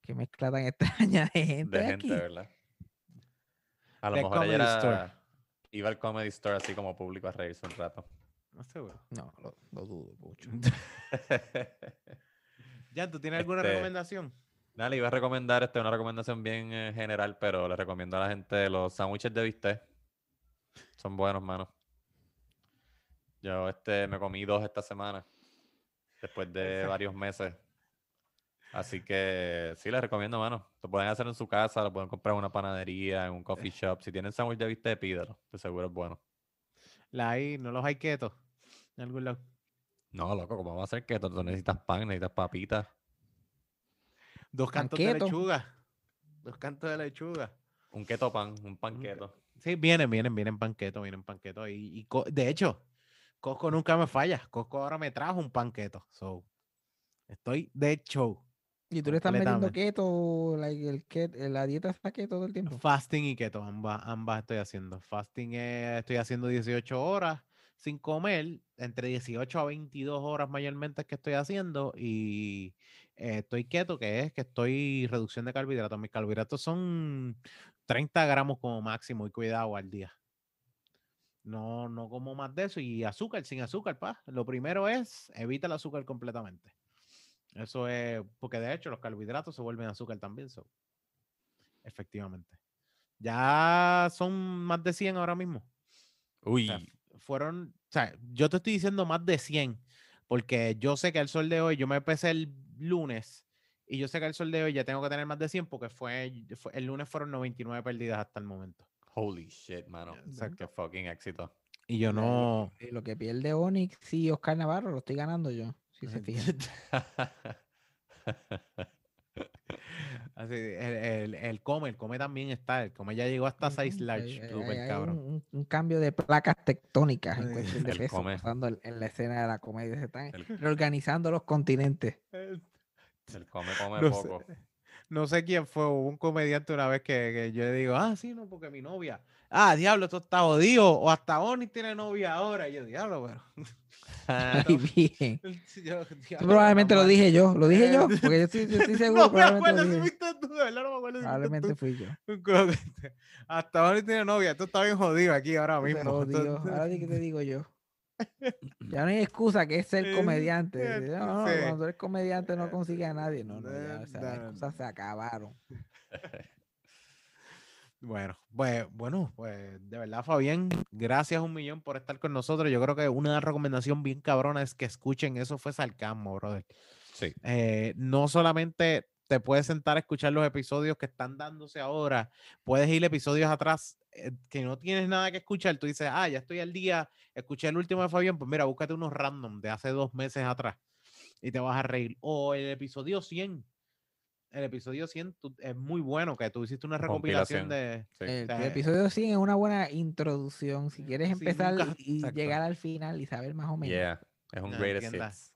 Speaker 3: qué mezcla tan extraña de gente
Speaker 1: de
Speaker 3: hay
Speaker 1: gente,
Speaker 3: aquí.
Speaker 1: ¿verdad? A lo
Speaker 2: The
Speaker 1: mejor ella
Speaker 2: Store.
Speaker 1: iba al Comedy Store así como público a reírse un rato.
Speaker 2: No sé, güey.
Speaker 3: No, lo, lo dudo mucho.
Speaker 2: Ya, ¿tú tienes alguna
Speaker 1: Este,
Speaker 2: recomendación?
Speaker 1: Nada, le iba a recomendar este, una recomendación bien eh, general, pero le recomiendo a la gente los sándwiches de bistec. Son buenos, mano. Yo este, me comí dos esta semana, después de varios meses. Así que sí, les recomiendo, mano. Lo pueden hacer en su casa, lo pueden comprar en una panadería, en un coffee shop. Si tienen sándwich de bistec, pídelo. De seguro es bueno.
Speaker 2: La hay, no los hay quietos. En algún lado.
Speaker 1: No, loco, ¿cómo va a ser keto? Tú necesitas pan, necesitas papitas.
Speaker 2: Dos cantos de lechuga. Dos cantos de lechuga.
Speaker 1: Un keto pan, un pan keto.
Speaker 2: Sí, vienen, vienen, vienen panquetos, vienen panquetos. Y, y co- de hecho, Costco nunca me falla. Costco ahora me trajo un panqueto. So, estoy de show.
Speaker 3: Y tú le estás metiendo keto, like, el ket- la dieta está keto todo el tiempo.
Speaker 2: Fasting y keto, ambas, ambas estoy haciendo. Fasting eh, estoy haciendo 18 horas sin comer, entre 18 a 22 horas mayormente es que estoy haciendo. Y eh, estoy keto, que es que estoy reducción de carbohidratos. Mis carbohidratos son 30 gramos como máximo y cuidado al día. No, no como más de eso. Y azúcar, sin azúcar, pa. Lo primero es evita el azúcar completamente. Eso es, porque de hecho los carbohidratos se vuelven azúcar también. so, Efectivamente. Ya son más de 100 ahora mismo. O
Speaker 1: Uy,
Speaker 2: sea, fueron, o sea, yo te estoy diciendo más de 100, porque yo sé que al sol de hoy, yo me pesé el lunes, y yo sé que al sol de hoy ya tengo que tener más de 100, porque fue, fue- el lunes fueron 99 perdidas hasta el momento.
Speaker 1: holy shit, mano.
Speaker 2: Exacto.
Speaker 1: Qué fucking éxito.
Speaker 2: Y yo no...
Speaker 3: Y lo que pierde Onyx y Oscar Navarro lo estoy ganando yo. Si se fijan.
Speaker 2: Así, el, el, el come, el come también está, el come ya llegó hasta
Speaker 3: Ujú,
Speaker 2: 6
Speaker 3: ahí-
Speaker 2: large,
Speaker 3: ahí-
Speaker 2: super
Speaker 3: ahí hay
Speaker 2: cabrón.
Speaker 3: Un, cambio de placas tectónicas en cuestión de
Speaker 1: el
Speaker 3: peso
Speaker 1: come.
Speaker 3: pasando en, en la escena de la comedia. Se están
Speaker 1: El,
Speaker 3: reorganizando los continentes.
Speaker 1: el come, come
Speaker 2: No
Speaker 1: poco.
Speaker 2: sé, no sé quién fue, hubo un comediante una vez que, que yo le digo, ah, sí, no, porque mi novia, ah, diablo, esto está jodido, o hasta Oni tiene novia ahora, y yo, diablo, pero...
Speaker 3: Ay, bien.
Speaker 2: yo,
Speaker 3: Eso
Speaker 2: "Diablo,
Speaker 3: probablemente lo
Speaker 2: mamá".
Speaker 3: dije yo. Lo dije
Speaker 2: Eh,
Speaker 3: yo. Porque yo estoy, yo estoy seguro.
Speaker 2: No me acuerdo si tú, verdad no me acuerdo
Speaker 3: Probablemente fui yo.
Speaker 2: Hasta Oni tiene novia, esto está bien jodido aquí ahora mismo. entonces-
Speaker 3: Ahora sí que te digo yo. Ya no hay excusa que es ser
Speaker 2: Eh,
Speaker 3: comediante.
Speaker 2: eh,
Speaker 3: No, no,
Speaker 2: sí.
Speaker 3: cuando eres comediante no consigue a nadie. No, no, ya,
Speaker 2: Eh,
Speaker 3: o sea, las excusas se acabaron.
Speaker 2: Bueno, pues, bueno, pues de verdad, Fabián, gracias un millón por estar con nosotros. Yo creo que una recomendación bien cabrona es que escuchen Eso fue Sarcasmo, brother.
Speaker 1: Sí.
Speaker 2: Eh, no solamente te puedes sentar a escuchar los episodios que están dándose ahora, puedes ir episodios atrás eh, que no tienes nada que escuchar. Tú dices, ah, ya estoy al día, escuché el último de Fabián, pues mira, búscate unos random de hace dos meses atrás y te vas a reír. O el episodio 100. El episodio 100 tú- es muy bueno, que tú hiciste una recopilación de...
Speaker 1: Sí.
Speaker 3: El, episodio 100 es una buena introducción. Si quieres
Speaker 2: sí,
Speaker 3: empezar
Speaker 2: nunca-
Speaker 3: y
Speaker 2: exacto.
Speaker 3: llegar al final y saber más o menos.
Speaker 1: Yeah, es un
Speaker 2: No,
Speaker 1: greatest
Speaker 2: entiendas.
Speaker 1: hits.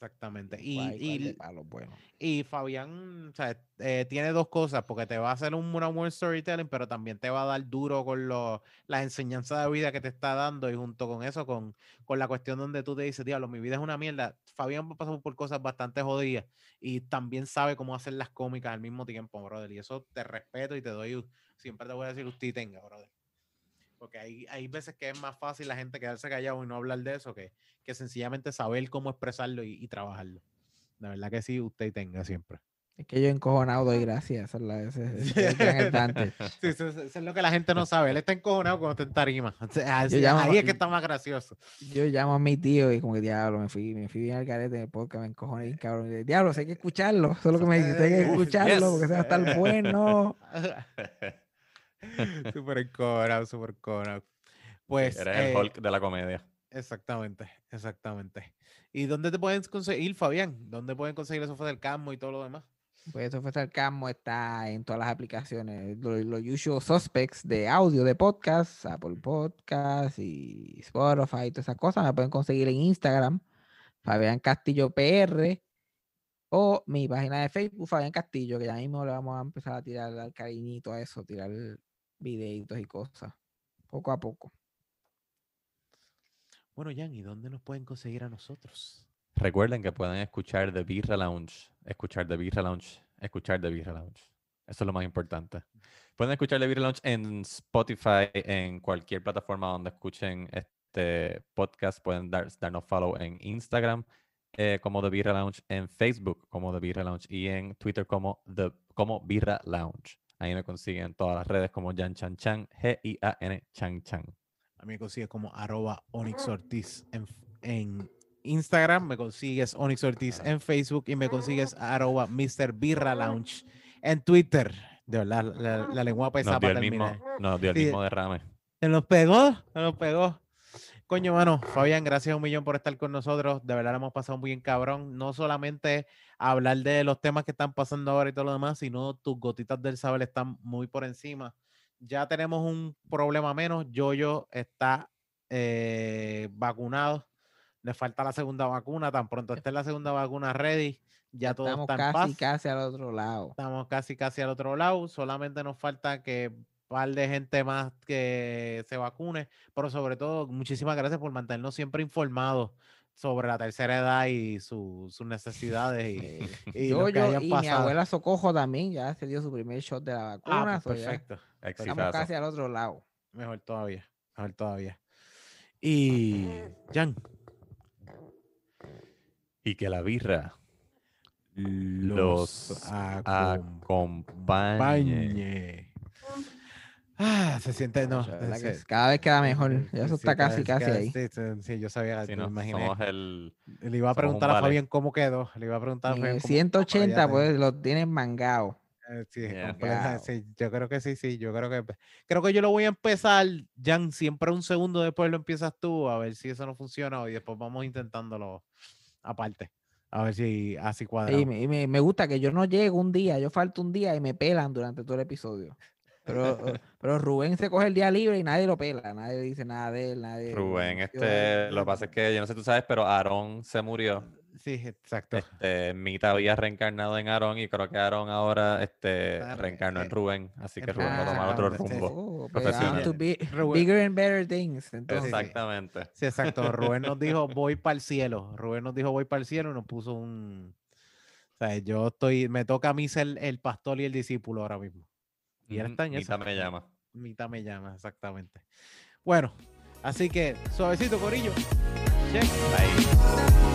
Speaker 2: Exactamente. Y, y,
Speaker 3: bueno.
Speaker 2: y Fabián o sea, eh, tiene dos cosas, porque te va a hacer un una buen storytelling, pero también te va a dar duro con lo, las enseñanzas de vida que te está dando y junto con eso, con, con la cuestión donde tú te dices, diablo, mi vida es una mierda. Fabián pasado por cosas bastante jodidas y también sabe cómo hacer las cómicas al mismo tiempo, brother. Y eso te respeto y te doy, siempre te voy a decir usted tenga, brother. Porque hay, hay veces que es más fácil la gente quedarse callado y no hablar de eso que, que sencillamente saber cómo expresarlo y, y trabajarlo. La verdad que sí, usted tenga siempre.
Speaker 3: Es que yo encojonado doy gracias.
Speaker 2: Eso, es lo que la gente no sabe. Él está encojonado cuando está en tarima. O sea, así-
Speaker 3: llamo-
Speaker 2: ahí es que está más gracioso.
Speaker 3: Yo llamo a mi tío y como que diablo, me fui, me fui bien al carete en el podcast, me encojoné bien cabrón. Y, Diablo, sé que escucharlo. Eso es lo que me dice, hay que escucharlo porque se va a estar bueno.
Speaker 2: súper encojonado, súper encojonado. Pues,
Speaker 1: Eres
Speaker 2: eh,
Speaker 1: el Hulk de la comedia.
Speaker 2: exactamente, exactamente. ¿Y dónde te pueden conseguir, Fabián? ¿Dónde pueden conseguir eso fue del Cammo y todo lo demás?
Speaker 3: Pues eso fue Sarcasmo, está en todas las aplicaciones, los, los usual suspects de audio, de podcast, Apple Podcast y Spotify y todas esas cosas. Me pueden conseguir en Instagram, Fabián Castillo PR, o mi página de Facebook, Fabián Castillo, que ya mismo le vamos a empezar a tirar al cariñito a eso, tirar videitos y cosas, poco a poco.
Speaker 2: Bueno, Jan, ¿y dónde nos pueden conseguir a nosotros?
Speaker 1: Recuerden que pueden escuchar The Birra Lounge, escuchar The Birra Lounge, escuchar The Birra Lounge. Eso es lo más importante. Pueden escuchar The Birra Lounge en Spotify, en cualquier plataforma donde escuchen este podcast. Pueden dar, darnos follow en Instagram eh, como The Birra Lounge, en Facebook como The Birra Lounge y en Twitter como, The, como Birra Lounge. Ahí me consiguen en todas las redes como Jan Chan Chan, G-I-A-N Chan Chan.
Speaker 2: A mí me consigues como arroba Onyx Ortiz en, Instagram, me consigues Onyx Ortiz en Facebook y me consigues arroba Mr. Birra Lounge en Twitter. De verdad, la, la lengua pesada para
Speaker 1: el mismo,
Speaker 2: terminar.
Speaker 1: nos dio el
Speaker 2: Sí,
Speaker 1: mismo derrame.
Speaker 2: Se nos pegó, se nos pegó. Coño, mano, Fabián, gracias un millón por estar con nosotros. De verdad, lo hemos pasado muy bien, cabrón. No solamente hablar de los temas que están pasando ahora y todo lo demás, sino tus gotitas del saber están muy por encima. Ya tenemos un problema menos. Yoyo está eh, vacunado. Le falta la segunda vacuna. Tan pronto esté la segunda vacuna ready, ya todo
Speaker 3: Estamos
Speaker 2: está en
Speaker 3: casi,
Speaker 2: paz.
Speaker 3: casi al otro lado.
Speaker 2: Estamos casi, casi al otro lado. Solamente nos falta que par de gente más que se vacune. Pero sobre todo, muchísimas gracias por mantenernos siempre informados sobre la tercera edad y su- sus necesidades. Y, y
Speaker 3: yo,
Speaker 2: lo que
Speaker 3: yo
Speaker 2: hayan
Speaker 3: y mi
Speaker 2: pasado.
Speaker 3: abuela Socojo también ya se dio su primer shot de la
Speaker 2: Ah,
Speaker 3: vacuna.
Speaker 2: pues
Speaker 3: so ya
Speaker 2: perfecto.
Speaker 3: Estamos casi al otro lado.
Speaker 2: Mejor todavía. Mejor todavía. Y Jan,
Speaker 1: Y que la birra los
Speaker 2: acompañe.
Speaker 1: acompañe.
Speaker 2: Ah, se siente, no. Se-
Speaker 3: cada vez queda mejor.
Speaker 2: Sí,
Speaker 3: Ya eso
Speaker 2: sí,
Speaker 3: está casi, casi
Speaker 2: queda-
Speaker 3: ahí.
Speaker 2: Sí, sí, sí, yo sabía,
Speaker 1: Si
Speaker 2: me
Speaker 1: no,
Speaker 2: imaginé.
Speaker 1: somos el.
Speaker 2: Le iba a preguntar a
Speaker 1: vale.
Speaker 2: Fabián cómo quedó. Le iba a preguntar a Fabián
Speaker 3: el
Speaker 2: cómo-
Speaker 3: 180,
Speaker 2: ya te-
Speaker 3: pues lo tienen mangado.
Speaker 2: Eh, Sí,
Speaker 1: Yeah.
Speaker 3: Wow.
Speaker 2: sí, yo creo que sí, sí, yo creo que creo que yo lo voy a empezar, Jan, siempre un segundo después lo empiezas tú, a ver si eso no funciona y después vamos intentándolo aparte, a ver si así cuadra.
Speaker 3: Y, me, y me- me gusta que yo no llego un día, yo falto un día y me pelan durante todo el episodio. Pero, eh, pero Rubén se coge el día libre y nadie lo pela, nadie dice nada de él, nadie.
Speaker 1: Rubén, este, lo que pasa es que yo no sé si tú sabes, pero Aarón se murió.
Speaker 2: Sí, exacto.
Speaker 1: Este, Mita había reencarnado en Aarón y creo que Aarón ahora este,
Speaker 2: Ah, re-
Speaker 1: reencarnó
Speaker 2: sí.
Speaker 1: en Rubén. Así que Rubén va a tomar otro
Speaker 2: sí.
Speaker 1: rumbo.
Speaker 3: Oh, pues,
Speaker 1: profesional.
Speaker 3: on to be- bigger and better things. Entonces,
Speaker 1: Exactamente.
Speaker 2: Sí, exacto. Rubén nos dijo voy para el cielo. Rubén nos dijo voy para el cielo y nos puso un o sea, yo estoy, me toca a mí ser el pastor y el discípulo ahora mismo. Y él está en
Speaker 1: Mita
Speaker 2: eso.
Speaker 1: me llama.
Speaker 2: Mitad me llama, exactamente. Bueno, así que suavecito, Corillo. Check.
Speaker 1: Bye.